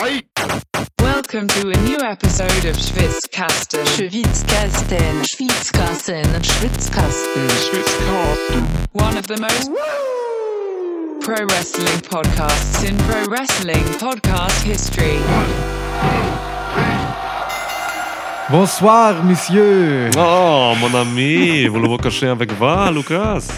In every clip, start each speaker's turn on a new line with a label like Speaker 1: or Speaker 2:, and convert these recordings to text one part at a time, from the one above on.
Speaker 1: Welcome to a new episode of Schwitzkasten.
Speaker 2: Schwitzkasten, Schwitzkasten, Schwitzkasten.
Speaker 1: One of the most pro wrestling podcasts in pro wrestling podcast history.
Speaker 3: Bonsoir, Monsieur.
Speaker 4: Oh, mon ami, voulez-vous cacher avec moi, Lukas?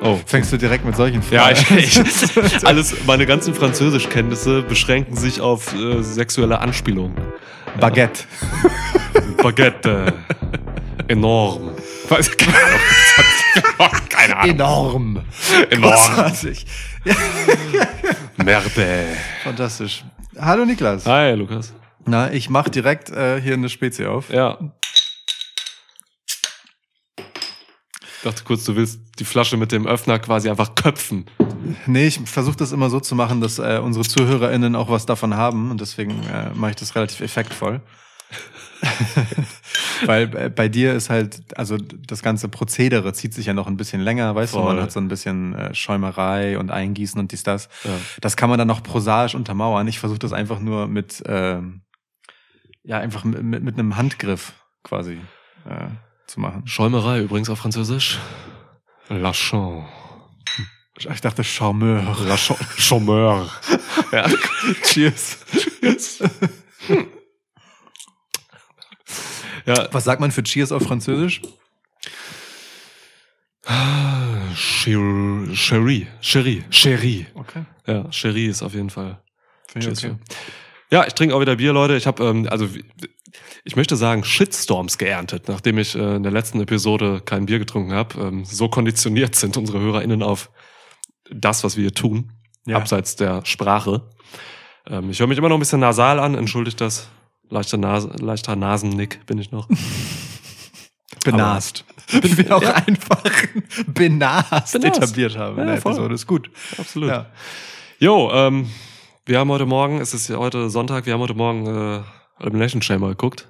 Speaker 4: Oh.
Speaker 3: Fängst du direkt mit solchen Fragen?
Speaker 4: Ja, ich, ich, alles, meine ganzen Französischkenntnisse beschränken sich auf äh, sexuelle Anspielungen.
Speaker 3: Baguette.
Speaker 4: Baguette. Enorm.
Speaker 3: Was?
Speaker 4: Keine Ahnung.
Speaker 3: Enorm.
Speaker 4: Enorm.
Speaker 3: Großartig.
Speaker 4: Merde.
Speaker 3: Fantastisch. Hallo Niklas.
Speaker 4: Hi, Lukas.
Speaker 3: Na, ich mach direkt äh, hier eine Spezie auf.
Speaker 4: Ja. Ich dachte kurz, du willst die Flasche mit dem Öffner quasi einfach köpfen.
Speaker 3: Nee, ich versuche das immer so zu machen, dass äh, unsere ZuhörerInnen auch was davon haben und deswegen äh, mache ich das relativ effektvoll. Weil äh, bei dir ist halt, also das ganze Prozedere zieht sich ja noch ein bisschen länger, weißt du,
Speaker 4: Voll.
Speaker 3: man hat so ein bisschen äh, Schäumerei und Eingießen und dies, das.
Speaker 4: Ja.
Speaker 3: Das kann man dann noch prosaisch untermauern. Ich versuche das einfach nur mit, ähm, ja, einfach mit, mit, einem Handgriff quasi äh, zu machen.
Speaker 4: Schäumerei übrigens auf Französisch. Lachon.
Speaker 3: Ich dachte Charmeur.
Speaker 4: Lachon. Chômeur. Ja.
Speaker 3: Cheers.
Speaker 4: ja.
Speaker 3: Was sagt man für Cheers auf Französisch?
Speaker 4: Cherie. Cherie. Cherie.
Speaker 3: Okay.
Speaker 4: Ja, Cherie ist auf jeden Fall. Cheers.
Speaker 3: okay.
Speaker 4: Ja, ich trinke auch wieder Bier, Leute. Ich habe, ähm, also ich möchte sagen, Shitstorms geerntet, nachdem ich äh, in der letzten Episode kein Bier getrunken habe. Ähm, so konditioniert sind unsere HörerInnen auf das, was wir hier tun,
Speaker 3: Ja.
Speaker 4: abseits der Sprache. Ähm, ich höre mich immer noch ein bisschen nasal an, entschuldigt das. Leichter, Nase, leichter Nasennick bin ich noch.
Speaker 3: Benast. Wie wir auch
Speaker 4: Ja.
Speaker 3: einfach Benast,
Speaker 4: Benast.
Speaker 3: etabliert haben in
Speaker 4: Ja,
Speaker 3: der
Speaker 4: voll.
Speaker 3: Episode. Ist gut.
Speaker 4: Absolut. Jo, ähm, wir haben heute Morgen, es ist ja heute Sonntag, wir haben heute Morgen äh, Elimination Chamber geguckt.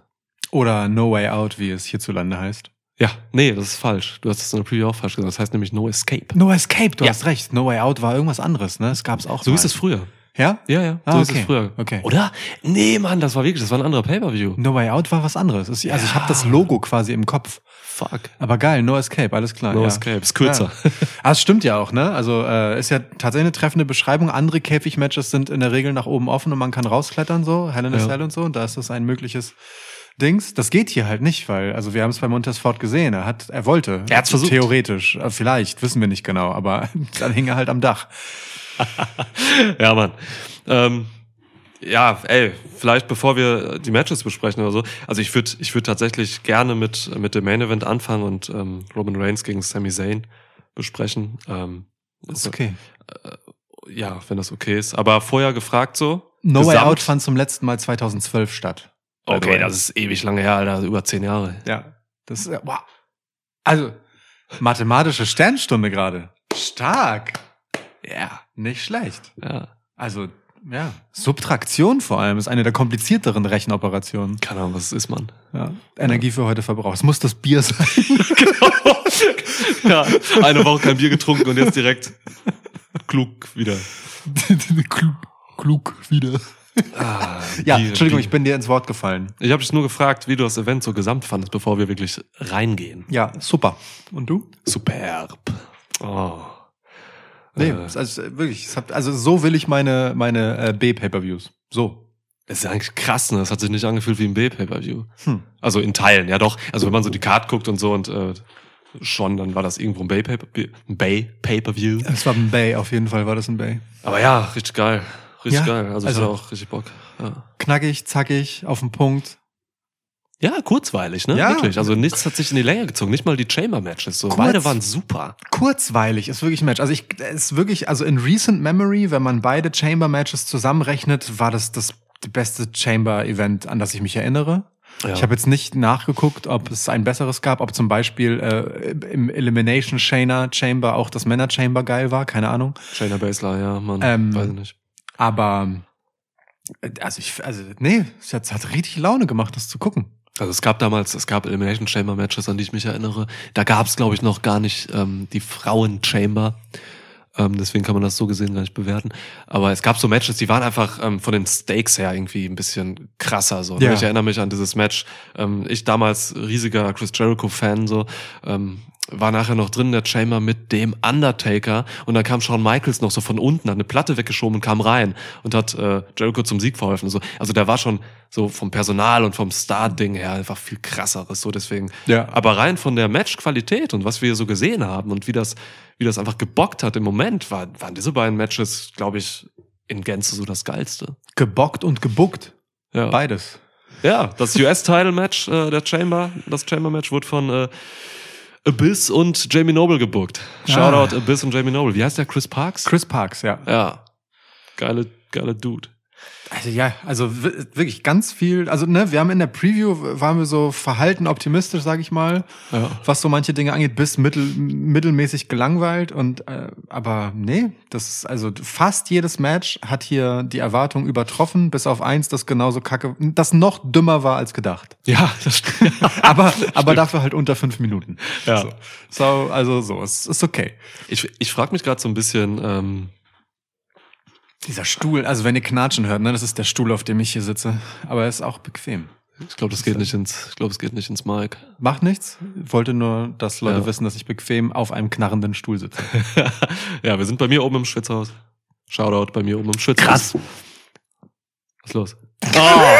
Speaker 3: Oder No Way Out, wie es hierzulande heißt.
Speaker 4: Ja, nee, das ist falsch. Du hast es in der Preview auch falsch gesagt. Das heißt nämlich No Escape.
Speaker 3: No Escape, du
Speaker 4: Ja.
Speaker 3: hast recht. No Way Out war irgendwas anderes, ne? Es gab's auch
Speaker 4: So
Speaker 3: mal.
Speaker 4: ist es früher.
Speaker 3: Ja?
Speaker 4: Ja, ja,
Speaker 3: Ah,
Speaker 4: so ist
Speaker 3: okay.
Speaker 4: es früher.
Speaker 3: Okay.
Speaker 4: Oder? Nee, Mann, das war wirklich, das war ein anderer Pay-Per-View.
Speaker 3: No Way Out war was anderes. Es- Also ich habe das Logo quasi im Kopf.
Speaker 4: Fuck.
Speaker 3: Aber geil, No Escape, alles klar.
Speaker 4: No
Speaker 3: ja.
Speaker 4: Escape, ist kürzer.
Speaker 3: Ja. Ah, es stimmt ja auch, ne? Also äh, ist ja tatsächlich eine treffende Beschreibung. Andere Käfigmatches sind in der Regel nach oben offen und man kann rausklettern so, Hell in a
Speaker 4: Ja.
Speaker 3: Cell und so. Und da ist das ein mögliches Dings. Das geht hier halt nicht, weil also wir haben es bei Montesfort gesehen. Er hat, er wollte.
Speaker 4: Er hat's versucht.
Speaker 3: Theoretisch, Äh, vielleicht wissen wir nicht genau, aber dann hing er halt am Dach.
Speaker 4: ja, Mann. Ähm, ja, ey, vielleicht bevor wir die Matches besprechen oder so. Also ich würde ich würd tatsächlich gerne mit, mit dem Main Event anfangen und ähm, Roman Reigns gegen Sami Zayn besprechen. Ähm,
Speaker 3: Ist okay.
Speaker 4: Ja, wenn das okay ist. Aber vorher gefragt so.
Speaker 3: No Way Out fand zum letzten Mal 2012 statt.
Speaker 4: Okay, das ist ewig lange her, Alter. Über zehn Jahre.
Speaker 3: Ja. Das ist, wow. Also, mathematische Sternstunde gerade. Stark. Ja, nicht schlecht.
Speaker 4: Ja.
Speaker 3: Also, ja. Subtraktion vor allem ist eine der komplizierteren Rechenoperationen.
Speaker 4: Keine Ahnung, was es ist, Mann.
Speaker 3: Ja. Energie für heute verbraucht. Es muss das Bier sein.
Speaker 4: ja, eine Woche kein Bier getrunken und jetzt direkt klug wieder.
Speaker 3: klug, klug wieder.
Speaker 4: Ah,
Speaker 3: Ja,
Speaker 4: Bier,
Speaker 3: Entschuldigung,
Speaker 4: Bier.
Speaker 3: ich bin dir ins Wort gefallen.
Speaker 4: Ich habe dich nur gefragt, wie du das Event so gesamt fandest, bevor wir wirklich reingehen.
Speaker 3: Ja, super. Und du?
Speaker 4: Superb. Oh.
Speaker 3: Nee,
Speaker 4: Äh,
Speaker 3: also wirklich, es hat, also so will ich meine, meine äh, B-Pay-Per-Views. So.
Speaker 4: das ist eigentlich krass, ne? Das hat sich nicht angefühlt wie ein B-Pay-Per-View.
Speaker 3: Hm.
Speaker 4: Also in Teilen, ja doch. Also wenn man so die Card guckt und so und äh, schon, dann war das irgendwo ein Bay-Pay- ein Bay-Pay-Per-View.
Speaker 3: Es war ein Bay, auf jeden Fall war das ein Bay.
Speaker 4: Aber ja, richtig geil. Richtig
Speaker 3: Ja,
Speaker 4: geil. Also, ich
Speaker 3: also-
Speaker 4: hatte auch richtig Bock. Ja.
Speaker 3: Knackig, zackig, auf den Punkt.
Speaker 4: Ja, kurzweilig, ne?
Speaker 3: Ja.
Speaker 4: Wirklich. Also nichts hat sich in die Länge gezogen. Nicht mal die Chamber-Matches. So.
Speaker 3: Kurz.
Speaker 4: Beide waren super.
Speaker 3: Kurzweilig ist wirklich ein Match. Also ich es ist wirklich, also in recent memory, wenn man beide Chamber-Matches zusammenrechnet, war das das beste Chamber-Event, an das ich mich erinnere.
Speaker 4: Ja.
Speaker 3: Ich habe jetzt nicht nachgeguckt, ob es ein besseres gab, ob zum Beispiel äh, im Elimination Shayna Chamber auch das Männer Chamber geil war, keine Ahnung.
Speaker 4: Shayna Baszler, ja, Mann.
Speaker 3: Ähm,
Speaker 4: Weiß ich nicht.
Speaker 3: Aber äh, also ich, also nee, es hat, es hat richtig Laune gemacht, das zu gucken.
Speaker 4: Also es gab damals, es gab Elimination Chamber Matches, an die ich mich erinnere. Da gab es, glaube ich, noch gar nicht ähm, die Frauen Chamber. Ähm, deswegen kann man das so gesehen gar nicht bewerten. Aber es gab so Matches, die waren einfach ähm, von den Stakes her irgendwie ein bisschen krasser. So. ne?
Speaker 3: Ja.
Speaker 4: Ich erinnere mich an dieses Match. Ähm, ich damals riesiger Chris Jericho-Fan, so ähm, war nachher noch drin der Chamber mit dem Undertaker und dann kam Shawn Michaels noch so von unten, hat eine Platte weggeschoben und kam rein und hat äh, Jericho zum Sieg verholfen. So. Also der war schon so vom Personal und vom Star-Ding her einfach viel krasseres. So deswegen.
Speaker 3: Ja.
Speaker 4: Aber rein von der Matchqualität und was wir so gesehen haben und wie das, wie das einfach gebockt hat im Moment, war, waren diese beiden Matches, glaube ich, in Gänze so das Geilste.
Speaker 3: Gebockt und gebuckt.
Speaker 4: Ja,
Speaker 3: Beides.
Speaker 4: ja das US-Title-Match äh, der Chamber, das Chamber-Match wurde von äh, Abyss und Jamie Noble gebuckt. Shoutout Abyss und Jamie Noble. Wie heißt der? Chris Parks?
Speaker 3: Chris Parks, ja.
Speaker 4: Ja. Geile, geile Dude.
Speaker 3: Also ja, also wirklich ganz viel. Also ne, wir haben in der Preview waren wir so verhalten optimistisch, sage ich mal,
Speaker 4: Ja.
Speaker 3: was so manche Dinge angeht, bis mittel, mittelmäßig gelangweilt und äh, aber nee, das ist also fast jedes Match hat hier die Erwartung übertroffen, bis auf eins, das genauso kacke, das noch dümmer war als gedacht.
Speaker 4: Ja, das stimmt.
Speaker 3: Aber aber dafür halt unter fünf Minuten.
Speaker 4: Ja.
Speaker 3: So, so also so, es ist okay.
Speaker 4: Ich, ich frage mich gerade so ein bisschen, ähm,
Speaker 3: Dieser Stuhl, also wenn ihr Knatschen hört, ne, das ist der Stuhl, auf dem ich hier sitze, aber er ist auch bequem.
Speaker 4: ich glaube, das geht nicht ins, ich glaube, es geht nicht ins Mic.
Speaker 3: Macht nichts. Wollte nur, dass Leute
Speaker 4: Ja.
Speaker 3: wissen, dass ich bequem auf einem knarrenden Stuhl sitze.
Speaker 4: ja, wir sind bei mir oben im Schwitzhaus. Shoutout bei mir oben im Schwitzhaus.
Speaker 3: Krass.
Speaker 4: Was ist los?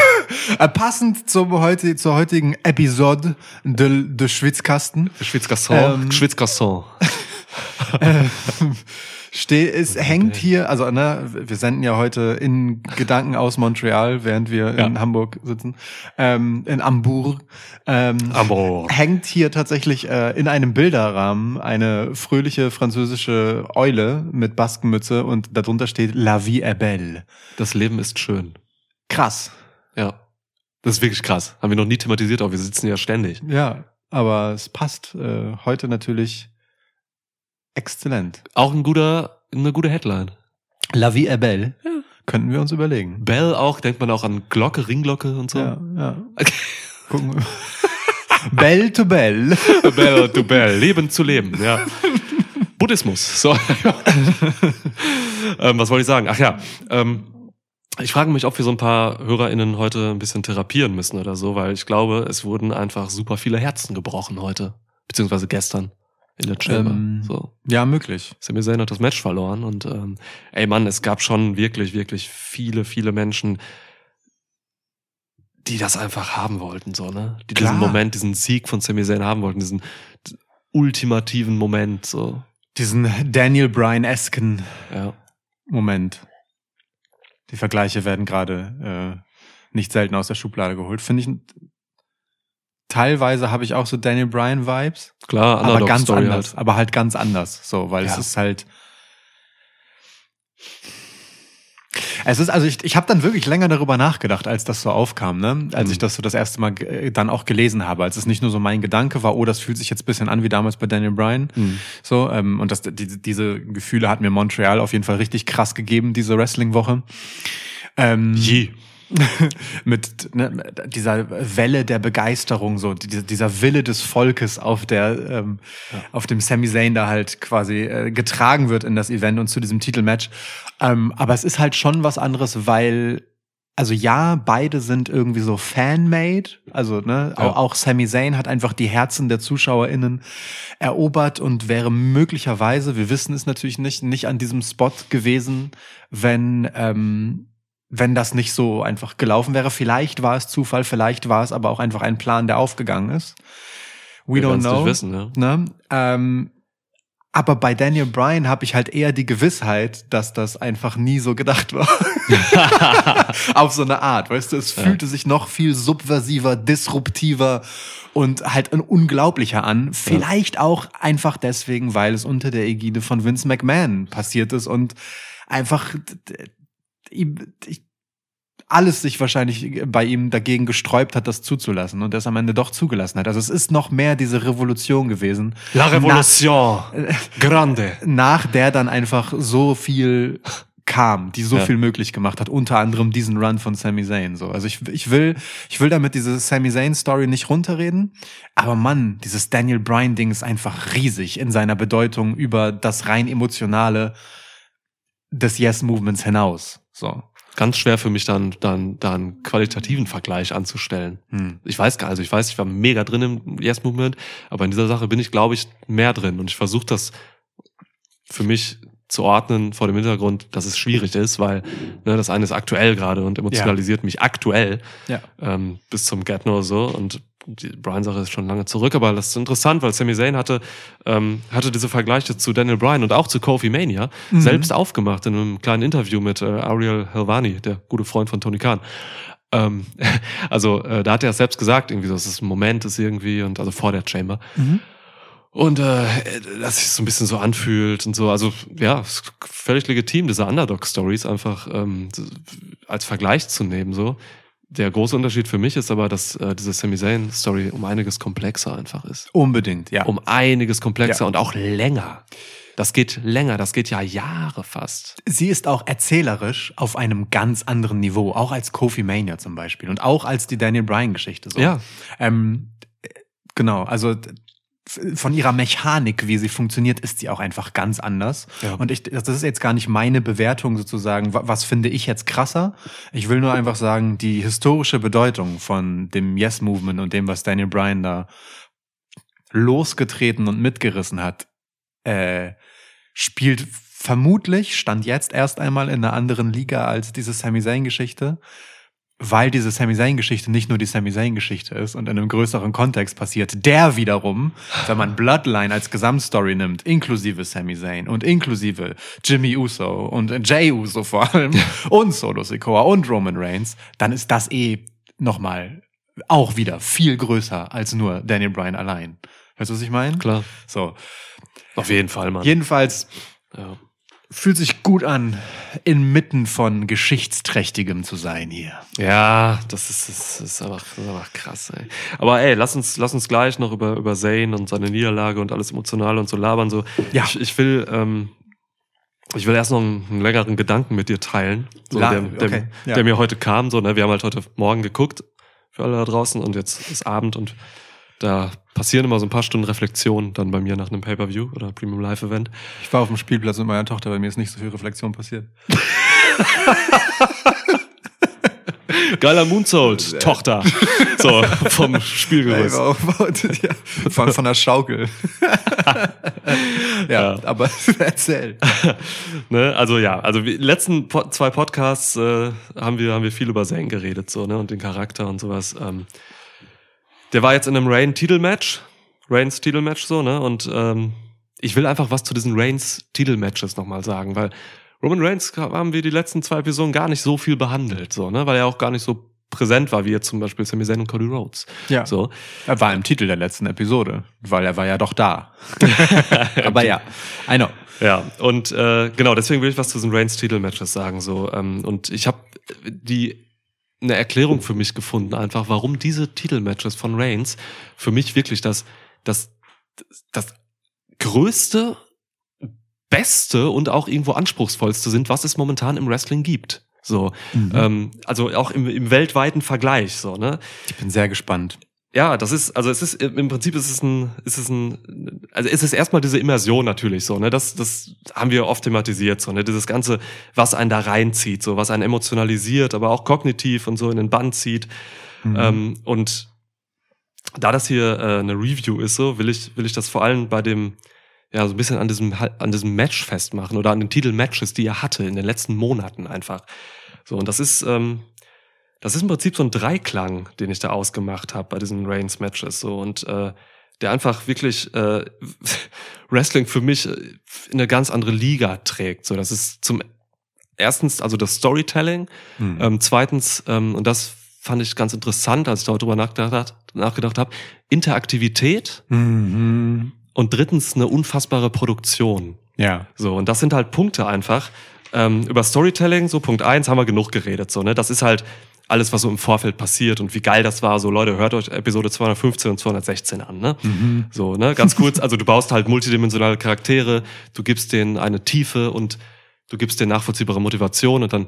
Speaker 3: Äh, passend zum heute, zur heutigen Episode de, de Schwitzkasten
Speaker 4: Schwitzgasson.
Speaker 3: Ähm,
Speaker 4: Schwitzgasson.
Speaker 3: steht, es hängt hier, also ne, wir senden ja heute in Gedanken aus Montreal, während wir in
Speaker 4: Ja.
Speaker 3: Hamburg sitzen, ähm, in Hamburg. Ähm,
Speaker 4: Aber.
Speaker 3: hängt hier tatsächlich äh, in einem Bilderrahmen eine fröhliche französische Eule mit Baskenmütze und darunter steht La vie est belle.
Speaker 4: Das Leben ist schön.
Speaker 3: Krass.
Speaker 4: Ja. Das ist wirklich krass. Haben wir noch nie thematisiert, aber wir sitzen ja ständig.
Speaker 3: Ja, aber es passt äh, heute natürlich exzellent.
Speaker 4: Auch ein guter, eine gute Headline.
Speaker 3: La vie est belle. Könnten wir uns überlegen.
Speaker 4: Bell auch, denkt man auch an Glocke, Ringglocke und so.
Speaker 3: Ja, ja. Gucken wir. Bell to Bell.
Speaker 4: Bell to Bell, Leben zu leben, ja. Buddhismus. So. ähm, was wollte ich sagen? Ach ja, ähm, ich frage mich, ob wir so ein paar HörerInnen heute ein bisschen therapieren müssen oder so, weil ich glaube, es wurden einfach super viele Herzen gebrochen heute. Beziehungsweise gestern in der Chamber.
Speaker 3: Ähm,
Speaker 4: so.
Speaker 3: Ja, möglich.
Speaker 4: Sami Zayn hat das Match verloren und ähm, ey Mann, es gab schon wirklich, wirklich viele, viele Menschen, die das einfach haben wollten, so, ne? Die
Speaker 3: Klar.
Speaker 4: diesen Moment, diesen Sieg von Sami Zayn haben wollten, diesen ultimativen Moment, so.
Speaker 3: Diesen Daniel Bryan-esken
Speaker 4: Ja.
Speaker 3: Moment. Die Vergleiche werden gerade äh, nicht selten aus der Schublade geholt. Finde ich. Teilweise habe ich auch so Daniel Bryan Vibes,
Speaker 4: Klar,
Speaker 3: aber ganz
Speaker 4: Underdog-Story
Speaker 3: anders.
Speaker 4: halt.
Speaker 3: Aber halt ganz anders. So, weil es
Speaker 4: Ja.
Speaker 3: ist halt. Es ist also ich, ich habe dann wirklich länger darüber nachgedacht, als das so aufkam, ne? Als
Speaker 4: Mhm.
Speaker 3: ich das so das erste Mal äh, dann auch gelesen habe, als es nicht nur so mein Gedanke war, oh, das fühlt sich jetzt ein bisschen an wie damals bei Daniel Bryan,
Speaker 4: Mhm.
Speaker 3: so, ähm, und das, die, diese Gefühle hat mir Montreal auf jeden Fall richtig krass gegeben, diese Wrestling-Woche. Ähm,
Speaker 4: Je.
Speaker 3: mit ne, dieser Welle der Begeisterung, so die, dieser Wille des Volkes auf der ähm, auf dem Sami Zayn da halt quasi äh, getragen wird in das Event und zu diesem Titelmatch. Ähm, aber es ist halt schon was anderes, weil also ja, beide sind irgendwie so fan-made. Also, ne,
Speaker 4: Ja.
Speaker 3: auch, auch Sami Zayn hat einfach die Herzen der ZuschauerInnen erobert und wäre möglicherweise, wir wissen es natürlich nicht, nicht an diesem Spot gewesen, wenn, ähm, wenn das nicht so einfach gelaufen wäre. Vielleicht war es Zufall, vielleicht war es aber auch einfach ein Plan, der aufgegangen ist. We
Speaker 4: Wir
Speaker 3: don't know.
Speaker 4: wissen, ja.
Speaker 3: Ne? Ähm, aber bei Daniel Bryan habe ich halt eher die Gewissheit, dass das einfach nie so gedacht war. Auf so eine Art, weißt du, es
Speaker 4: Ja.
Speaker 3: fühlte sich noch viel subversiver, disruptiver und halt ein unglaublicher an. Vielleicht auch einfach deswegen, weil es unter der Ägide von Vince McMahon passiert ist und einfach ihm- ich- alles sich wahrscheinlich bei ihm dagegen gesträubt hat, das zuzulassen und das am Ende doch zugelassen hat. Also es ist noch mehr diese Revolution gewesen.
Speaker 4: La Revolution. Grande.
Speaker 3: nach der dann einfach so viel kam, die so
Speaker 4: Ja.
Speaker 3: viel möglich gemacht hat, unter anderem diesen Run von Sami Zayn. So, also ich, ich will, ich will damit diese Sami Zayn Story nicht runterreden, aber Mann, dieses Daniel Bryan Ding ist einfach riesig in seiner Bedeutung über das rein emotionale des Yes Movements hinaus. So,
Speaker 4: Ganz schwer für mich dann, dann, da einen qualitativen Vergleich anzustellen.
Speaker 3: hm.
Speaker 4: Ich weiß gar, also ich weiß, ich war mega drin im Yes Movement, aber in dieser Sache bin ich, glaube ich, mehr drin und ich versuche das für mich zu ordnen vor dem Hintergrund, dass es schwierig ist, weil ne, das eine ist aktuell gerade und emotionalisiert mich aktuell
Speaker 3: ja.
Speaker 4: ähm, bis zum Get No so und die Bryan-Sache ist schon lange zurück, aber das ist interessant, weil Sami Zayn hatte, ähm, hatte diese Vergleiche zu Daniel Bryan und auch zu Kofi Mania
Speaker 3: Mhm.
Speaker 4: selbst aufgemacht in einem kleinen Interview mit äh, Ariel Helvani, der gute Freund von Tony Khan. Ähm, also äh, da hat er es selbst gesagt, irgendwie so, dass es ein Moment ist irgendwie und also vor der Chamber.
Speaker 3: Mhm.
Speaker 4: Und äh, dass sich so ein bisschen so anfühlt und so. Also ja, völlig legitim, diese Underdog-Stories einfach ähm, als Vergleich zu nehmen. So. Der große Unterschied für mich ist aber, dass äh, diese Sami Zayn-Story um einiges komplexer einfach ist.
Speaker 3: Unbedingt, ja.
Speaker 4: Um einiges komplexer
Speaker 3: Ja.
Speaker 4: und auch länger. Das geht länger, das geht ja Jahre fast.
Speaker 3: Sie ist auch erzählerisch auf einem ganz anderen Niveau, auch als Kofi Mania zum Beispiel und auch als die Daniel Bryan Geschichte. So.
Speaker 4: Ja.
Speaker 3: Ähm, äh, genau, also von ihrer Mechanik, wie sie funktioniert, ist sie auch einfach ganz anders.
Speaker 4: Ja.
Speaker 3: Und ich, das ist jetzt gar nicht meine Bewertung sozusagen, wa- was finde ich jetzt krasser. Ich will nur einfach sagen, die historische Bedeutung von dem Yes Movement und dem, was Daniel Bryan da losgetreten und mitgerissen hat, äh, spielt vermutlich, stand jetzt erst einmal in einer anderen Liga als diese Sami Zayn-Geschichte, weil diese Sami Zayn-Geschichte nicht nur die Sami Zayn-Geschichte ist und in einem größeren Kontext passiert, der wiederum, wenn man Bloodline als Gesamtstory nimmt, inklusive Sami Zayn und inklusive Jimmy Uso und Jay Uso vor allem und Solo Sikoa und Roman Reigns, dann ist das eh nochmal auch wieder viel größer als nur Daniel Bryan allein. Weißt du, was ich meine?
Speaker 4: Klar.
Speaker 3: So.
Speaker 4: Auf jeden Fall, Mann.
Speaker 3: Jedenfalls
Speaker 4: Ja.
Speaker 3: Fühlt sich gut an, inmitten von Geschichtsträchtigem zu sein hier.
Speaker 4: Ja, das ist, das ist, einfach, das ist einfach krass, ey. Aber ey, lass uns, lass uns gleich noch über, über Zane und seine Niederlage und alles Emotionale und so labern. So.
Speaker 3: Ja.
Speaker 4: Ich, ich will, ähm, ich will erst noch einen, einen längeren Gedanken mit dir teilen, so,
Speaker 3: La-
Speaker 4: der, der,
Speaker 3: okay, ja.
Speaker 4: der mir heute kam. So, ne? Wir haben halt heute Morgen geguckt für alle da draußen und jetzt ist Abend und da passieren immer so ein paar Stunden Reflexion dann bei mir nach einem Pay-Per-View oder Premium Live Event.
Speaker 3: Ich war auf dem Spielplatz mit meiner Tochter, bei mir ist nicht so viel Reflexion passiert.
Speaker 4: Geiler Moonsault, Tochter. So, vom Spielgerüst.
Speaker 3: ja, von, von der Schaukel. ja,
Speaker 4: Ja.
Speaker 3: aber erzähl.
Speaker 4: ne? Also ja, also die letzten zwei Podcasts äh, haben wir haben wir viel über Zane geredet so ne und den Charakter und sowas. Ähm, der war jetzt in einem Rain Titelmatch, Reigns Titelmatch so ne und ähm, ich will einfach was zu diesen Reigns Titelmatches nochmal sagen, weil Roman Reigns haben wir die letzten zwei Episoden gar nicht so viel behandelt so ne, weil er auch gar nicht so präsent war wie jetzt zum Beispiel Sami Zayn und Cody Rhodes.
Speaker 3: Ja.
Speaker 4: So.
Speaker 3: Er war im Titel der letzten Episode, weil er war ja doch da. aber ja, I know.
Speaker 4: Ja, und äh, genau, deswegen will ich was zu diesen Reigns Titelmatches sagen. So, ähm, und ich habe die eine Erklärung für mich gefunden, einfach, warum diese Titelmatches von Reigns für mich wirklich das, das, das größte, beste und auch irgendwo anspruchsvollste sind, was es momentan im Wrestling gibt. So, ähm, also auch im, im weltweiten Vergleich, so, ne?
Speaker 3: Ich bin sehr gespannt.
Speaker 4: Ja, das ist, also es ist, im Prinzip ist es ein, ist es ein, also es ist erstmal diese Immersion natürlich so, ne, das, das haben wir oft thematisiert, so, ne, dieses Ganze, was einen da reinzieht, so, was einen emotionalisiert, aber auch kognitiv und so in den Bann zieht, ähm, und da das hier äh, eine Review ist, so, will ich, will ich das vor allem bei dem, ja, so ein bisschen an diesem, an diesem Match festmachen oder an den Titelmatches, die er hatte in den letzten Monaten einfach. So, und das ist, ähm, das ist im Prinzip so ein Dreiklang, den ich da ausgemacht habe bei diesen Reigns-Matches. So und äh, der einfach wirklich äh, Wrestling für mich äh, in eine ganz andere Liga trägt. So, das ist zum erstens also das Storytelling,
Speaker 3: Mhm.
Speaker 4: ähm, zweitens ähm, und das fand ich ganz interessant, als ich darüber nachgedacht, nachgedacht habe, Interaktivität
Speaker 3: Mhm.
Speaker 4: und drittens eine unfassbare Produktion.
Speaker 3: Ja.
Speaker 4: So, und das sind halt Punkte einfach. Ähm, über Storytelling, so Punkt eins haben wir genug geredet. So, ne? Das ist halt alles, was so im Vorfeld passiert und wie geil das war. So, Leute, hört euch Episode 215 und 216 an. Ne? So, ne? Ganz kurz, also du baust halt multidimensionale Charaktere, du gibst denen eine Tiefe und du gibst dir nachvollziehbare Motivation und dann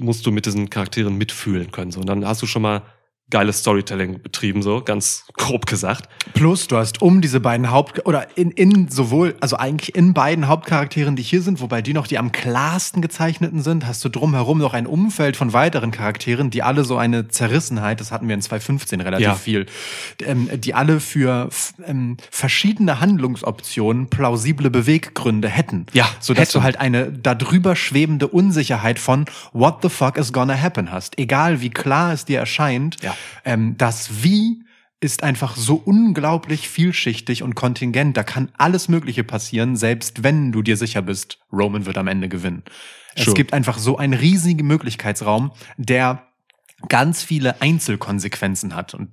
Speaker 4: musst du mit diesen Charakteren mitfühlen können. So. Und dann hast du schon mal geiles Storytelling betrieben, so ganz grob gesagt.
Speaker 3: Plus, du hast um diese beiden Haupt- oder in, in sowohl, also eigentlich in beiden Hauptcharakteren, die hier sind, wobei die noch die am klarsten gezeichneten sind, hast du drumherum noch ein Umfeld von weiteren Charakteren, die alle so eine Zerrissenheit, das hatten wir in 2015 relativ
Speaker 4: Ja.
Speaker 3: viel, ähm, die alle für ähm, verschiedene Handlungsoptionen plausible Beweggründe hätten.
Speaker 4: Ja,
Speaker 3: Sodass
Speaker 4: hätten.
Speaker 3: du halt eine darüber schwebende Unsicherheit von what the fuck is gonna happen hast. Egal wie klar es dir erscheint,
Speaker 4: Ja.
Speaker 3: Ähm, das Wie ist einfach so unglaublich vielschichtig und kontingent. Da kann alles Mögliche passieren, selbst wenn du dir sicher bist, Roman wird am Ende gewinnen. Es
Speaker 4: Sure.
Speaker 3: gibt einfach so einen riesigen Möglichkeitsraum, der ganz viele Einzelkonsequenzen hat. Und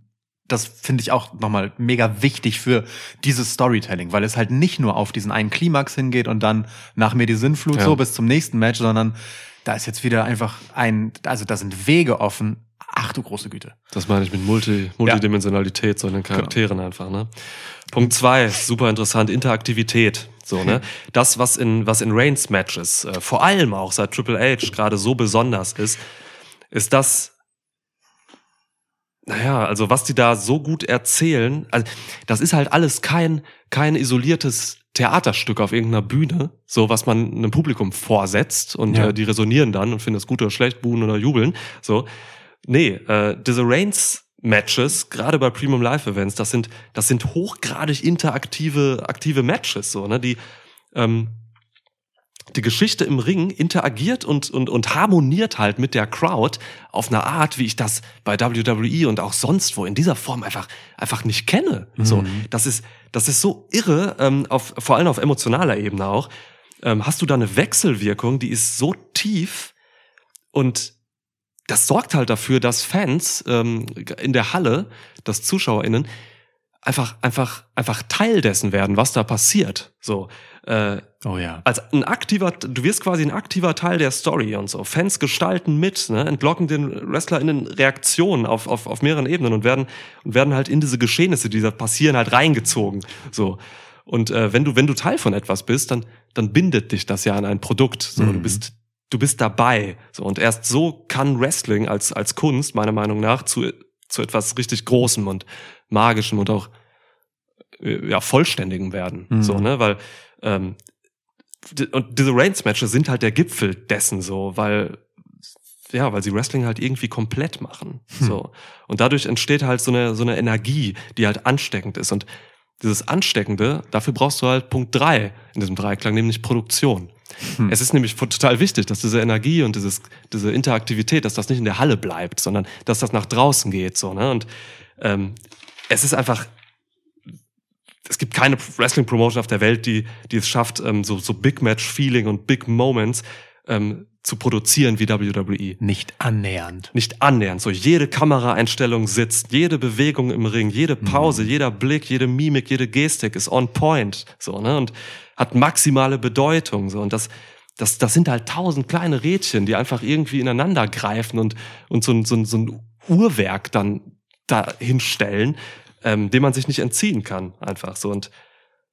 Speaker 3: das finde ich auch nochmal mega wichtig für dieses Storytelling, weil es halt nicht nur auf diesen einen Klimax hingeht und dann nach mir die Sinnflut
Speaker 4: Ja.
Speaker 3: so bis zum nächsten Match, sondern da ist jetzt wieder einfach ein, also da sind Wege offen. Ach du große Güte.
Speaker 4: Das meine ich mit Multi, Multidimensionalität, so in den Charakteren einfach, ne? Punkt zwei, super interessant, Interaktivität. So, ne? Das, was in, was in Reigns Matches, äh, vor allem auch seit Triple H gerade so besonders ist, ist das, naja, also was die da so gut erzählen, also das ist halt alles kein, kein isoliertes Theaterstück auf irgendeiner Bühne, so was man einem Publikum vorsetzt und
Speaker 3: Ja.
Speaker 4: äh, die resonieren dann und finden das gut oder schlecht, buhen oder jubeln. So. Nee, äh, diese Reigns Matches, gerade bei Premium Live Events, das sind, das sind hochgradig interaktive, aktive Matches, so, ne, die, ähm, die Geschichte im Ring interagiert und, und, und harmoniert halt mit der Crowd auf eine Art, wie ich das bei WWE und auch sonst wo in dieser Form einfach, einfach nicht kenne. So, das ist, das ist so irre, ähm, auf, vor allem auf emotionaler Ebene auch. Ähm, hast du da eine Wechselwirkung, die ist so tief und das sorgt halt dafür, dass Fans ähm, in der Halle, dass ZuschauerInnen einfach, einfach, einfach Teil dessen werden, was da passiert. So, äh,
Speaker 3: Oh ja.
Speaker 4: als ein aktiver, du wirst quasi ein aktiver Teil der Story und so. Fans gestalten mit, ne, entlocken den WrestlerInnen Reaktionen auf, auf, auf mehreren Ebenen und werden, und werden halt in diese Geschehnisse, die da passieren, halt reingezogen. So. Und äh, wenn du, wenn du Teil von etwas bist, dann, dann bindet dich das ja an ein Produkt. So, du bist, du bist dabei. So, und erst so kann Wrestling als, als Kunst, meiner Meinung nach, zu, zu etwas richtig Großem und Magischem und auch äh, ja, Vollständigem werden.
Speaker 3: Mhm.
Speaker 4: So, ne? Weil ähm, und diese Reigns-Matches sind halt der Gipfel dessen so, weil ja, weil sie Wrestling halt irgendwie komplett machen. So. Und dadurch entsteht halt so eine, so eine Energie, die halt ansteckend ist. Und dieses Ansteckende, dafür brauchst du halt Punkt drei in diesem Dreiklang, nämlich Produktion. Es ist nämlich total wichtig, dass diese Energie und dieses, diese Interaktivität, dass das nicht in der Halle bleibt, sondern dass das nach draußen geht. So, ne? Und ähm, es ist einfach, es gibt keine Wrestling-Promotion auf der Welt, die, die es schafft, ähm, so, so Big Match-Feeling und Big Moments ähm, zu produzieren wie WWE.
Speaker 3: Nicht annähernd.
Speaker 4: Nicht annähernd. So jede Kameraeinstellung sitzt, jede Bewegung im Ring, jede Pause, jeder Blick, jede Mimik, jede Gestik ist on point. So, ne? Und hat maximale Bedeutung. So. Und das, das, das sind halt tausend kleine Rädchen, die einfach irgendwie ineinander greifen und, und so, ein- so, ein- so ein Uhrwerk dann da hinstellen, ähm, dem man sich nicht entziehen kann. Einfach so. Und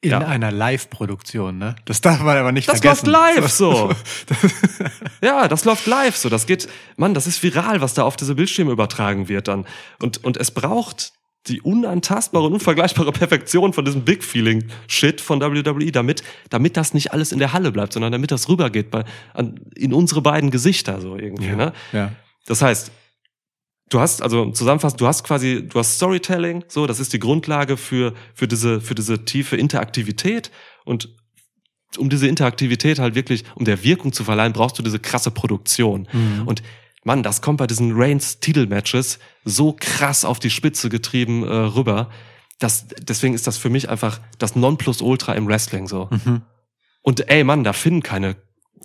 Speaker 3: In
Speaker 4: Ja.
Speaker 3: einer Live-Produktion, ne? Das darf man aber nicht
Speaker 4: Das
Speaker 3: vergessen.
Speaker 4: läuft live so. ja, das läuft live so. Das geht, Mann, das ist viral, was da auf diese Bildschirme übertragen wird dann. Und, und es braucht die unantastbare und unvergleichbare Perfektion von diesem Big Feeling Shit von WWE, damit, damit das nicht alles in der Halle bleibt, sondern damit das rübergeht bei, an, in unsere beiden Gesichter so irgendwie,
Speaker 3: Ja.
Speaker 4: ne?
Speaker 3: ja.
Speaker 4: Das heißt, du hast, also zusammenfassend, du hast quasi, du hast Storytelling, so, das ist die Grundlage für, für diese, für diese tiefe Interaktivität und um diese Interaktivität halt wirklich, um der Wirkung zu verleihen, brauchst du diese krasse Produktion. Und Mann, das kommt bei diesen Reigns Titelmatches so krass auf die Spitze getrieben äh, rüber. Das, deswegen ist das für mich einfach das Nonplusultra im Wrestling so. Und ey, Mann, da finden keine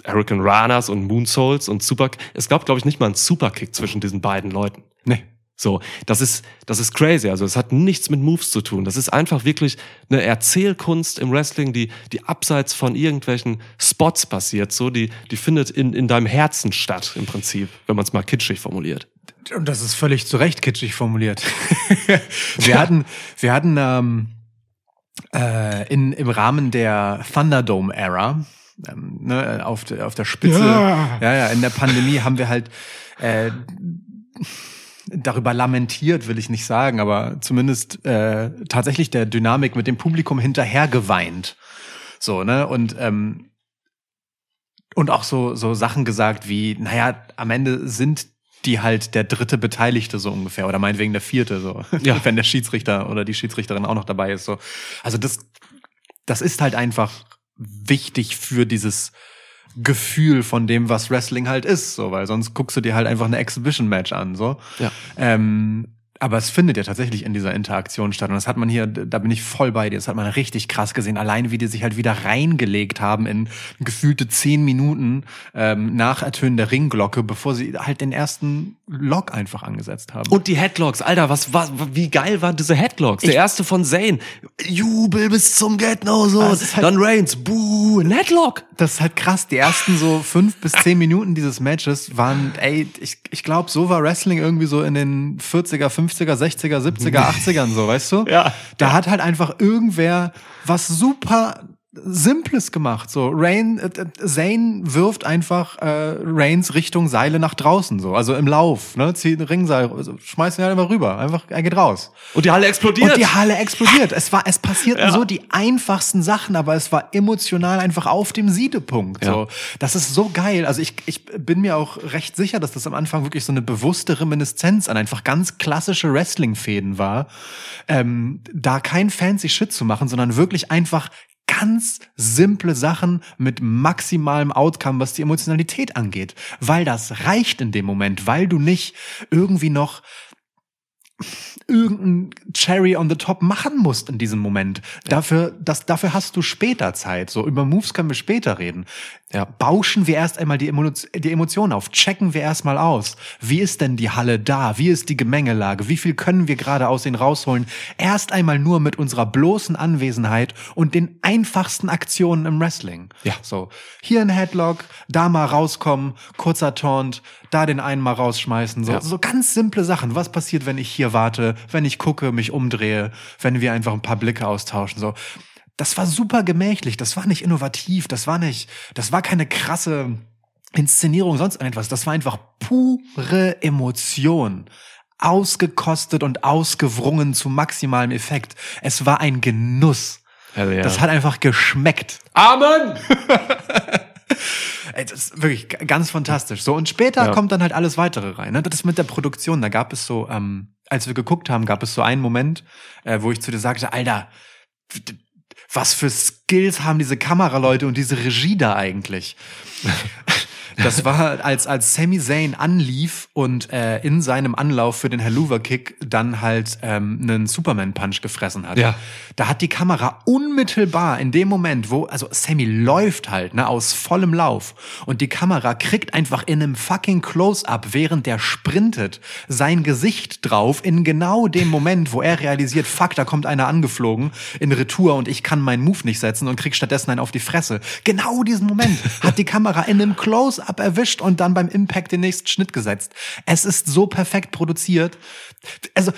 Speaker 4: Hurricane Ranas und Moonsouls und Super. Es gab, glaube ich, nicht mal einen Superkick zwischen diesen beiden Leuten.
Speaker 3: Nee.
Speaker 4: So, das ist, das ist crazy. Also es hat nichts mit Moves zu tun. Das ist einfach wirklich eine Erzählkunst im Wrestling, die, die abseits von irgendwelchen Spots passiert. So, die, die findet in, in deinem Herzen statt, im Prinzip, wenn man es mal kitschig formuliert.
Speaker 3: Und das ist völlig zu Recht kitschig formuliert. wir hatten, wir hatten ähm, äh, in, im Rahmen der Thunderdome-Ära ähm, ne, auf, der- auf der Spitze, ja. ja, in der Pandemie haben wir halt äh, darüber lamentiert, will ich nicht sagen, aber zumindest äh, tatsächlich der Dynamik mit dem Publikum hinterher geweint. So, ne? Und ähm, und auch so so Sachen gesagt wie, naja, am Ende sind die halt der dritte Beteiligte so ungefähr oder meinetwegen der vierte so,
Speaker 4: Ja.
Speaker 3: wenn der Schiedsrichter oder die Schiedsrichterin auch noch dabei ist so. Also das das ist halt einfach wichtig für dieses Gefühl von dem, was Wrestling halt ist, so, weil sonst guckst du dir halt einfach eine Exhibition-Match an, so.
Speaker 4: Ja.
Speaker 3: Ähm, aber es findet ja tatsächlich in dieser Interaktion statt. Und das hat man hier, da bin ich voll bei dir, das hat man richtig krass gesehen. Allein wie die sich halt wieder reingelegt haben in gefühlte zehn Minuten ähm, nach Ertönen der Ringglocke, bevor sie halt den ersten Lock einfach angesetzt haben.
Speaker 4: Und die Headlocks, Alter, was, was, wie geil waren diese Headlocks? Der erste von Zane. Jubel bis zum Get No so.
Speaker 3: Halt-
Speaker 4: Dann Reigns, buh, ein Headlock.
Speaker 3: Das ist halt krass. Die ersten so fünf bis zehn Minuten dieses Matches waren, ey, ich, ich glaube, so war Wrestling irgendwie so in den 40er, 50er, 60er, 70er, 80ern so, weißt du?
Speaker 4: Ja.
Speaker 3: Da hat halt einfach irgendwer was super Simples gemacht. So, Rain, äh, äh, Zane wirft einfach äh, Reigns Richtung Seile nach draußen, so, also im Lauf, ne? Zieht ein Ringseil, also, schmeißt ihn halt einfach rüber. Einfach, er geht raus.
Speaker 4: Und die Halle explodiert.
Speaker 3: Und die Halle explodiert. Es war, es passierten
Speaker 4: Ja.
Speaker 3: so die einfachsten Sachen, aber es war emotional einfach auf dem Siedepunkt.
Speaker 4: Ja.
Speaker 3: So, das ist so geil. Also ich, ich bin mir auch recht sicher, dass das am Anfang wirklich so eine bewusste Reminiszenz an einfach ganz klassische Wrestling-Fäden war. Ähm, da kein fancy Shit zu machen, sondern wirklich einfach ganz simple Sachen mit maximalem Outcome, was die Emotionalität angeht. Weil das reicht in dem Moment, weil du nicht irgendwie noch irgendein Cherry on the top machen musst in diesem Moment. Dafür, das, dafür hast du später Zeit. So, über Moves können wir später reden. Ja, bauschen wir erst einmal die, Emo die Emotionen auf. Checken wir erstmal aus. Wie ist denn die Halle da? Wie ist die Gemengelage? Wie viel können wir gerade aus ihnen rausholen? Erst einmal nur mit unserer bloßen Anwesenheit und den einfachsten Aktionen im Wrestling.
Speaker 4: Ja.
Speaker 3: So, hier ein Headlock, da mal rauskommen, kurzer Taunt, da den einen mal rausschmeißen. So,
Speaker 4: Ja.
Speaker 3: so ganz simple Sachen. Was passiert, wenn ich hier warte, wenn ich gucke, mich umdrehe, wenn wir einfach ein paar Blicke austauschen? So, das war super gemächlich. Das war nicht innovativ. Das war nicht, das war keine krasse Inszenierung, sonst irgendetwas. Das war einfach pure Emotion. Ausgekostet und ausgewrungen zu maximalem Effekt. Es war ein Genuss.
Speaker 4: Hell yeah.
Speaker 3: Das hat einfach geschmeckt.
Speaker 4: Amen!
Speaker 3: Das ist wirklich ganz fantastisch. So, und später
Speaker 4: Ja.
Speaker 3: kommt dann halt alles weitere rein. Ne? Das ist mit der Produktion. Da gab es so, ähm, als wir geguckt haben, gab es so einen Moment, äh, wo ich zu dir sagte, Alter, was für Skills haben diese Kameraleute und diese Regie da eigentlich? Das war, als, als Sami Zayn anlief und äh, in seinem Anlauf für den Helluva-Kick dann halt ähm, einen Superman-Punch gefressen hat.
Speaker 4: Ja.
Speaker 3: Da hat die Kamera unmittelbar in dem Moment, wo, also Sammy läuft halt, ne, aus vollem Lauf. Und die Kamera kriegt einfach in einem fucking Close-Up, während der sprintet, sein Gesicht drauf, in genau dem Moment, wo er realisiert, fuck, da kommt einer angeflogen in Retour und ich kann meinen Move nicht setzen und krieg stattdessen einen auf die Fresse. Genau diesen Moment hat die Kamera in einem Close-Up erwischt und dann beim Impact den nächsten Schnitt gesetzt. Es ist so perfekt produziert. Also,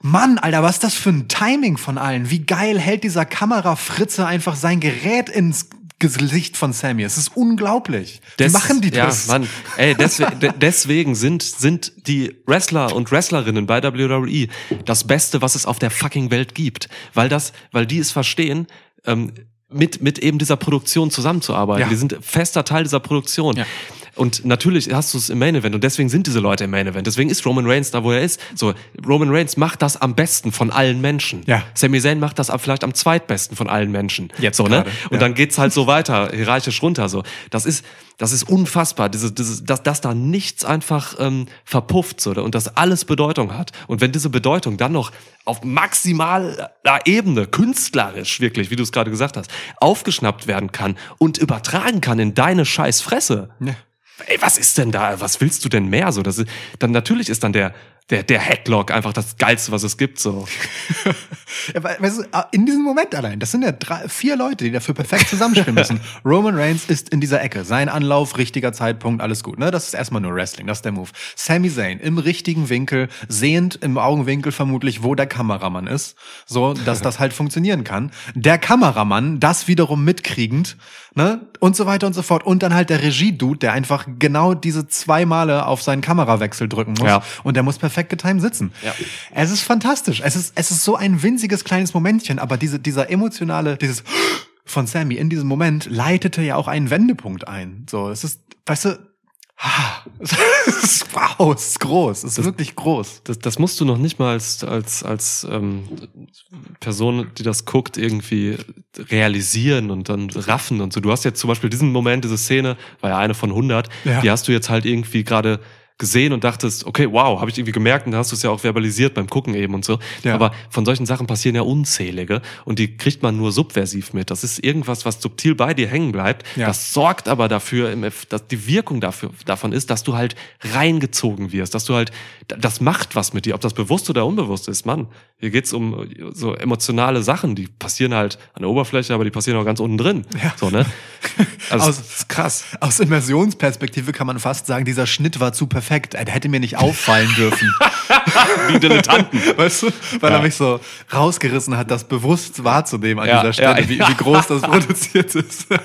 Speaker 3: Mann, Alter, was ist das für ein Timing von allen? Wie geil hält dieser Kamerafritze einfach sein Gerät ins Gesicht von Sammy? Es ist unglaublich. Wie
Speaker 4: Des-
Speaker 3: machen die das?
Speaker 4: Ja, Mann. Ey, deswegen, de- deswegen sind, sind die Wrestler und Wrestlerinnen bei WWE das Beste, was es auf der fucking Welt gibt. Weil das, weil die es verstehen, ähm, mit, mit eben dieser Produktion zusammenzuarbeiten.
Speaker 3: Ja.
Speaker 4: Die sind fester Teil dieser Produktion.
Speaker 3: Ja.
Speaker 4: Und natürlich hast du es im Main Event und deswegen sind diese Leute im Main Event. Deswegen ist Roman Reigns da, wo er ist. So, Roman Reigns macht das am besten von allen Menschen.
Speaker 3: Ja.
Speaker 4: Sami Zayn macht das vielleicht am zweitbesten von allen Menschen.
Speaker 3: Jetzt
Speaker 4: so, ne?
Speaker 3: gerade,
Speaker 4: Und
Speaker 3: ja.
Speaker 4: dann geht's halt so weiter, hierarchisch runter. So, das ist, das ist unfassbar. Diese, dieses, dass, dass da nichts einfach ähm, verpufft so, und das alles Bedeutung hat. Und wenn diese Bedeutung dann noch auf maximaler Ebene, künstlerisch wirklich, wie du es gerade gesagt hast, aufgeschnappt werden kann und übertragen kann in deine scheiß Fresse.
Speaker 3: Ja.
Speaker 4: Ey, was ist denn da? Was willst du denn mehr? So, das ist, dann natürlich ist dann der der, der Headlock einfach das Geilste, was es gibt, so.
Speaker 3: Ja, we- weißt du, in diesem Moment allein, das sind ja drei, vier Leute, die dafür perfekt zusammenspielen müssen. Roman Reigns ist in dieser Ecke. Sein Anlauf, richtiger Zeitpunkt, alles gut. Ne? Das ist erstmal nur Wrestling, das ist der Move. Sami Zayn im richtigen Winkel, sehend im Augenwinkel vermutlich, wo der Kameramann ist, so dass das halt funktionieren kann. Der Kameramann, das wiederum mitkriegend, ne? Und so weiter und so fort. Und dann halt der Regie-Dude, der einfach genau diese zwei Male auf seinen Kamerawechsel drücken muss.
Speaker 4: Ja.
Speaker 3: Und der muss perfekt getimed sitzen.
Speaker 4: Ja.
Speaker 3: Es ist fantastisch. Es ist, es ist so ein winziges kleines Momentchen, aber diese, dieser emotionale, dieses von Sammy in diesem Moment leitete ja auch einen Wendepunkt ein. So, es ist, weißt du, es ist, wow, es ist groß, es ist wirklich groß.
Speaker 4: Das, das musst du noch nicht mal als, als, als ähm, Person, die das guckt, irgendwie realisieren und dann raffen und so. Du hast jetzt zum Beispiel diesen Moment, diese Szene, war ja eine von 100,
Speaker 3: Ja.
Speaker 4: die hast du jetzt halt irgendwie gerade gesehen und dachtest, okay, wow, habe ich irgendwie gemerkt und dann hast du es ja auch verbalisiert beim Gucken eben und so.
Speaker 3: Ja.
Speaker 4: Aber von solchen Sachen passieren ja unzählige und die kriegt man nur subversiv mit. Das ist irgendwas, was subtil bei dir hängen bleibt.
Speaker 3: Ja.
Speaker 4: Das sorgt aber dafür, dass die Wirkung dafür, davon ist, dass du halt reingezogen wirst, dass du halt, das macht was mit dir, ob das bewusst oder unbewusst ist. Mann, hier geht's um so emotionale Sachen, die passieren halt an der Oberfläche, aber die passieren auch ganz unten drin.
Speaker 3: Ja.
Speaker 4: So, ne? Also,
Speaker 3: Aus-
Speaker 4: das ist krass.
Speaker 3: Aus Immersionsperspektive kann man fast sagen, dieser Schnitt war zu perfekt. Er hätte mir nicht auffallen dürfen.
Speaker 4: Wie Dilettanten.
Speaker 3: Weißt du? Weil
Speaker 4: Ja.
Speaker 3: er mich so rausgerissen hat, das bewusst wahrzunehmen an
Speaker 4: Ja,
Speaker 3: dieser Stelle,
Speaker 4: ja,
Speaker 3: wie, wie groß das produziert ist.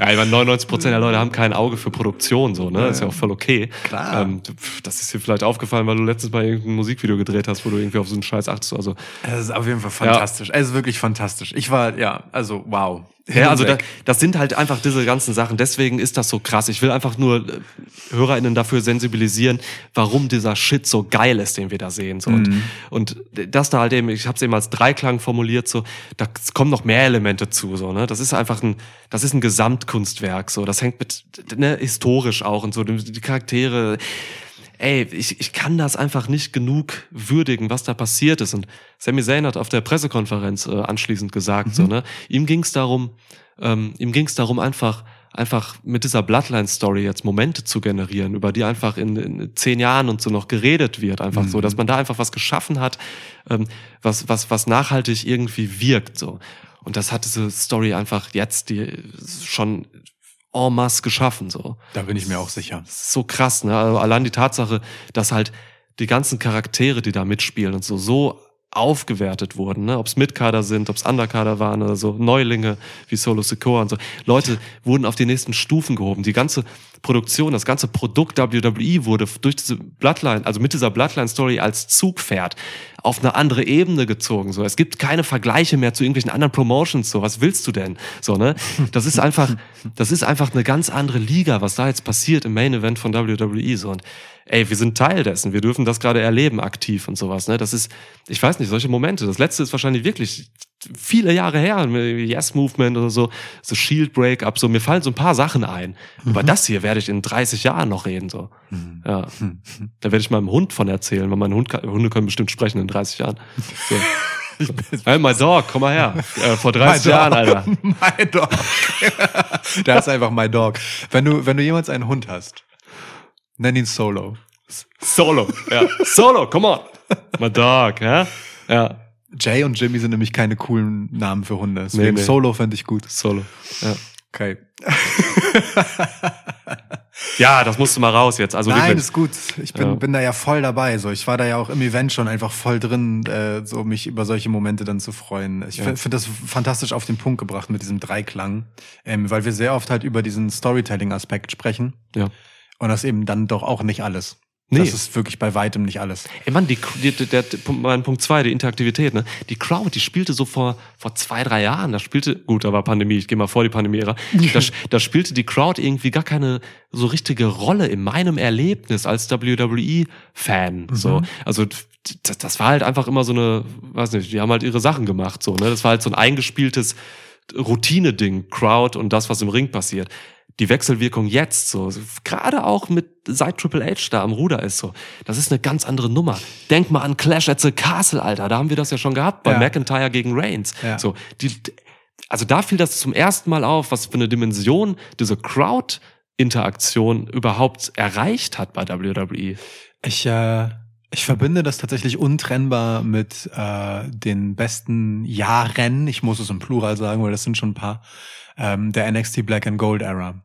Speaker 4: Ja, ich meine, 99 Prozent der Leute haben kein Auge für Produktion, so, ne? ist ja auch voll okay.
Speaker 3: Klar.
Speaker 4: Ähm, das ist dir vielleicht aufgefallen, weil du letztens mal irgendein Musikvideo gedreht hast, wo du irgendwie auf so einen Scheiß achtest. Also,
Speaker 3: Es ist auf jeden Fall fantastisch. Es ist wirklich fantastisch. Ich war, ja, also wow.
Speaker 4: Ja, also da, das sind halt einfach diese ganzen Sachen. Deswegen ist das so krass. Ich will einfach nur äh, HörerInnen dafür sensibilisieren, warum dieser Shit so geil ist, den wir da sehen. So. Und, und das da halt eben, ich habe es eben als Dreiklang formuliert, so, da kommen noch mehr Elemente zu. So, ne? Das ist einfach ein, das ist ein Gesamtkunstwerk. So, das hängt mit ne, historisch auch und so, die Charaktere. Ey, ich, ich kann das einfach nicht genug würdigen, was da passiert ist. Und Sami Zayn hat auf der Pressekonferenz äh, anschließend gesagt, so, ne, ihm ging es darum, ähm, ihm ging es darum, einfach, einfach mit dieser Bloodline-Story jetzt Momente zu generieren, über die einfach in, in zehn Jahren und so noch geredet wird, einfach so, dass man da einfach was geschaffen hat, ähm, was, was, was nachhaltig irgendwie wirkt, so. Und das hat diese Story einfach jetzt die schon en masse geschaffen, so
Speaker 3: Da bin ich mir auch sicher.
Speaker 4: so krass, ne? Also allein die Tatsache, dass halt die ganzen Charaktere, die da mitspielen und so, so aufgewertet wurden, ne? Ob es Mitkader sind, ob es Underkader waren oder so, Neulinge wie Solo Sikoa und so. Leute wurden auf die nächsten Stufen gehoben. Die ganze Produktion, das ganze Produkt WWE wurde durch diese Bloodline, also mit dieser Bloodline-Story als Zugpferd auf eine andere Ebene gezogen. So, es gibt keine Vergleiche mehr zu irgendwelchen anderen Promotions. So, was willst du denn? So, ne? Das ist einfach, das ist einfach eine ganz andere Liga, was da jetzt passiert im Main Event von WWE. So und ey, wir sind Teil dessen. Wir dürfen das gerade erleben, aktiv und sowas. Ne? Das ist, ich weiß nicht, solche Momente. Das letzte ist wahrscheinlich wirklich viele Jahre her, Yes Movement oder so, so Shield Breakup, so mir fallen so ein paar Sachen ein. Über das hier werde ich in 30 Jahren noch reden, so. Ja. Da werde ich meinem Hund von erzählen, weil mein Hund Hunde können bestimmt sprechen in 30 Jahren. So. Hey, my dog, komm mal her. Äh, vor 30 Jahren, Alter.
Speaker 3: My Dog. Der ist einfach My Dog. Wenn du, wenn du jemals einen Hund hast, nenn ihn Solo.
Speaker 4: Solo, ja. Solo, come on. My dog, ja? Ja,
Speaker 3: Jay und Jimmy sind nämlich keine coolen Namen für Hunde. Deswegen
Speaker 4: Nee, nee.
Speaker 3: Solo fände ich gut.
Speaker 4: Solo. Ja.
Speaker 3: Okay.
Speaker 4: ja, das musst du mal raus jetzt. Also
Speaker 3: Nein,
Speaker 4: wirklich.
Speaker 3: ist gut. Ich bin,
Speaker 4: Ja.
Speaker 3: bin da ja voll dabei. So, ich war da ja auch im Event schon einfach voll drin, äh, so mich über solche Momente dann zu freuen. Ich
Speaker 4: Ja.
Speaker 3: finde das fantastisch auf den Punkt gebracht mit diesem Dreiklang, ähm, weil wir sehr oft halt über diesen Storytelling-Aspekt sprechen
Speaker 4: Ja.
Speaker 3: Und das eben dann doch auch nicht alles.
Speaker 4: Nee.
Speaker 3: Das ist wirklich bei weitem nicht alles.
Speaker 4: Ey Mann, die, die, der, der, mein Punkt zwei, die Interaktivität, ne? Die Crowd, die spielte so vor, vor zwei, drei Jahren, da spielte, gut, da war Pandemie, ich gehe mal vor die Pandemie-Ära, da, da spielte die Crowd irgendwie gar keine so richtige Rolle in meinem Erlebnis als WWE-Fan, so. Also, das, das war halt einfach immer so eine, weiß nicht, die haben halt ihre Sachen gemacht, so, ne? Das war halt so ein eingespieltes Routine-Ding, Crowd und das, was im Ring passiert. Die Wechselwirkung jetzt, so, gerade auch mit, seit Triple H da am Ruder ist, so, das ist eine ganz andere Nummer. Denk mal an Clash at the Castle, Alter, da haben wir das ja schon gehabt, bei
Speaker 3: Ja.
Speaker 4: McIntyre gegen Reigns.
Speaker 3: Ja.
Speaker 4: So, die, also da fiel das zum ersten Mal auf, was für eine Dimension diese Crowd-Interaktion überhaupt erreicht hat bei WWE.
Speaker 3: Ich, äh, Ich verbinde das tatsächlich untrennbar mit äh, den besten Jahren, ich muss es im Plural sagen, weil das sind schon ein paar, ähm, der NXT Black and Gold Era.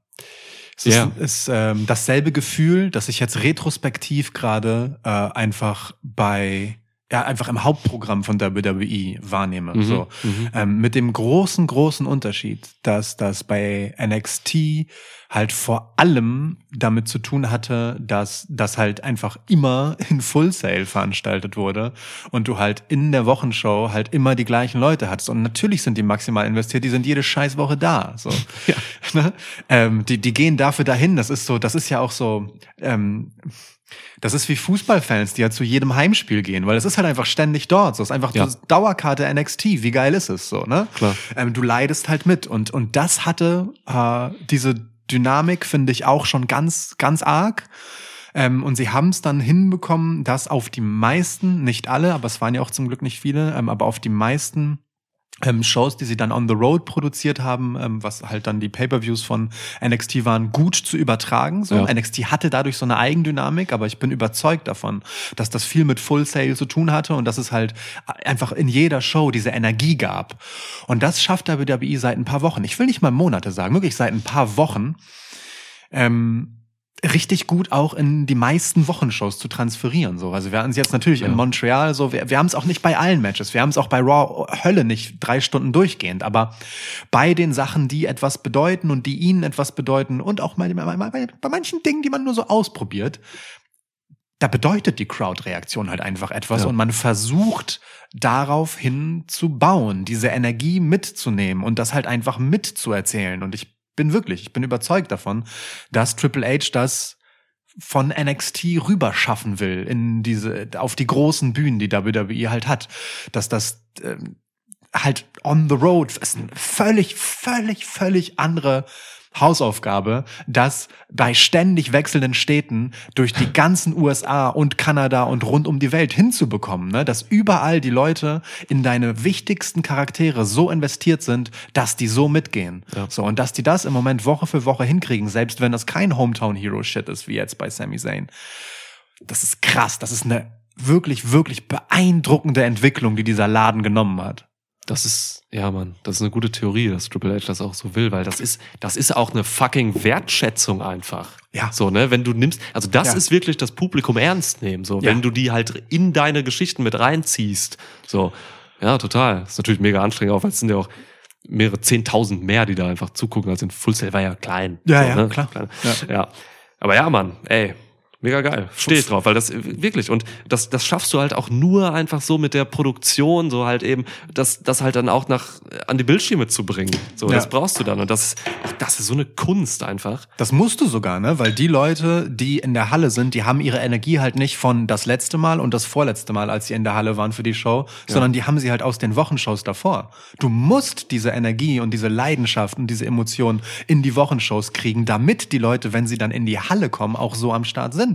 Speaker 3: Es ist, ist ähm, dasselbe Gefühl, das ich jetzt retrospektiv gerade äh, einfach bei ja einfach im Hauptprogramm von WWE wahrnehme.
Speaker 4: Mhm,
Speaker 3: So
Speaker 4: mhm.
Speaker 3: ähm, mit dem großen großen Unterschied, dass das bei NXT halt vor allem damit zu tun hatte, dass das halt einfach immer in Full Sale veranstaltet wurde und du halt in der Wochenshow halt immer die gleichen Leute hattest. Und natürlich sind die maximal investiert, die sind jede Scheißwoche da. So.
Speaker 4: Ja.
Speaker 3: Ne? Ähm, die, die gehen dafür dahin. Das ist so, das ist ja auch so. Ähm, das ist wie Fußballfans, die ja zu jedem Heimspiel gehen, weil es ist halt einfach ständig dort. So, es ist einfach
Speaker 4: Ja.
Speaker 3: Dauerkarte NXT. Wie geil ist es so, ne?
Speaker 4: Klar.
Speaker 3: Ähm, du leidest halt mit und und das hatte äh, diese Dynamik finde ich auch schon ganz ganz arg. Ähm, und sie haben es dann hinbekommen, dass auf die meisten, nicht alle, aber es waren ja auch zum Glück nicht viele, ähm, aber auf die meisten ähm, Shows, die sie dann on the road produziert haben, ähm, was halt dann die Pay-per-Views von NXT waren, gut zu übertragen. So.
Speaker 4: Ja.
Speaker 3: NXT hatte dadurch so eine Eigendynamik, aber ich bin überzeugt davon, dass das viel mit Full Sale zu tun hatte und dass es halt einfach in jeder Show diese Energie gab. Und das schafft WWE seit ein paar Wochen. Ich will nicht mal Monate sagen, wirklich seit ein paar Wochen. Ähm, richtig gut auch in die meisten Wochenshows zu transferieren. So. Also wir hatten es jetzt natürlich in
Speaker 4: Ja.
Speaker 3: Montreal so, wir, wir haben es auch nicht bei allen Matches, wir haben es auch bei Raw Hölle nicht drei Stunden durchgehend, aber bei den Sachen, die etwas bedeuten und die ihnen etwas bedeuten und auch bei, bei, bei, bei manchen Dingen, die man nur so ausprobiert, da bedeutet die Crowd-Reaktion halt einfach etwas
Speaker 4: Ja.
Speaker 3: und man versucht darauf hin zu bauen, diese Energie mitzunehmen und das halt einfach mitzuerzählen. Und ich bin wirklich, ich bin überzeugt davon, dass Triple H das von NXT rüber schaffen will in diese auf die großen Bühnen, die WWE halt hat, dass das ähm, halt on the road ist eine völlig völlig völlig andere Hausaufgabe, das bei ständig wechselnden Städten durch die ganzen USA und Kanada und rund um die Welt hinzubekommen, ne? dass überall die Leute in deine wichtigsten Charaktere so investiert sind, dass die so mitgehen.
Speaker 4: Ja.
Speaker 3: So und dass die das im Moment Woche für Woche hinkriegen, selbst wenn das kein Hometown Hero Shit ist wie jetzt bei Sami Zayn. Das ist krass, das ist eine wirklich wirklich beeindruckende Entwicklung, die dieser Laden genommen hat.
Speaker 4: Das ist, ja, Mann, das ist eine gute Theorie, dass Triple H das auch so will, weil das ist, das ist auch eine fucking Wertschätzung einfach.
Speaker 3: Ja.
Speaker 4: So, ne, wenn du nimmst, also das
Speaker 3: Ja.
Speaker 4: ist wirklich das Publikum ernst nehmen, so,
Speaker 3: Ja.
Speaker 4: wenn du die halt in deine Geschichten mit reinziehst, so. Ja, total. Das ist natürlich mega anstrengend, auch weil es sind ja auch mehrere zehntausend mehr, die da einfach zugucken, als in Full Sail war ja klein.
Speaker 3: Ja,
Speaker 4: so,
Speaker 3: ja,
Speaker 4: ne?
Speaker 3: klar.
Speaker 4: Klein.
Speaker 3: Ja.
Speaker 4: ja. Aber ja, Mann, ey, mega geil. Stehe ich drauf, weil das wirklich und das das schaffst du halt auch nur einfach so mit der Produktion, so halt eben das das halt dann auch nach an die Bildschirme zu bringen. So,
Speaker 3: Ja.
Speaker 4: das brauchst du dann und das auch das ist so eine Kunst einfach.
Speaker 3: Das musst du sogar, ne? Weil die Leute, die in der Halle sind, die haben ihre Energie halt nicht von das letzte Mal und das vorletzte Mal, als sie in der Halle waren für die Show, sondern die haben sie halt aus den Wochenshows davor. Du musst diese Energie und diese Leidenschaft und diese Emotionen in die Wochenshows kriegen, damit die Leute, wenn sie dann in die Halle kommen, auch so am Start sind.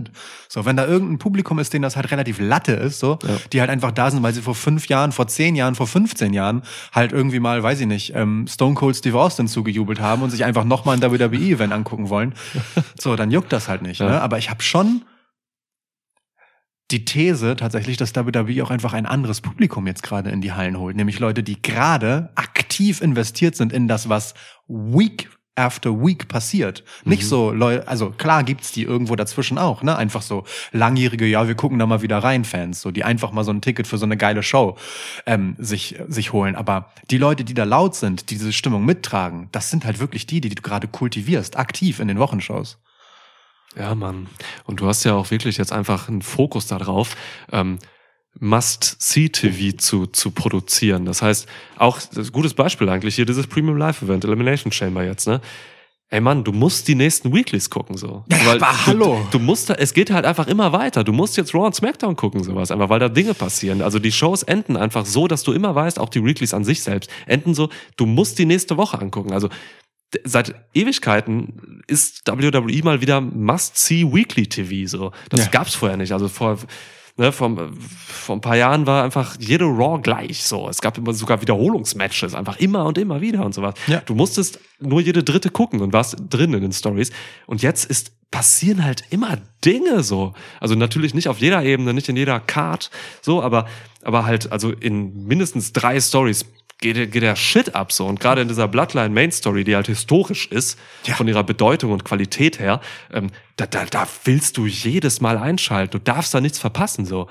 Speaker 3: So, wenn da irgendein Publikum ist, denen das halt relativ Latte ist, so,
Speaker 4: Ja.
Speaker 3: die halt einfach da sind, weil sie vor fünf Jahren, vor zehn Jahren, vor 15 Jahren halt irgendwie mal, weiß ich nicht, ähm, Stone Cold Steve Austin zugejubelt haben und sich einfach nochmal ein WWE-Event angucken wollen. So, dann juckt das halt nicht.
Speaker 4: Ja.
Speaker 3: Ne? Aber ich habe schon die These tatsächlich, dass WWE auch einfach ein anderes Publikum jetzt gerade in die Hallen holt. Nämlich Leute, die gerade aktiv investiert sind in das, was Week after Week passiert. Nicht
Speaker 4: Mhm.
Speaker 3: so Leute, also klar gibt's die irgendwo dazwischen auch, ne? Einfach so langjährige, ja, wir gucken da mal wieder rein Fans, so die einfach mal so ein Ticket für so eine geile Show ähm, sich sich holen. Aber die Leute, die da laut sind, die diese Stimmung mittragen, das sind halt wirklich die, die du gerade kultivierst, aktiv in den Wochenshows.
Speaker 4: Ja, Mann. Und du hast ja auch wirklich jetzt einfach einen Fokus darauf, ähm, Must-See-TV zu, zu produzieren. Das heißt, auch, das gutes Beispiel eigentlich hier, dieses Premium Live-Event, Elimination Chamber jetzt, ne? Ey Mann, du musst die nächsten Weeklies gucken, so.
Speaker 3: Ja,
Speaker 4: Weil
Speaker 3: aber
Speaker 4: du,
Speaker 3: hallo.
Speaker 4: Du, musst es geht halt einfach immer weiter. Du musst jetzt Raw und SmackDown gucken, sowas, einfach weil da Dinge passieren. Also die Shows enden einfach so, dass du immer weißt, auch die Weeklies an sich selbst, enden so, du musst die nächste Woche angucken. Also seit Ewigkeiten ist WWE mal wieder Must-See Weekly TV so. Das
Speaker 3: Ja.
Speaker 4: gab's vorher nicht. Also vor Ne, vor, vor ein paar Jahren war einfach jede Raw gleich so. Es gab immer sogar Wiederholungsmatches, einfach immer und immer wieder und sowas.
Speaker 3: Ja.
Speaker 4: Du musstest nur jede dritte gucken und warst drin in den Stories. Und jetzt ist passieren halt immer Dinge so. Also natürlich nicht auf jeder Ebene, nicht in jeder Card, so, aber, aber halt, also in mindestens drei Stories geht, geht der Shit ab so. Und gerade in dieser Bloodline Main Story, die halt historisch ist,
Speaker 3: Ja.
Speaker 4: von ihrer Bedeutung und Qualität her, ähm, da, da, da willst du jedes Mal einschalten. Du darfst da nichts verpassen, so.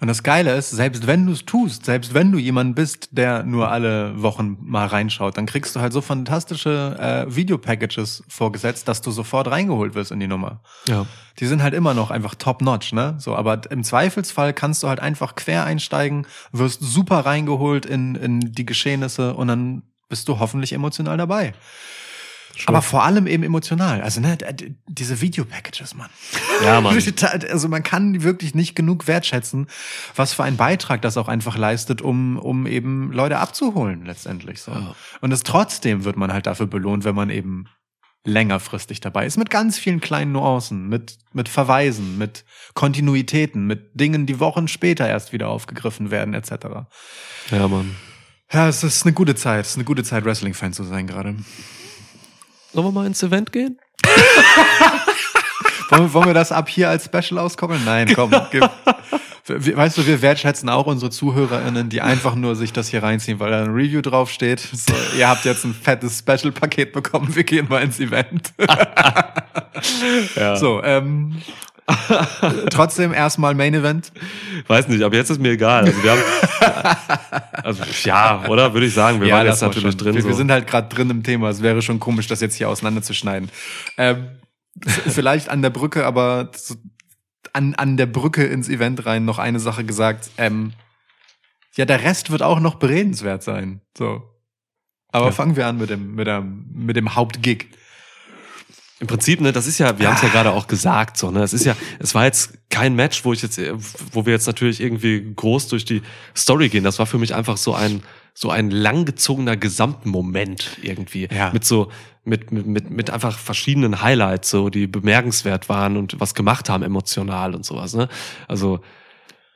Speaker 3: Und das Geile ist, selbst wenn du es tust, selbst wenn du jemand bist, der nur alle Wochen mal reinschaut, dann kriegst du halt so fantastische äh, Videopackages vorgesetzt, dass du sofort reingeholt wirst in die Nummer.
Speaker 4: Ja.
Speaker 3: Die sind halt immer noch einfach top-notch, ne? So, aber im Zweifelsfall kannst du halt einfach quer einsteigen, wirst super reingeholt in, in die Geschehnisse und dann bist du hoffentlich emotional dabei. Aber vor allem eben emotional. Also, ne, diese Videopackages, Mann.
Speaker 4: Ja, Mann.
Speaker 3: Also man kann wirklich nicht genug wertschätzen, was für einen Beitrag das auch einfach leistet, um, um eben Leute abzuholen letztendlich. So. Und es trotzdem wird man halt dafür belohnt, wenn man eben längerfristig dabei ist, mit ganz vielen kleinen Nuancen, mit, mit Verweisen, mit Kontinuitäten, mit Dingen, die Wochen später erst wieder aufgegriffen werden, etc.
Speaker 4: Ja, Mann.
Speaker 3: Ja, es ist eine gute Zeit, es ist eine gute Zeit, Wrestling-Fan zu sein gerade.
Speaker 4: Sollen wir mal ins Event gehen?
Speaker 3: Wollen, wollen wir das ab hier als Special auskoppeln? Nein, komm. Gib. Wir- Weißt du, wir wertschätzen auch unsere ZuhörerInnen, die einfach nur sich das hier reinziehen, weil da ein Review draufsteht. So, ihr habt jetzt ein fettes Special-Paket bekommen, wir gehen mal ins Event.
Speaker 4: Ja.
Speaker 3: So, ähm, trotzdem erstmal Main Event.
Speaker 4: Weiß nicht, aber jetzt ist mir egal. Also wir haben, also ja, oder würde ich sagen, wir waren jetzt natürlich
Speaker 3: schon.
Speaker 4: drin.
Speaker 3: Wir,
Speaker 4: so.
Speaker 3: wir sind halt gerade drin im Thema. Es wäre schon komisch, das jetzt hier auseinanderzuschneiden. Ähm, vielleicht an der Brücke, aber so an, an der Brücke ins Event rein noch eine Sache gesagt. Ähm, ja, der Rest wird auch noch beredenswert sein. So. Aber
Speaker 4: Ja.
Speaker 3: fangen wir an mit dem, mit dem, mit dem Hauptgig.
Speaker 4: Im Prinzip, ne, das ist ja, wir haben es ja gerade auch gesagt, so, ne, es ist ja, es war jetzt kein Match, wo ich jetzt, äh, wo wir jetzt natürlich irgendwie groß durch die Story gehen. Das war für mich einfach so ein, so ein langgezogener Gesamtmoment irgendwie.
Speaker 3: Ja.
Speaker 4: Mit so, mit, mit, mit, einfach verschiedenen Highlights, so, die bemerkenswert waren und was gemacht haben emotional und sowas, ne. Also,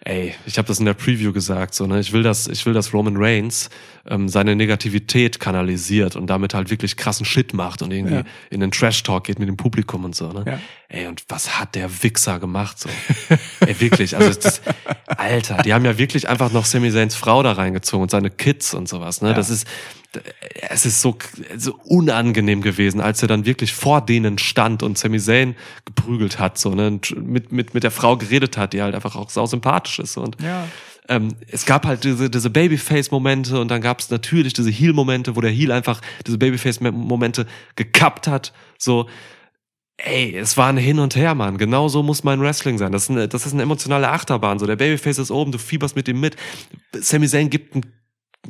Speaker 4: Ey, ich habe das in der Preview gesagt, so ne, ich will, dass ich will, dass Roman Reigns ähm, seine Negativität kanalisiert und damit halt wirklich krassen Shit macht und irgendwie
Speaker 3: Ja.
Speaker 4: in den Trash Talk geht mit dem Publikum und so, ne?
Speaker 3: Ja.
Speaker 4: Ey, und was hat der Wichser gemacht so? Ey, wirklich, also das, Alter, die haben ja wirklich einfach noch Sami Zayns Frau da reingezogen und seine Kids und sowas, ne?
Speaker 3: Ja.
Speaker 4: Das ist es ist so, so unangenehm gewesen, als er dann wirklich vor denen stand und Sami Zayn geprügelt hat, so, ne, und mit, mit, mit der Frau geredet hat, die halt einfach auch sau sympathisch ist. Und
Speaker 3: Ja.
Speaker 4: Ähm, es gab halt diese, diese Babyface-Momente und dann gab es natürlich diese Heel-Momente, wo der Heel einfach diese Babyface-Momente gekappt hat. So, ey, es war ein Hin und Her, Mann. Genau so muss mein Wrestling sein. Das ist, eine, das ist eine emotionale Achterbahn. So, der Babyface ist oben, du fieberst mit ihm mit. Sami Zayn gibt einen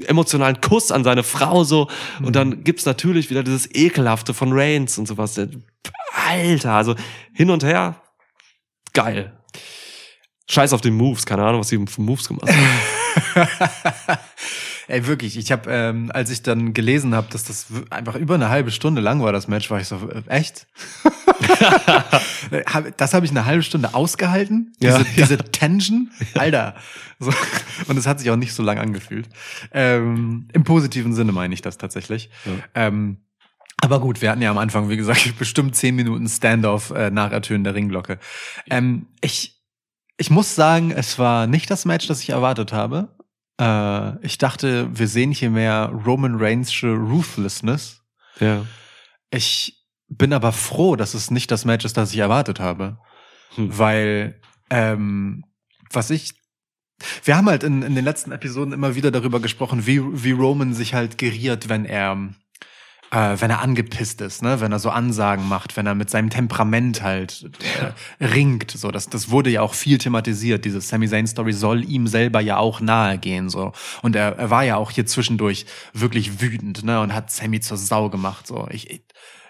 Speaker 4: emotionalen Kuss an seine Frau so und dann gibt's natürlich wieder dieses ekelhafte von Reigns und sowas. Alter, also hin und her, geil. Scheiß auf die Moves, keine Ahnung, was die für Moves gemacht haben.
Speaker 3: Ey, wirklich, ich habe, ähm, als ich dann gelesen habe, dass das einfach über eine halbe Stunde lang war, das Match, war ich so, äh, echt? Das habe ich eine halbe Stunde ausgehalten? Diese,
Speaker 4: Ja,
Speaker 3: diese Tension? Alter. So. Und es hat sich auch nicht so lang angefühlt. Ähm, Im positiven Sinne meine ich das tatsächlich. Ähm, aber gut, wir hatten ja am Anfang, wie gesagt, bestimmt zehn Minuten Standoff äh, nach Ertönen der Ringglocke. Ähm, ich, ich muss sagen, es war nicht das Match, das ich erwartet habe. Äh, ich dachte, wir sehen hier mehr Roman Reigns'sche Ruthlessness.
Speaker 4: Ja.
Speaker 3: Ich bin aber froh, dass es nicht das Match ist, das ich erwartet habe.
Speaker 4: Hm.
Speaker 3: Weil, ähm, was ich. Wir haben halt in, in den letzten Episoden immer wieder darüber gesprochen, wie, wie Roman sich halt geriert, wenn er, äh, wenn er angepisst ist, ne? wenn er so Ansagen macht, wenn er mit seinem Temperament halt äh, ringt. So, das, das wurde ja auch viel thematisiert. Diese Sami Zayn Story soll ihm selber ja auch nahe gehen. So. Und er, er war ja auch hier zwischendurch wirklich wütend, ne? Und hat Sammy zur Sau gemacht. So, ich, ich,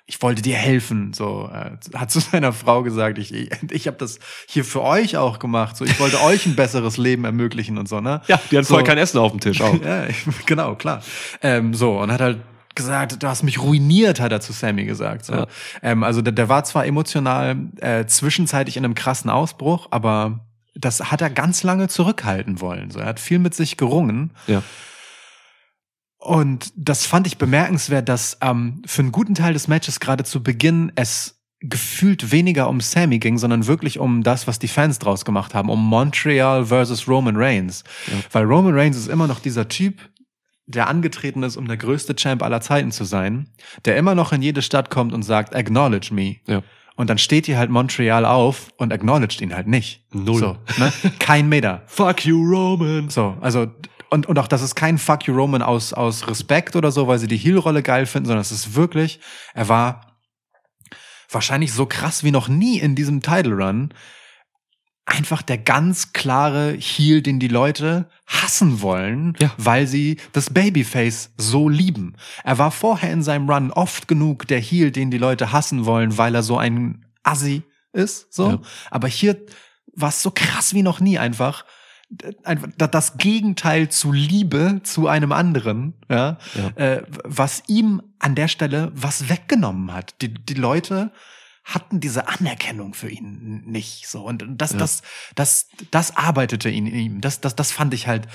Speaker 3: ich wollte dir helfen, so äh, hat zu seiner Frau gesagt, ich ich, ich habe das hier für euch auch gemacht, so ich wollte euch ein besseres Leben ermöglichen und so, ne?
Speaker 4: Ja, die hat
Speaker 3: so,
Speaker 4: voll kein Essen auf dem Tisch auch.
Speaker 3: ja, genau, klar. Ähm, so, und hat halt gesagt, du hast mich ruiniert, hat er zu Sammy gesagt. So.
Speaker 4: Ja.
Speaker 3: Ähm, also der, der war zwar emotional äh, zwischenzeitlich in einem krassen Ausbruch, aber das hat er ganz lange zurückhalten wollen. So, er hat viel mit sich gerungen.
Speaker 4: Ja.
Speaker 3: Und das fand ich bemerkenswert, dass ähm, für einen guten Teil des Matches gerade zu Beginn es gefühlt weniger um Sammy ging, sondern wirklich um das, was die Fans draus gemacht haben, um Montreal versus Roman Reigns.
Speaker 4: Ja.
Speaker 3: Weil Roman Reigns ist immer noch dieser Typ, der angetreten ist, um der größte Champ aller Zeiten zu sein, der immer noch in jede Stadt kommt und sagt, acknowledge me.
Speaker 4: Ja.
Speaker 3: Und dann steht hier halt Montreal auf und acknowledged ihn halt nicht.
Speaker 4: Null.
Speaker 3: So, ne? Kein Meter.
Speaker 4: Fuck you, Roman.
Speaker 3: So, also und, und auch das ist kein Fuck you Roman aus, aus Respekt oder so, weil sie die Heel-Rolle geil finden, sondern es ist wirklich, er war wahrscheinlich so krass wie noch nie in diesem Title Run. Einfach der ganz klare Heel, den die Leute hassen wollen,
Speaker 4: Ja.
Speaker 3: weil sie das Babyface so lieben. Er war vorher in seinem Run oft genug der Heel, den die Leute hassen wollen, weil er so ein Assi ist, so.
Speaker 4: Ja.
Speaker 3: Aber hier war es so krass wie noch nie einfach. Einfach da- das Gegenteil zu Liebe zu einem anderen, ja,
Speaker 4: Ja.
Speaker 3: Äh, was ihm an der Stelle was weggenommen hat. Die, die Leute hatten diese Anerkennung für ihn nicht so. Und das
Speaker 4: Ja.
Speaker 3: das das das arbeitete ihn in ihm. Das das das fand ich halt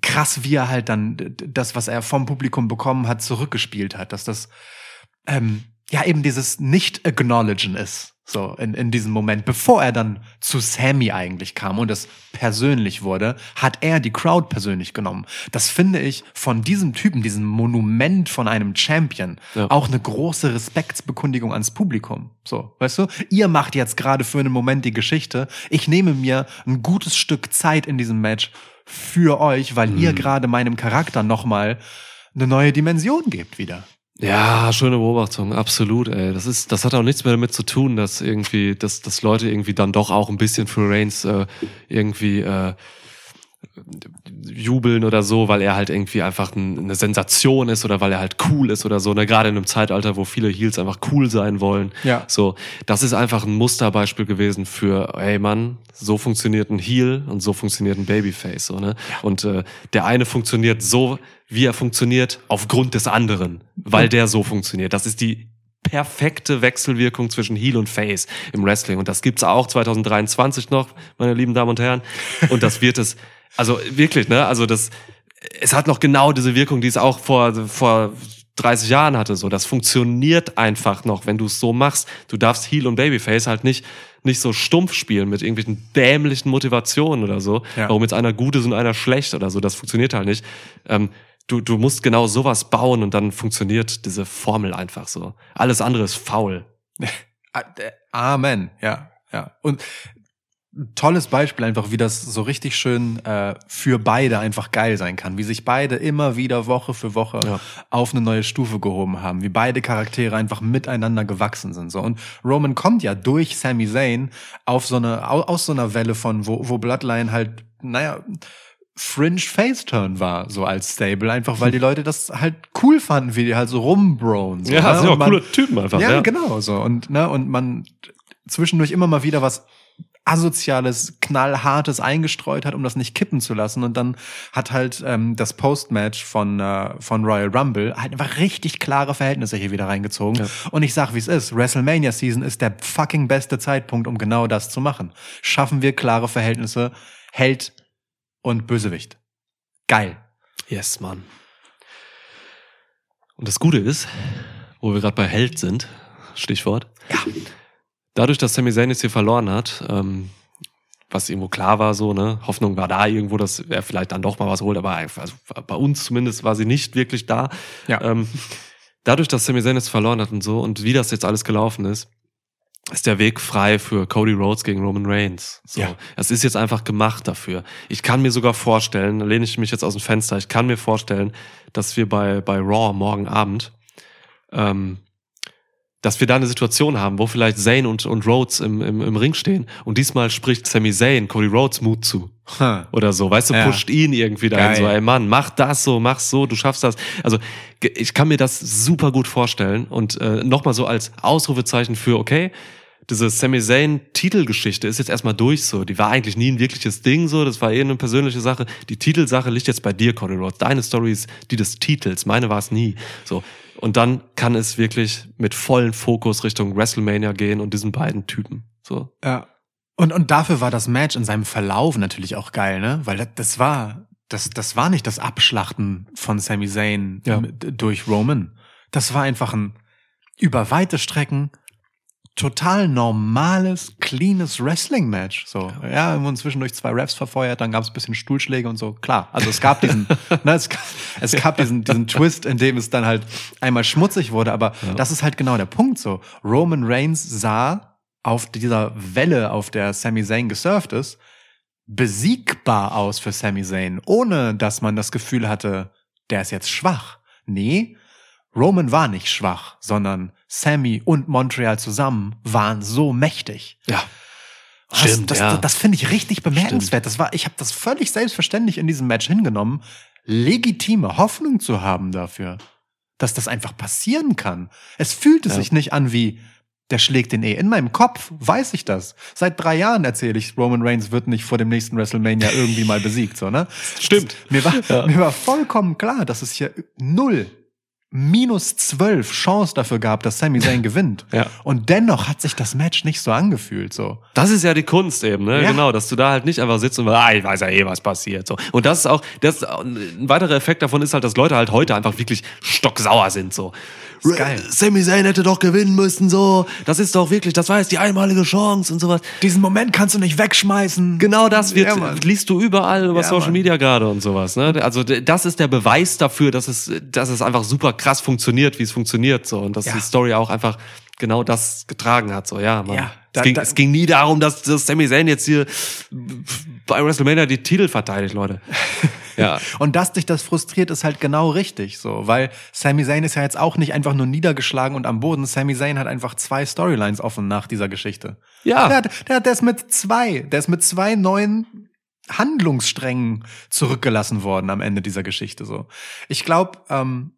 Speaker 3: krass wie er halt dann das was er vom Publikum bekommen hat zurückgespielt hat dass das ähm, ja eben dieses nicht acknowledgen ist so in, in diesem Moment bevor er dann zu Sammy eigentlich kam und es persönlich wurde hat er die Crowd persönlich genommen. Das finde ich von diesem Typen diesem Monument von einem Champion
Speaker 4: Ja.
Speaker 3: auch eine große Respektsbekundigung ans Publikum. So weißt du? Ihr macht jetzt gerade für einen Moment die Geschichte. Ich nehme mir ein gutes Stück Zeit in diesem Match für euch weil ihr gerade meinem Charakter nochmal eine neue Dimension gebt wieder
Speaker 4: Ja, schöne Beobachtung, absolut, ey. Das ist, das hat auch nichts mehr damit zu tun, dass irgendwie, dass, dass Leute irgendwie dann doch auch ein bisschen für Reigns äh, irgendwie äh, jubeln oder so, weil er halt irgendwie einfach ein, eine Sensation ist oder weil er halt cool ist oder so. Ne? Gerade in einem Zeitalter, wo viele Heels einfach cool sein wollen.
Speaker 3: Ja.
Speaker 4: So, das ist einfach ein Musterbeispiel gewesen für, ey Mann, so funktioniert ein Heel und so funktioniert ein Babyface. So, ne? Und äh, der eine funktioniert so, wie er funktioniert, aufgrund des anderen, weil der so funktioniert. Das ist die perfekte Wechselwirkung zwischen Heel und Face im Wrestling. Und das gibt's auch 2023 noch, meine lieben Damen und Herren. Und das wird es, also wirklich, ne? Also das, es hat noch genau diese Wirkung, die es auch vor, vor 30 Jahren hatte. So, das funktioniert einfach noch, wenn du es so machst. Du darfst Heel und Babyface halt nicht nicht so stumpf spielen mit irgendwelchen dämlichen Motivationen oder so.
Speaker 3: Ja.
Speaker 4: Warum jetzt einer gut ist und einer schlecht oder so, das funktioniert halt nicht. Ähm, du, du musst genau sowas bauen und dann funktioniert diese Formel einfach so. Alles andere ist faul.
Speaker 3: Amen, ja, ja. Und tolles Beispiel einfach, wie das so richtig schön äh, für beide einfach geil sein kann, wie sich beide immer wieder Woche für Woche
Speaker 4: Ja.
Speaker 3: auf eine neue Stufe gehoben haben, wie beide Charaktere einfach miteinander gewachsen sind. So und Roman kommt ja durch Sami Zayn auf so eine au- aus so einer Welle von wo, wo Bloodline halt, naja Fringe Face Turn war, so als Stable, einfach weil die Leute das halt cool fanden, wie die halt so rumbroen. So,
Speaker 4: Ja,
Speaker 3: ne?
Speaker 4: sind auch
Speaker 3: man-
Speaker 4: coole Typen einfach.
Speaker 3: ja,
Speaker 4: Ja,
Speaker 3: genau so. Und, ne, und man zwischendurch immer mal wieder was asoziales, knallhartes eingestreut hat, um das nicht kippen zu lassen. Und dann hat halt ähm, das Postmatch von, äh, von Royal Rumble halt einfach richtig klare Verhältnisse hier wieder reingezogen.
Speaker 4: Ja.
Speaker 3: Und ich sag, wie es ist. WrestleMania Season ist der fucking beste Zeitpunkt, um genau das zu machen. Schaffen wir klare Verhältnisse, Held und Bösewicht. Geil.
Speaker 4: Yes, Mann. Und das Gute ist, wo wir gerade bei Held sind, Stichwort.
Speaker 3: Ja.
Speaker 4: Dadurch, dass Sami Zayn jetzt hier verloren hat, ähm, was irgendwo klar war, so, ne, Hoffnung war da irgendwo, dass er vielleicht dann doch mal was holt, aber also bei uns zumindest war sie nicht wirklich da.
Speaker 3: Ja.
Speaker 4: Ähm, dadurch, dass Sami Zayn jetzt verloren hat und so und wie das jetzt alles gelaufen ist, ist der Weg frei für Cody Rhodes gegen Roman Reigns. So,
Speaker 3: Ja.
Speaker 4: es ist jetzt einfach gemacht dafür. Ich kann mir sogar vorstellen, da lehne ich mich jetzt aus dem Fenster, ich kann mir vorstellen, dass wir bei, bei Raw morgen Abend, ähm, dass wir da eine Situation haben, wo vielleicht Zayn und, und Rhodes im, im, im Ring stehen und diesmal spricht Sami Zayn Cody Rhodes Mut zu
Speaker 3: Huh.
Speaker 4: oder so, weißt du,
Speaker 3: Ja.
Speaker 4: pusht ihn irgendwie dahin,
Speaker 3: Geil.
Speaker 4: so, ey Mann, mach das so, mach so, du schaffst das. Also ich kann mir das super gut vorstellen und äh, nochmal so als Ausrufezeichen für, okay, diese Sami Zayn Titelgeschichte ist jetzt erstmal durch so. Die war eigentlich nie ein wirkliches Ding so, das war eh eine persönliche Sache. Die Titelsache liegt jetzt bei dir, Cody Rhodes. Deine Story ist die des Titels, meine war es nie. So. Und dann kann es wirklich mit vollen Fokus Richtung WrestleMania gehen und diesen beiden Typen. So.
Speaker 3: Ja. Und, und dafür war das Match in seinem Verlauf natürlich auch geil, ne? Weil das, das war, das, das war nicht das Abschlachten von Sami Zayn
Speaker 4: Ja.
Speaker 3: durch Roman. Das war einfach ein über weite Strecken total normales, cleanes Wrestling-Match. So, ja, wurden zwischendurch zwei Raps verfeuert, dann gab es ein bisschen Stuhlschläge und so. Klar, also es gab diesen, ne, es, gab, es gab diesen, diesen Twist, in dem es dann halt einmal schmutzig wurde, aber das ist halt genau der Punkt so. Roman Reigns sah auf dieser Welle, auf der Sami Zayn gesurft ist, besiegbar aus für Sami Zayn, ohne dass man das Gefühl hatte, der ist jetzt schwach. Nee, Roman war nicht schwach, sondern Sammy und Montreal zusammen waren so mächtig.
Speaker 4: Ja.
Speaker 3: Das,
Speaker 4: Stimmt,
Speaker 3: das,
Speaker 4: ja.
Speaker 3: das finde ich richtig bemerkenswert. Das war, ich habe das völlig selbstverständlich in diesem Match hingenommen, legitime Hoffnung zu haben dafür, dass das einfach passieren kann. Es fühlte
Speaker 4: Ja.
Speaker 3: sich nicht an wie der schlägt den eh. In meinem Kopf weiß ich das. Seit drei Jahren erzähle ich, Roman Reigns wird nicht vor dem nächsten WrestleMania irgendwie mal besiegt, so, ne?
Speaker 4: Stimmt.
Speaker 3: Mir war, mir war vollkommen klar, dass es hier null, minus zwölf Chance dafür gab, dass Sami Zayn gewinnt.
Speaker 4: Ja.
Speaker 3: Und dennoch hat sich das Match nicht so angefühlt, so.
Speaker 4: Das ist ja die Kunst eben, ne?
Speaker 3: Ja.
Speaker 4: Genau, dass du da halt nicht einfach sitzt und ah, ich weiß ja eh, was passiert. So. Und das ist auch, das ein weiterer Effekt davon ist halt, dass Leute halt heute einfach wirklich stocksauer sind. So.
Speaker 3: Geil.
Speaker 4: Sami Zayn hätte doch gewinnen müssen, so. Das ist doch wirklich, das war jetzt die einmalige Chance und sowas.
Speaker 3: Diesen Moment kannst du nicht wegschmeißen.
Speaker 4: Genau das wird,
Speaker 3: Ja,
Speaker 4: liest du überall über
Speaker 3: Ja,
Speaker 4: Social
Speaker 3: Mann.
Speaker 4: Media gerade und sowas. Ne? Also das ist der Beweis dafür, dass es, dass es einfach super krass funktioniert, wie es funktioniert so und dass
Speaker 3: Ja.
Speaker 4: die Story auch einfach genau das getragen hat. So ja, Mann.
Speaker 3: Ja, da-
Speaker 4: es, ging,
Speaker 3: da-
Speaker 4: es ging nie darum, dass, dass Sami Zayn jetzt hier bei WrestleMania die Titel verteidigt, Leute. Ja.
Speaker 3: Und dass dich das frustriert, ist halt genau richtig, so. Weil Sami Zayn ist ja jetzt auch nicht einfach nur niedergeschlagen und am Boden. Sami Zayn hat einfach zwei Storylines offen nach dieser Geschichte.
Speaker 4: Ja.
Speaker 3: Der, hat, der, der ist mit zwei, der ist mit zwei neuen Handlungssträngen zurückgelassen worden am Ende dieser Geschichte, so. Ich glaube, ähm,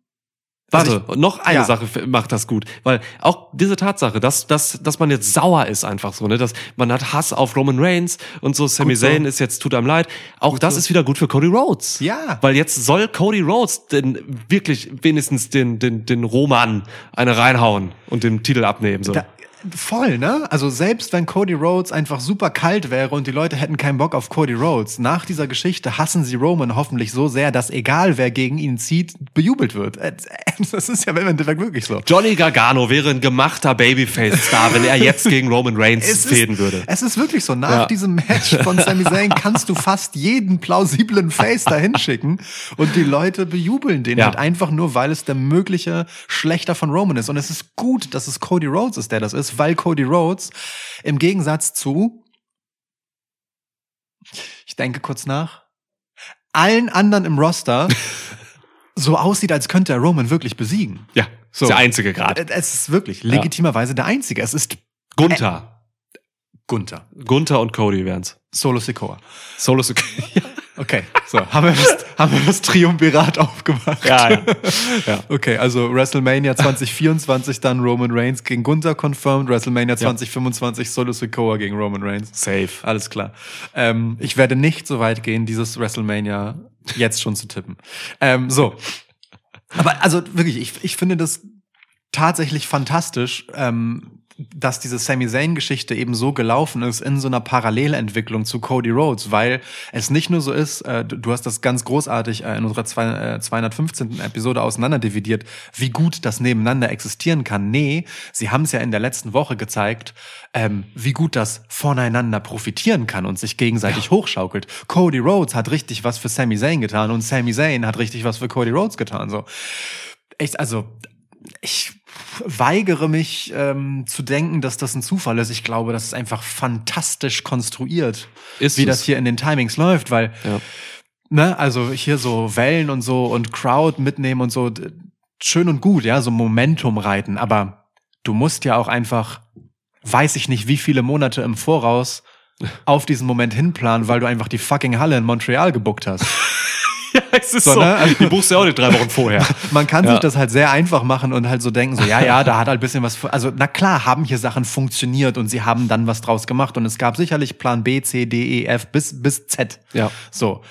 Speaker 4: Warte, noch eine
Speaker 3: ja.
Speaker 4: Sache macht das gut, weil auch diese Tatsache, dass, dass, dass man jetzt sauer ist einfach so, ne, dass man hat Hass auf Roman Reigns und so Sami
Speaker 3: Gut so.
Speaker 4: Zayn ist jetzt tut einem leid, auch
Speaker 3: Gut
Speaker 4: das
Speaker 3: so.
Speaker 4: ist wieder gut für Cody Rhodes.
Speaker 3: Ja.
Speaker 4: Weil jetzt soll Cody Rhodes denn wirklich wenigstens den den den Roman eine reinhauen und den Titel abnehmen so.
Speaker 3: Da, voll, ne? Also selbst wenn Cody Rhodes einfach super kalt wäre und die Leute hätten keinen Bock auf Cody Rhodes, nach dieser Geschichte hassen sie Roman hoffentlich so sehr, dass egal wer gegen ihn zieht, bejubelt wird. Äh, Das ist ja im Endeffekt wirklich so.
Speaker 4: Johnny Gargano wäre ein gemachter Babyface-Star, wenn er jetzt gegen Roman Reigns
Speaker 3: Es
Speaker 4: fäden
Speaker 3: ist,
Speaker 4: würde.
Speaker 3: Es ist wirklich so. Nach
Speaker 4: Ja.
Speaker 3: diesem Match von Sami Zayn kannst du fast jeden plausiblen Face dahin schicken und die Leute bejubeln den
Speaker 4: Ja.
Speaker 3: halt einfach nur, weil es der mögliche Schlechter von Roman ist. Und es ist gut, dass es Cody Rhodes ist, der das ist, weil Cody Rhodes im Gegensatz zu, ich denke kurz nach, allen anderen im Roster so aussieht, als könnte er Roman wirklich besiegen.
Speaker 4: Ja,
Speaker 3: So.
Speaker 4: ist der einzige gerade.
Speaker 3: Es ist wirklich legitimerweise der Einzige. Es ist
Speaker 4: Gunther.
Speaker 3: Gunther.
Speaker 4: Gunther und Cody wären's.
Speaker 3: Solo Sikoa.
Speaker 4: Solo
Speaker 3: Okay, so, haben wir das, haben wir das Triumvirat aufgemacht.
Speaker 4: Ja, ja. ja.
Speaker 3: Okay, also WrestleMania 2024 dann Roman Reigns gegen Gunther confirmed, WrestleMania 2025 Solo Sikoa gegen Roman Reigns.
Speaker 4: Safe.
Speaker 3: Alles klar. Ähm, ich werde nicht so weit gehen, dieses WrestleMania jetzt schon zu tippen. Ähm, so. Aber also wirklich, ich, ich finde das tatsächlich fantastisch, ähm, dass diese Sami Zayn-Geschichte eben so gelaufen ist in so einer Parallelentwicklung zu Cody Rhodes, weil es nicht nur so ist, äh, du du hast das ganz großartig äh, in unserer zwei, äh, 215. Episode auseinanderdividiert, wie gut das nebeneinander existieren kann. Nee, sie haben es ja in der letzten Woche gezeigt, ähm, wie gut das voneinander profitieren kann und sich gegenseitig hochschaukelt. Cody Rhodes hat richtig was für Sami Zayn getan und Sami Zayn hat richtig was für Cody Rhodes getan. So, echt, also ich weigere mich ähm, zu denken, dass das ein Zufall ist. Ich glaube, das ist einfach fantastisch konstruiert,
Speaker 4: Ist
Speaker 3: wie
Speaker 4: es.
Speaker 3: das hier in den Timings läuft, weil
Speaker 4: Ja.
Speaker 3: ne, also hier so Wellen und so und Crowd mitnehmen und so schön und gut, ja, so Momentum reiten, aber du musst ja auch einfach weiß ich nicht, wie viele Monate im Voraus auf diesen Moment hinplanen, weil du einfach die fucking Halle in Montreal gebuckt hast.
Speaker 4: Ja, es ist
Speaker 3: So,
Speaker 4: so.
Speaker 3: ne? Also-
Speaker 4: Die buchst du ja auch nicht drei Wochen vorher.
Speaker 3: Man kann
Speaker 4: Ja.
Speaker 3: sich das halt sehr einfach machen und halt so denken, so, ja, ja, da hat halt ein bisschen was, also, na klar, haben hier Sachen funktioniert und sie haben dann was draus gemacht und es gab sicherlich Plan B, C, D, E, F bis, bis Z.
Speaker 4: Ja.
Speaker 3: So.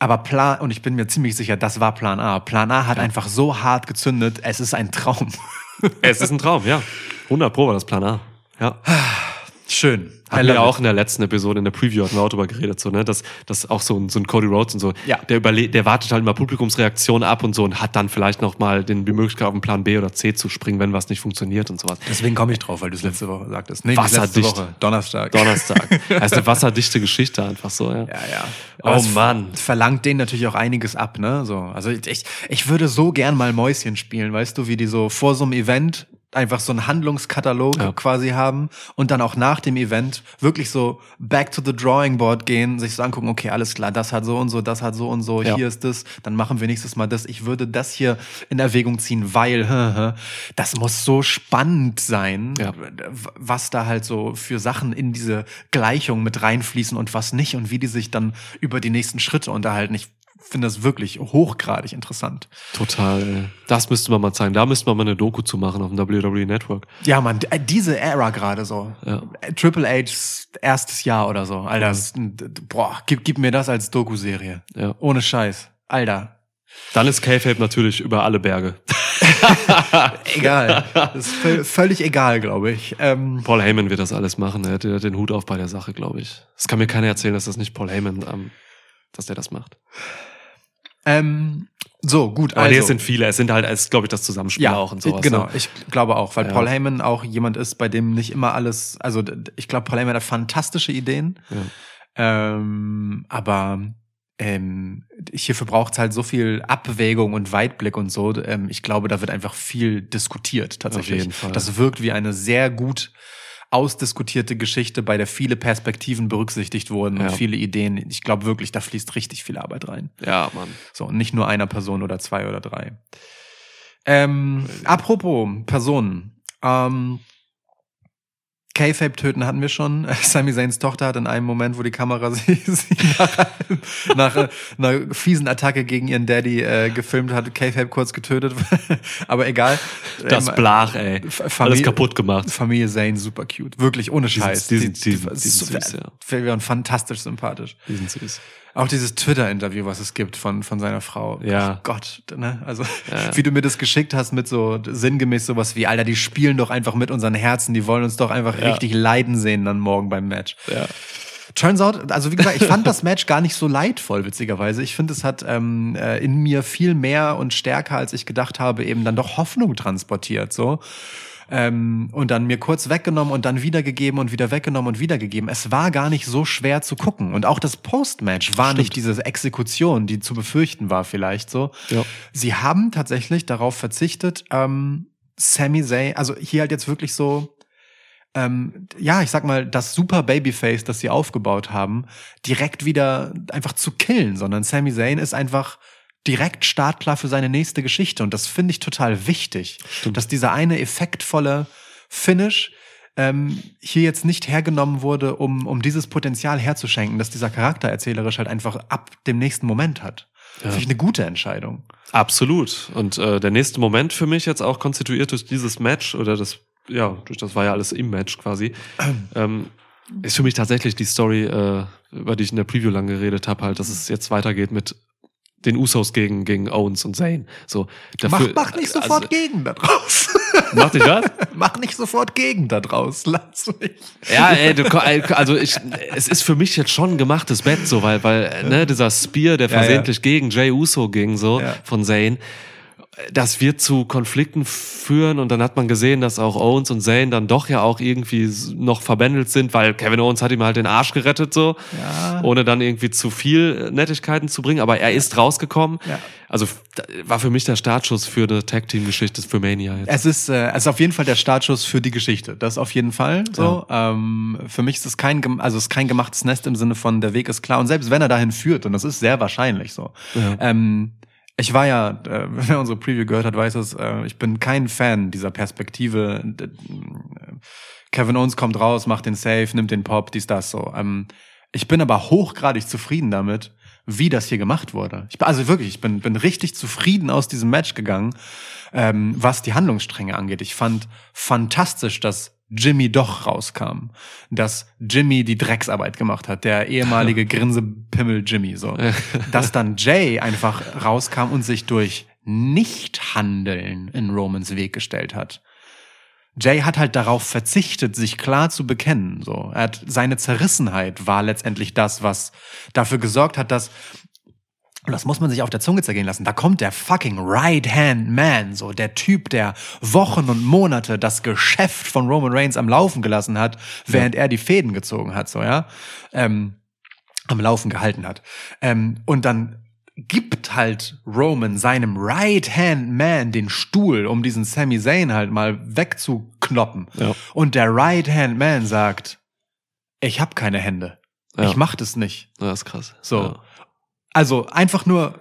Speaker 3: Aber Plan, und ich bin mir ziemlich sicher, das war Plan A. Plan A hat einfach so hart gezündet, es ist ein Traum.
Speaker 4: Es ist ein Traum, ja. 100 Pro war das Plan A. Ja.
Speaker 3: Schön.
Speaker 4: Haben wir auch in der letzten Episode, in der Preview hatten wir auch drüber geredet, so, ne, dass, dass auch so ein, so ein Cody Rhodes und so,
Speaker 3: Ja.
Speaker 4: der überle der wartet halt mal Publikumsreaktionen ab und so und hat dann vielleicht noch mal den, die Möglichkeit, auf den Plan B oder C zu springen, wenn was nicht funktioniert und sowas.
Speaker 3: Deswegen komme ich drauf, weil du es letzte Woche sagtest. Nee, nicht letzte
Speaker 4: Wasserdicht.
Speaker 3: Woche. Donnerstag.
Speaker 4: Donnerstag. Das ist eine wasserdichte Geschichte einfach so, ja.
Speaker 3: Ja, ja.
Speaker 4: Oh
Speaker 3: Aber es
Speaker 4: Mann.
Speaker 3: Verlangt denen natürlich auch einiges ab, ne? So, also ich, ich würde so gern mal Mäuschen spielen, weißt du, wie die so vor so einem Event einfach so einen Handlungskatalog
Speaker 4: Ja.
Speaker 3: quasi haben und dann auch nach dem Event wirklich so back to the drawing board gehen, sich so angucken, okay, alles klar, das hat so und so, das hat so und so,
Speaker 4: Ja.
Speaker 3: hier ist das, dann machen wir nächstes Mal das. Ich würde das hier in Erwägung ziehen, weil das muss so spannend sein,
Speaker 4: Ja.
Speaker 3: was da halt so für Sachen in diese Gleichung mit reinfließen und was nicht und wie die sich dann über die nächsten Schritte unterhalten. Ich finde das wirklich hochgradig interessant.
Speaker 4: Total. ey. Das müsste man mal zeigen. Da müsste man mal eine Doku zu machen auf dem WWE Network.
Speaker 3: Ja, man, äh, diese Ära gerade so.
Speaker 4: Ja.
Speaker 3: Äh, Triple H's erstes Jahr oder so. Alter, das, boah, gib, gib mir das als Doku-Serie.
Speaker 4: Ja.
Speaker 3: Ohne Scheiß. Alter.
Speaker 4: Dann ist K-Fape natürlich über alle Berge.
Speaker 3: Egal. das ist völ- völlig egal, glaube ich. Ähm,
Speaker 4: Paul Heyman wird das alles machen. Er hat, er hat den Hut auf bei der Sache, glaube ich. Es kann mir keiner erzählen, dass das nicht Paul Heyman, ähm, dass der das macht.
Speaker 3: Ähm, so, gut.
Speaker 4: Aber
Speaker 3: also.
Speaker 4: nee, es sind viele. Es sind halt, es ist, glaube ich, das Zusammenspiel auch und sowas.
Speaker 3: Genau,
Speaker 4: Ne?
Speaker 3: ich glaube auch, weil
Speaker 4: Ja.
Speaker 3: Paul Heyman auch jemand ist, bei dem nicht immer alles, also ich glaube, Paul Heyman hat fantastische Ideen,
Speaker 4: Ja.
Speaker 3: ähm, aber ähm, hierfür braucht es halt so viel Abwägung und Weitblick und so. Ähm, ich glaube, da wird einfach viel diskutiert tatsächlich. Das wirkt wie eine sehr gut ausdiskutierte Geschichte, bei der viele Perspektiven berücksichtigt wurden
Speaker 4: Ja.
Speaker 3: und viele Ideen. Ich glaube wirklich, da fließt richtig viel Arbeit rein.
Speaker 4: Ja, Mann.
Speaker 3: So, und nicht nur einer Person oder zwei oder drei. Ähm, apropos Personen. Ähm, K-Fape töten hatten wir schon. Sami Zayns Tochter hat in einem Moment, wo die Kamera sie, sie nach, nach einer fiesen Attacke gegen ihren Daddy äh, gefilmt hat, K-Fape kurz getötet. Aber egal.
Speaker 4: Das
Speaker 3: Ähm,
Speaker 4: Blach, ey.
Speaker 3: F-
Speaker 4: Alles
Speaker 3: Familie-
Speaker 4: kaputt gemacht.
Speaker 3: Familie Zane super cute. Wirklich, ohne
Speaker 4: sind-
Speaker 3: Scheiß.
Speaker 4: die sind- die sind-
Speaker 3: war
Speaker 4: die sind
Speaker 3: so-
Speaker 4: süß, ja.
Speaker 3: Fantastisch sympathisch.
Speaker 4: Die sind süß.
Speaker 3: Auch dieses Twitter-Interview, was es gibt von, von seiner Frau.
Speaker 4: Ja.
Speaker 3: Gott, ne? Also,
Speaker 4: Ja.
Speaker 3: wie du mir das geschickt hast mit so sinngemäß sowas wie, Alter, die spielen doch einfach mit unseren Herzen, die wollen uns doch einfach
Speaker 4: Ja.
Speaker 3: richtig leiden sehen dann morgen beim Match.
Speaker 4: Ja.
Speaker 3: Turns out, also wie gesagt, ich fand das Match gar nicht so leidvoll, witzigerweise. Ich finde, es hat ähm, äh, in mir viel mehr und stärker, als ich gedacht habe, eben dann doch Hoffnung transportiert, so. Ähm, und dann mir kurz weggenommen und dann wiedergegeben und wieder weggenommen und wiedergegeben. Es war gar nicht so schwer zu gucken. Und auch das Post-Match war nicht diese Exekution, die zu befürchten war vielleicht so.
Speaker 4: Ja.
Speaker 3: Sie haben tatsächlich darauf verzichtet, ähm, Sami Zayn, also hier halt jetzt wirklich so, ähm, ja, ich sag mal, das super Babyface, das sie aufgebaut haben, direkt wieder einfach zu killen, sondern Sami Zayn ist einfach direkt startklar für seine nächste Geschichte und das finde ich total wichtig, dass dieser eine effektvolle Finish ähm, hier jetzt nicht hergenommen wurde, um, um dieses Potenzial herzuschenken, dass dieser Charakter erzählerisch halt einfach ab dem nächsten Moment hat. Finde ich eine gute Entscheidung.
Speaker 4: Absolut. Und äh, der nächste Moment für mich jetzt auch konstituiert durch dieses Match oder das, ja, durch das war ja alles im Match quasi, ähm, ist für mich tatsächlich die Story, äh, über die ich in der Preview lang geredet habe, halt, dass es jetzt weitergeht mit den Usos gegen, gegen Owens und Zayn. So, dafür,
Speaker 3: mach, mach nicht sofort
Speaker 4: also,
Speaker 3: gegen da draus.
Speaker 4: Mach dich was?
Speaker 3: mach nicht sofort gegen da draus. Lass mich.
Speaker 4: Ja, ey, du, also ich, es ist für mich jetzt schon ein gemachtes Bett, so, weil, weil, ne, dieser Spear, der
Speaker 3: Ja,
Speaker 4: versehentlich gegen Jay Uso ging, so,
Speaker 3: Ja.
Speaker 4: von Zayn, das wird zu Konflikten führen und dann hat man gesehen, dass auch Owens und Zayn dann doch ja auch irgendwie noch verbändelt sind, weil Kevin Owens hat ihm halt den Arsch gerettet, so,
Speaker 3: Ja.
Speaker 4: ohne dann irgendwie zu viel Nettigkeiten zu bringen, aber er ist rausgekommen.
Speaker 3: Ja.
Speaker 4: Also war für mich der Startschuss für eine Tag-Team-Geschichte für Mania jetzt.
Speaker 3: Es ist, äh, es ist auf jeden Fall der Startschuss für die Geschichte. Das auf jeden Fall so. Ähm, für mich ist es kein, also es ist kein gemachtes Nest im Sinne von der Weg ist klar. Und selbst wenn er dahin führt, und das ist sehr wahrscheinlich so.
Speaker 4: Ja.
Speaker 3: Ähm, ich war ja, äh, wer unsere Preview gehört hat, weiß es, äh, ich bin kein Fan dieser Perspektive. Äh, Kevin Owens kommt raus, macht den Safe, nimmt den Pop, dies, das so. Ähm, ich bin aber hochgradig zufrieden damit, wie das hier gemacht wurde. Ich, bin- also wirklich, ich bin, bin richtig zufrieden aus diesem Match gegangen, ähm, was die Handlungsstränge angeht. Ich fand fantastisch, dass Jimmy doch rauskam, dass Jimmy die Drecksarbeit gemacht hat, der ehemalige Grinsepimmel Jimmy, so. dass dann Jay einfach rauskam und sich durch Nichthandeln in Romans Weg gestellt hat. Jay hat halt darauf verzichtet, sich klar zu bekennen. So, er hat seine Zerrissenheit war letztendlich das, was dafür gesorgt hat, dass und das muss man sich auf der Zunge zergehen lassen. Da kommt der fucking Right-Hand-Man, so der Typ, der Wochen und Monate das Geschäft von Roman Reigns am Laufen gelassen hat, während er die Fäden gezogen hat, so ja, ähm, am Laufen gehalten hat. Ähm, und dann gibt halt Roman seinem Right-Hand-Man den Stuhl, um diesen Sami Zayn halt mal wegzuknoppen.
Speaker 4: Ja.
Speaker 3: Und der Right-Hand-Man sagt, ich hab keine Hände.
Speaker 4: Ja.
Speaker 3: Ich mach das nicht.
Speaker 4: Ja, ist krass.
Speaker 3: So.
Speaker 4: Ja.
Speaker 3: Also einfach nur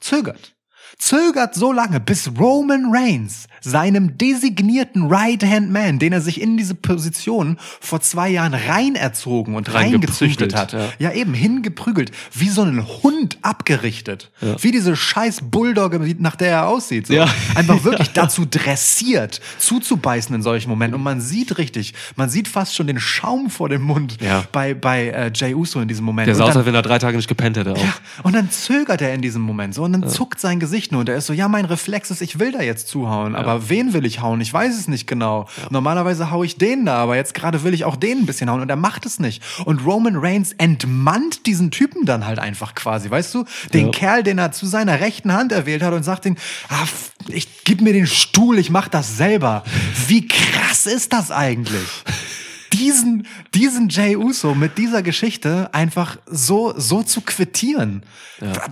Speaker 3: zögert. Zögert so lange, bis Roman Reigns seinem designierten Right-Hand-Man, den er sich in diese Position vor zwei Jahren rein erzogen und reingezüchtet hat,
Speaker 4: ja.
Speaker 3: ja eben hingeprügelt, wie so ein Hund abgerichtet,
Speaker 4: Ja.
Speaker 3: wie diese scheiß Bulldogge, nach der er aussieht. So.
Speaker 4: Ja.
Speaker 3: Einfach wirklich dazu dressiert, zuzubeißen in solchen Momenten. Und man sieht richtig, man sieht fast schon den Schaum vor dem Mund bei, bei äh, Jay Uso in diesem Moment.
Speaker 4: Der sah aus, als wenn er drei Tage nicht gepennt hätte auch.
Speaker 3: ja, und dann zögert er in diesem Moment so und dann zuckt sein Gesicht nur und er ist so, ja, mein Reflex ist, ich will da jetzt zuhauen, aber wen will ich hauen? Ich weiß es nicht genau. Normalerweise hau ich den da, aber jetzt gerade will ich auch den ein bisschen hauen und er macht es nicht. Und Roman Reigns entmannt diesen Typen dann halt einfach quasi, weißt du? Den
Speaker 4: Ja.
Speaker 3: Kerl, den er zu seiner rechten Hand erwählt hat und sagt ihn, ah, ich gib mir den Stuhl, ich mach das selber. Wie krass ist das eigentlich? diesen, diesen Jay Uso mit dieser Geschichte einfach so, so zu quittieren.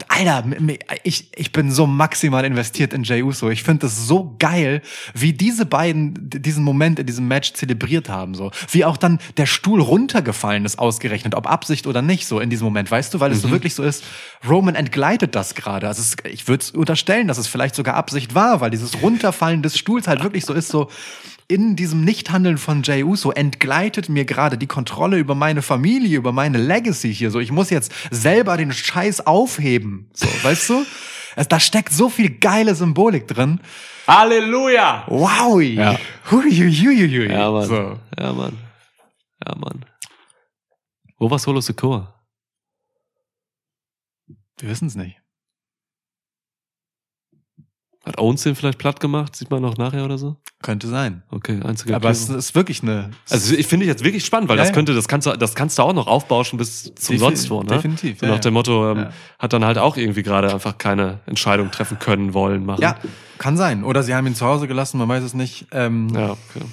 Speaker 3: Alter, m- m- ich, ich bin so maximal investiert in Jay Uso. Ich finde es so geil, wie diese beiden diesen Moment in diesem Match zelebriert haben, so. Wie auch dann der Stuhl runtergefallen ist, ausgerechnet, ob Absicht oder nicht, so in diesem Moment, weißt du, weil es so wirklich so ist, Roman entgleitet das gerade. Also es, ich würde unterstellen, dass es vielleicht sogar Absicht war, weil dieses Runterfallen des Stuhls halt wirklich so ist, so, in diesem Nichthandeln von Jay Uso entgleitet mir gerade die Kontrolle über meine Familie, über meine Legacy hier. So, ich muss jetzt selber den Scheiß aufheben. So, weißt du? Es, da steckt so viel geile Symbolik drin.
Speaker 4: Halleluja!
Speaker 3: Wow!
Speaker 4: Ja.
Speaker 3: Huiuiuiui.
Speaker 4: Ja, Mann.
Speaker 3: So.
Speaker 4: Ja, Mann. Ja, Mann. Wo war Solo Secure?
Speaker 3: Wir wissen es nicht.
Speaker 4: Hat Owens den vielleicht platt gemacht? Sieht man noch nachher oder so?
Speaker 3: Könnte sein.
Speaker 4: Okay, einzige
Speaker 3: Aber es ist wirklich eine.
Speaker 4: Also ich finde ich jetzt wirklich spannend, weil
Speaker 3: Ja,
Speaker 4: das könnte, das kannst du, das kannst du auch noch aufbauschen bis zum sonst wo, ne?
Speaker 3: definitiv,
Speaker 4: So
Speaker 3: ja,
Speaker 4: nach dem Motto, ähm,
Speaker 3: Ja.
Speaker 4: hat dann halt auch irgendwie gerade einfach keine Entscheidung treffen können, wollen, machen.
Speaker 3: ja, kann sein. Oder sie haben ihn zu Hause gelassen, man weiß es nicht. Ähm,
Speaker 4: Ja, okay.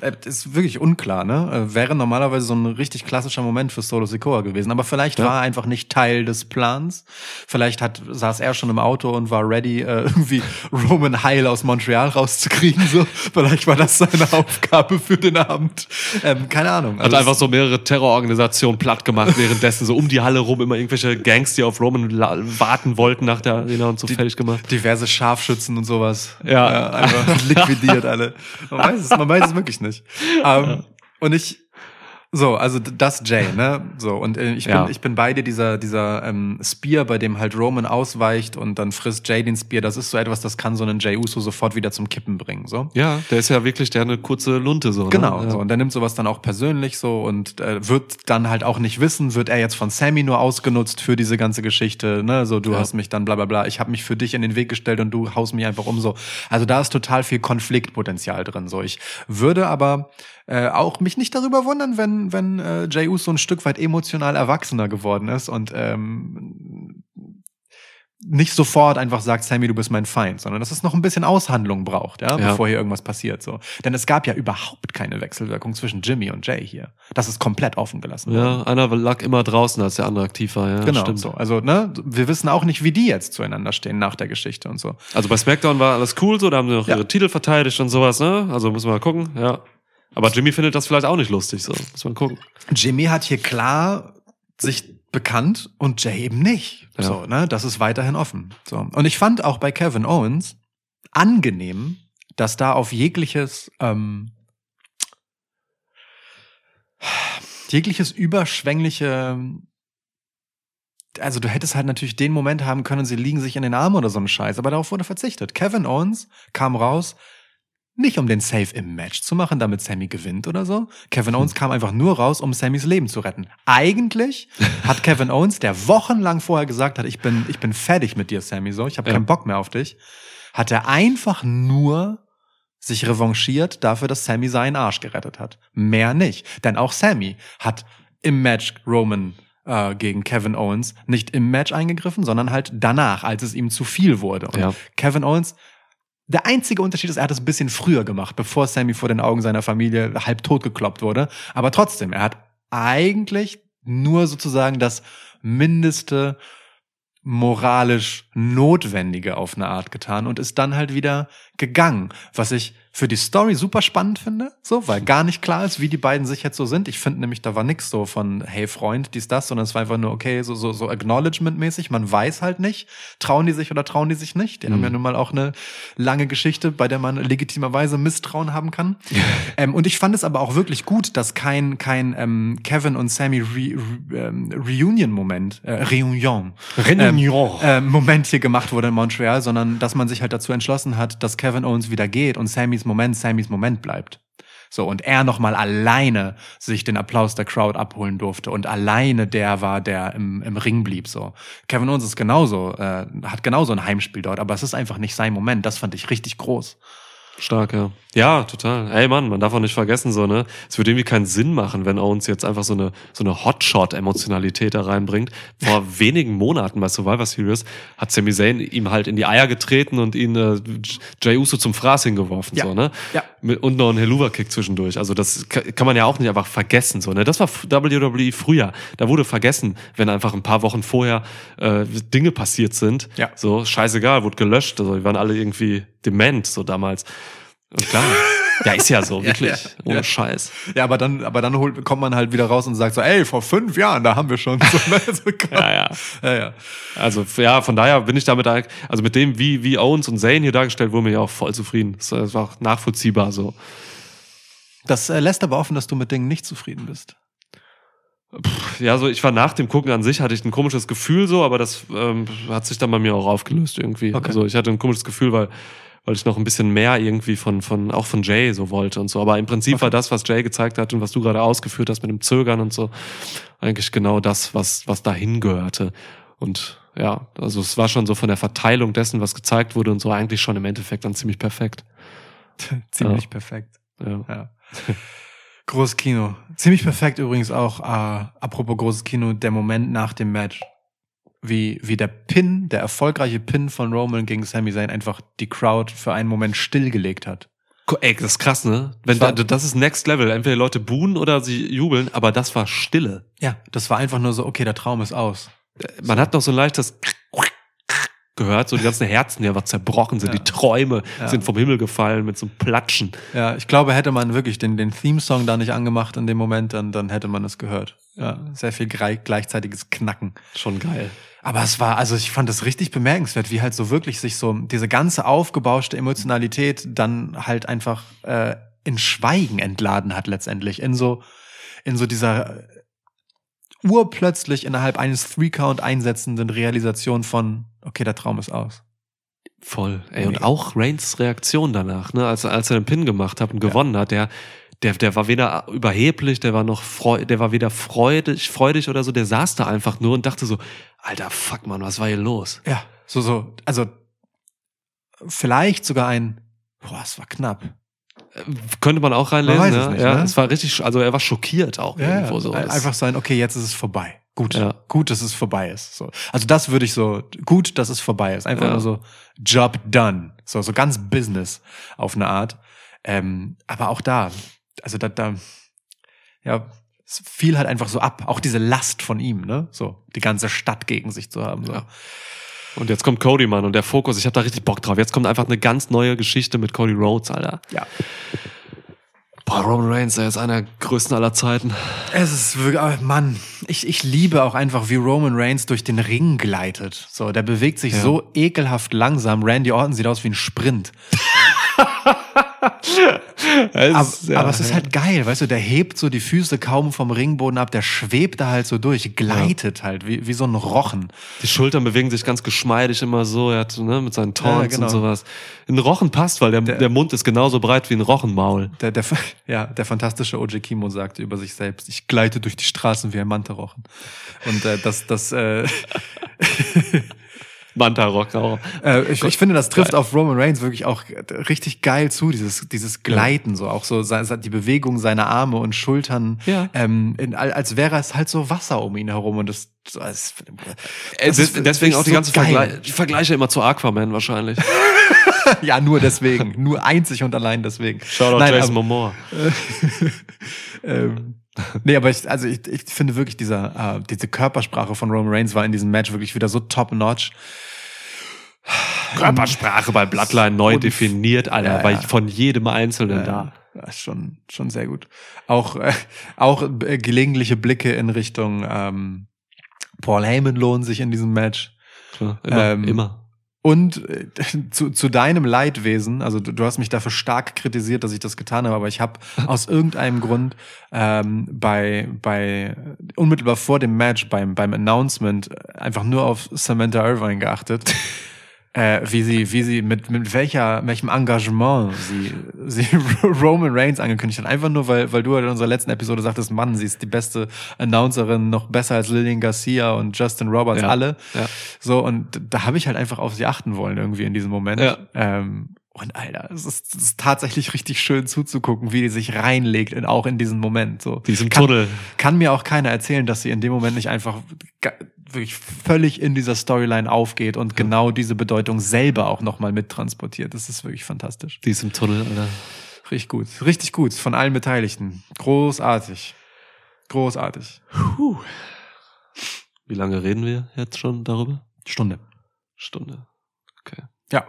Speaker 3: Äh, ist wirklich unklar, ne? Äh, Wäre normalerweise so ein richtig klassischer Moment für Solo Sikoa gewesen. Aber vielleicht
Speaker 4: Ja.
Speaker 3: war er einfach nicht Teil des Plans. Vielleicht hat, saß er schon im Auto und war ready, äh, irgendwie Roman Heil aus Montreal rauszukriegen. So. Vielleicht war das seine Aufgabe für den Abend. Ähm, keine Ahnung.
Speaker 4: Hat
Speaker 3: Also
Speaker 4: einfach so mehrere Terrororganisationen platt gemacht, währenddessen so um die Halle rum immer irgendwelche Gangs, die auf Roman warten wollten nach der Arena und so fertig gemacht.
Speaker 3: diverse Scharfschützen und sowas.
Speaker 4: Ja.
Speaker 3: einfach liquidiert alle. Man weiß es, man weiß es wirklich nicht. Ähm, Und ich, so, also das Jay, ne? So, und äh, ich bin,
Speaker 4: Ja.
Speaker 3: ich bin bei dir, dieser, dieser ähm, Spear, bei dem halt Roman ausweicht und dann frisst Jay den Spear, das ist so etwas, das kann so einen Jay Uso sofort wieder zum Kippen bringen, so.
Speaker 4: Ja, der ist ja wirklich, der eine kurze Lunte so.
Speaker 3: Genau,
Speaker 4: Ne? Ja.
Speaker 3: so. Und der nimmt sowas dann auch persönlich so und äh, wird dann halt auch nicht wissen, wird er jetzt von Sammy nur ausgenutzt für diese ganze Geschichte, ne? So, du
Speaker 4: Ja.
Speaker 3: hast mich dann bla bla bla, ich habe mich für dich in den Weg gestellt und du haust mich einfach um so. Also da ist total viel Konfliktpotenzial drin. So, ich würde aber äh, auch mich nicht darüber wundern, wenn, wenn äh, Jey Uso ein Stück weit emotional erwachsener geworden ist und ähm, nicht sofort einfach sagt, Sammy, du bist mein Feind, sondern dass es noch ein bisschen Aushandlung braucht, ja,
Speaker 4: Ja.
Speaker 3: bevor hier irgendwas passiert. So. Denn es gab ja überhaupt keine Wechselwirkung zwischen Jimmy und Jay hier. Das ist komplett offen gelassen. worden.
Speaker 4: Ja, einer lag immer draußen, als der andere aktiv war. Ja,
Speaker 3: Genau,
Speaker 4: stimmt.
Speaker 3: so. Also, ne, wir wissen auch nicht, wie die jetzt zueinander stehen nach der Geschichte und so.
Speaker 4: Also bei SmackDown war alles cool, so, da haben sie noch
Speaker 3: Ja.
Speaker 4: ihre Titel verteidigt und sowas, ne? Also müssen wir mal gucken, ja. Aber Jimmy findet das vielleicht auch nicht lustig, so. Muss man gucken.
Speaker 3: Jimmy hat hier klar sich bekannt und Jay eben nicht.
Speaker 4: Ja.
Speaker 3: So, ne, das ist weiterhin offen. So. Und ich fand auch bei Kevin Owens angenehm, dass da auf jegliches, ähm, jegliches überschwängliche, also du hättest halt natürlich den Moment haben können, sie liegen sich in den Armen oder so ein Scheiß, aber darauf wurde verzichtet. Kevin Owens kam raus, nicht um den Save im Match zu machen, damit Sammy gewinnt oder so. Kevin Owens kam einfach nur raus, um Sammys Leben zu retten. Eigentlich hat Kevin Owens, der wochenlang vorher gesagt hat, ich bin, ich bin fertig mit dir, Sammy, so, ich habe
Speaker 4: Ja.
Speaker 3: keinen Bock mehr auf dich, hat er einfach nur sich revanchiert dafür, dass Sammy seinen Arsch gerettet hat. Mehr nicht. Denn auch Sammy hat im Match Roman äh, gegen Kevin Owens nicht im Match eingegriffen, sondern halt danach, als es ihm zu viel wurde. Und
Speaker 4: Ja.
Speaker 3: Kevin Owens, der einzige Unterschied ist, er hat es ein bisschen früher gemacht, bevor Sammy vor den Augen seiner Familie halb tot gekloppt wurde. Aber trotzdem, er hat eigentlich nur sozusagen das mindeste moralisch Notwendige auf eine Art getan und ist dann halt wieder gegangen, was ich für die Story super spannend finde, so, weil gar nicht klar ist, wie die beiden sich jetzt so sind. Ich finde nämlich, da war nix so von, hey Freund, dies, das, sondern es war einfach nur, okay, so, so, so Acknowledgement-mäßig, man weiß halt nicht, trauen die sich oder trauen die sich nicht. Die haben ja nun mal auch eine lange Geschichte, bei der man legitimerweise Misstrauen haben kann. ähm, und ich fand es aber auch wirklich gut, dass kein, kein ähm, Kevin und Sammy Re Re ähm, Reunion-Moment, äh, Reunion,
Speaker 4: Reunion.
Speaker 3: ähm, äh, Moment hier gemacht wurde in Montreal, sondern dass man sich halt dazu entschlossen hat, dass Kevin Owens wieder geht und Sammys Moment Sammys Moment bleibt. So, und er nochmal alleine sich den Applaus der Crowd abholen durfte und alleine der war, der im, im Ring blieb. So. Kevin Owens ist genauso, äh, hat genauso ein Heimspiel dort, aber es ist einfach nicht sein Moment. Das fand ich richtig groß.
Speaker 4: Stark, ja. Ja, total. Ey Mann, man darf auch nicht vergessen, so, ne? Es würde irgendwie keinen Sinn machen, wenn Owens jetzt einfach so eine, so eine Hotshot-Emotionalität da reinbringt. Vor wenigen Monaten bei Survivor Series hat Sami Zayn ihm halt in die Eier getreten und ihn äh, Jay Uso zum Fraß hingeworfen,
Speaker 3: Ja.
Speaker 4: so, ne?
Speaker 3: Ja.
Speaker 4: Mit, und noch einen Helluva-Kick zwischendurch. Also das ka- kann man ja auch nicht einfach vergessen, so, ne? Das war WWE früher. Da wurde vergessen, wenn einfach ein paar Wochen vorher äh, Dinge passiert sind.
Speaker 3: Ja.
Speaker 4: So, scheißegal, wurde gelöscht. Also, die waren alle irgendwie dement, so damals. Und klar. ja, ist ja so, wirklich.
Speaker 3: ja,
Speaker 4: Ohne
Speaker 3: ja.
Speaker 4: Scheiß.
Speaker 3: Ja, aber dann, aber dann holt, kommt man halt wieder raus und sagt so, ey, vor fünf Jahren, da haben wir schon so, ne? so
Speaker 4: Ja, ja.
Speaker 3: ja, ja.
Speaker 4: Also, ja, von daher bin ich damit, also mit dem, wie, wie Owens und Zayn hier dargestellt wurden, bin ich auch voll zufrieden. Das, war auch nachvollziehbar, so.
Speaker 3: Das äh, lässt aber offen, dass du mit Dingen nicht zufrieden bist.
Speaker 4: Ja, so, ich war nach dem Gucken an sich, hatte ich ein komisches Gefühl so, aber das ähm, hat sich dann bei mir auch aufgelöst irgendwie.
Speaker 3: Okay.
Speaker 4: Also, ich hatte ein komisches Gefühl, weil, weil ich noch ein bisschen mehr irgendwie von, von, auch von Jay so wollte und so. Aber im Prinzip war das, was Jay gezeigt hat und was du gerade ausgeführt hast mit dem Zögern und so, eigentlich genau das, was, was dahin gehörte. Und ja, also es war schon so von der Verteilung dessen, was gezeigt wurde und so eigentlich schon im Endeffekt dann ziemlich perfekt.
Speaker 3: Ziemlich
Speaker 4: Ja.
Speaker 3: perfekt.
Speaker 4: Ja.
Speaker 3: Ja. Großes Kino. Ziemlich perfekt übrigens auch, äh, apropos großes Kino, der Moment nach dem Match. Wie, wie der Pin, der erfolgreiche Pin von Roman gegen Sami Zayn einfach die Crowd für einen Moment stillgelegt hat.
Speaker 4: Ey, das ist krass, ne? Wenn
Speaker 3: Das
Speaker 4: da, das ist Next Level. Entweder Leute buhen oder sie jubeln, aber das war Stille.
Speaker 3: Ja, das war einfach nur so, okay, der Traum ist aus.
Speaker 4: Man hat noch so ein leichtes gehört, so die ganzen Herzen, die einfach zerbrochen sind,
Speaker 3: Ja.
Speaker 4: die Träume
Speaker 3: Ja.
Speaker 4: sind vom Himmel gefallen mit so einem Platschen.
Speaker 3: Ja, ich glaube, hätte man wirklich den, den Theme-Song da nicht angemacht in dem Moment, dann, dann hätte man es gehört. Ja, sehr viel gleichzeitiges Knacken.
Speaker 4: Schon geil.
Speaker 3: Aber es war, also ich fand es richtig bemerkenswert, wie halt so wirklich sich so diese ganze aufgebauschte Emotionalität dann halt einfach äh, in Schweigen entladen hat letztendlich. In so, in so dieser urplötzlich innerhalb eines Three-Count einsetzenden Realisation von, okay, der Traum ist aus.
Speaker 4: Voll. Ey, und auch Reigns Reaktion danach, ne, als, als er den Pin gemacht hat und gewonnen hat, der, der, der war weder überheblich, der war noch freu, der war weder freudig, freudig oder so, der saß da einfach nur und dachte so, alter Fuck, Mann, was war hier los?
Speaker 3: Ja, so, so, also vielleicht sogar ein, boah, es war knapp.
Speaker 4: Könnte man auch reinlesen,
Speaker 3: Man weiß
Speaker 4: ja.
Speaker 3: es nicht,
Speaker 4: ja,
Speaker 3: ne?
Speaker 4: es war richtig, also er war schockiert auch irgendwo so.
Speaker 3: Ein- Einfach sein, okay, jetzt ist es vorbei. Gut,
Speaker 4: Ja.
Speaker 3: gut, dass es vorbei ist. So. Also das würde ich so, gut, dass es vorbei ist. Einfach
Speaker 4: Ja.
Speaker 3: nur so, Job done. So, so ganz Business auf eine Art. Ähm, aber auch da, also da, da, ja, es fiel halt einfach so ab. Auch diese Last von ihm, ne? So, die ganze Stadt gegen sich zu haben. So.
Speaker 4: Ja. Und jetzt kommt Cody, Mann, und der Fokus, ich habe da richtig Bock drauf. Jetzt kommt einfach eine ganz neue Geschichte mit Cody Rhodes, Alter.
Speaker 3: ja.
Speaker 4: Boah, Roman Reigns, er ist einer der größten aller Zeiten.
Speaker 3: Es ist wirklich, ah, Mann, ich, ich liebe auch einfach, wie Roman Reigns durch den Ring gleitet. So, der bewegt sich
Speaker 4: Ja.
Speaker 3: so ekelhaft langsam. Randy Orton sieht aus wie ein Sprint. Aber, aber es ist halt geil, weißt du, der hebt so die Füße kaum vom Ringboden ab, der schwebt da halt so durch, gleitet halt, wie, wie so ein Rochen.
Speaker 4: Die Schultern bewegen sich ganz geschmeidig immer so, er hat, ne, mit seinen Taunts
Speaker 3: Ja, genau.
Speaker 4: und sowas. Ein Rochen passt, weil der, der, Mund ist genauso breit wie ein Rochenmaul.
Speaker 3: Der, der, ja, der fantastische OJ Kimo sagte über sich selbst, ich gleite durch die Straßen wie ein Manterochen. Und äh, das, das, äh,
Speaker 4: Manta-Rock auch.
Speaker 3: Äh, ich, ich finde, das trifft auf Roman Reigns wirklich auch richtig geil zu, dieses, dieses Gleiten, so auch so die Bewegung seiner Arme und Schultern,
Speaker 4: Ja.
Speaker 3: ähm, in, al- als wäre es halt so Wasser um ihn herum und das, das,
Speaker 4: Äh,
Speaker 3: das ist
Speaker 4: des- deswegen auch die
Speaker 3: so
Speaker 4: ganze
Speaker 3: geil.
Speaker 4: Vergle Vergleiche immer zu Aquaman wahrscheinlich.
Speaker 3: Ja, nur deswegen, nur einzig und allein deswegen.
Speaker 4: Shoutout
Speaker 3: Nein,
Speaker 4: Jason Momoa.
Speaker 3: ähm, nee, aber ich, also ich, ich finde wirklich dieser, äh, diese Körpersprache von Roman Reigns war in diesem Match wirklich wieder so top notch.
Speaker 4: Körpersprache bei Bloodline neu
Speaker 3: Und-
Speaker 4: definiert, Alter,
Speaker 3: Ja,
Speaker 4: bei
Speaker 3: ja.
Speaker 4: von jedem Einzelnen da.
Speaker 3: Ja, schon, schon sehr gut. Auch, äh, auch äh, gelegentliche Blicke in Richtung ähm, Paul Heyman lohnen sich in diesem Match.
Speaker 4: Klar, immer,
Speaker 3: Ähm,
Speaker 4: immer.
Speaker 3: Und äh, zu, zu deinem Leidwesen, also du, du hast mich dafür stark kritisiert, dass ich das getan habe, aber ich habe aus irgendeinem Grund ähm, bei, bei unmittelbar vor dem Match beim, beim Announcement einfach nur auf Samantha Irvine geachtet. Äh, wie sie, wie sie mit, mit welcher, welchem Engagement sie, sie Roman Reigns angekündigt hat. Einfach nur, weil, weil du halt in unserer letzten Episode sagtest, Mann, sie ist die beste Announcerin, noch besser als Lillian Garcia und Justin Roberts,
Speaker 4: Ja,
Speaker 3: alle.
Speaker 4: ja.
Speaker 3: So, und da habe ich halt einfach auf sie achten wollen, irgendwie in diesem Moment.
Speaker 4: Ja.
Speaker 3: Ähm, und Alter, es ist, es ist tatsächlich richtig schön zuzugucken, wie die sich reinlegt, in, auch in diesen Moment. So.
Speaker 4: Diesem
Speaker 3: kann,
Speaker 4: Tunnel.
Speaker 3: Kann mir auch keiner erzählen, dass sie in dem Moment nicht einfach wirklich völlig in dieser Storyline aufgeht und genau diese Bedeutung selber auch nochmal mittransportiert. Das ist wirklich fantastisch.
Speaker 4: Diesem Tunnel, Alter.
Speaker 3: Richtig gut. Richtig gut. Von allen Beteiligten. Großartig. Großartig.
Speaker 4: Wie lange reden wir jetzt schon darüber?
Speaker 3: Stunde.
Speaker 4: Stunde. Okay.
Speaker 3: Ja.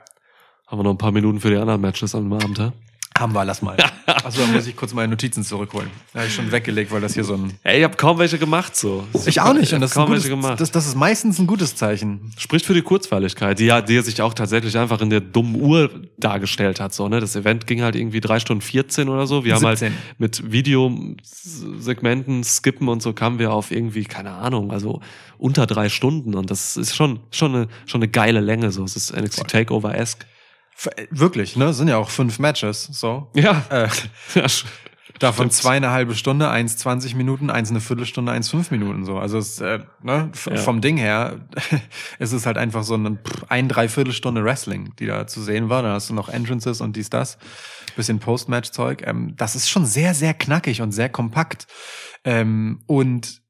Speaker 4: Haben wir noch ein paar Minuten für die anderen Matches am Abend, ja?
Speaker 3: Haben wir, lass mal. Achso, dann muss ich kurz meine Notizen zurückholen. Da habe ich schon weggelegt, weil das hier so ein.
Speaker 4: Ey, ich habe kaum welche gemacht so.
Speaker 3: Ich auch nicht. Und das, ist
Speaker 4: kaum
Speaker 3: gutes,
Speaker 4: welche gemacht.
Speaker 3: das, das ist meistens ein gutes Zeichen.
Speaker 4: Spricht für die Kurzweiligkeit, die ja, die sich auch tatsächlich einfach in der dummen Uhr dargestellt hat. So, ne? Das Event ging halt irgendwie drei Stunden 14 oder so. Wir haben
Speaker 3: 17.
Speaker 4: halt mit Videosegmenten skippen und so kamen wir auf irgendwie, keine Ahnung, also unter drei Stunden. Und das ist schon, schon eine, schon eine geile Länge. So, es ist NXT Takeover-esque.
Speaker 3: Wirklich, ne? Sind ja auch fünf Matches. So.
Speaker 4: Ja.
Speaker 3: Äh, davon
Speaker 4: Stimmt.
Speaker 3: zwei eine halbe Stunde, eins 20 Minuten, eins eine Viertelstunde, eins fünf Minuten so. Also es, äh, ne,
Speaker 4: Ja.
Speaker 3: vom Ding her, es ist halt einfach so ein, ein Dreiviertelstunde Wrestling, die da zu sehen war. Dann hast du noch Entrances und dies, das. Bisschen Post-Match-Zeug. Ähm, das ist schon sehr, sehr knackig und sehr kompakt. Ähm, und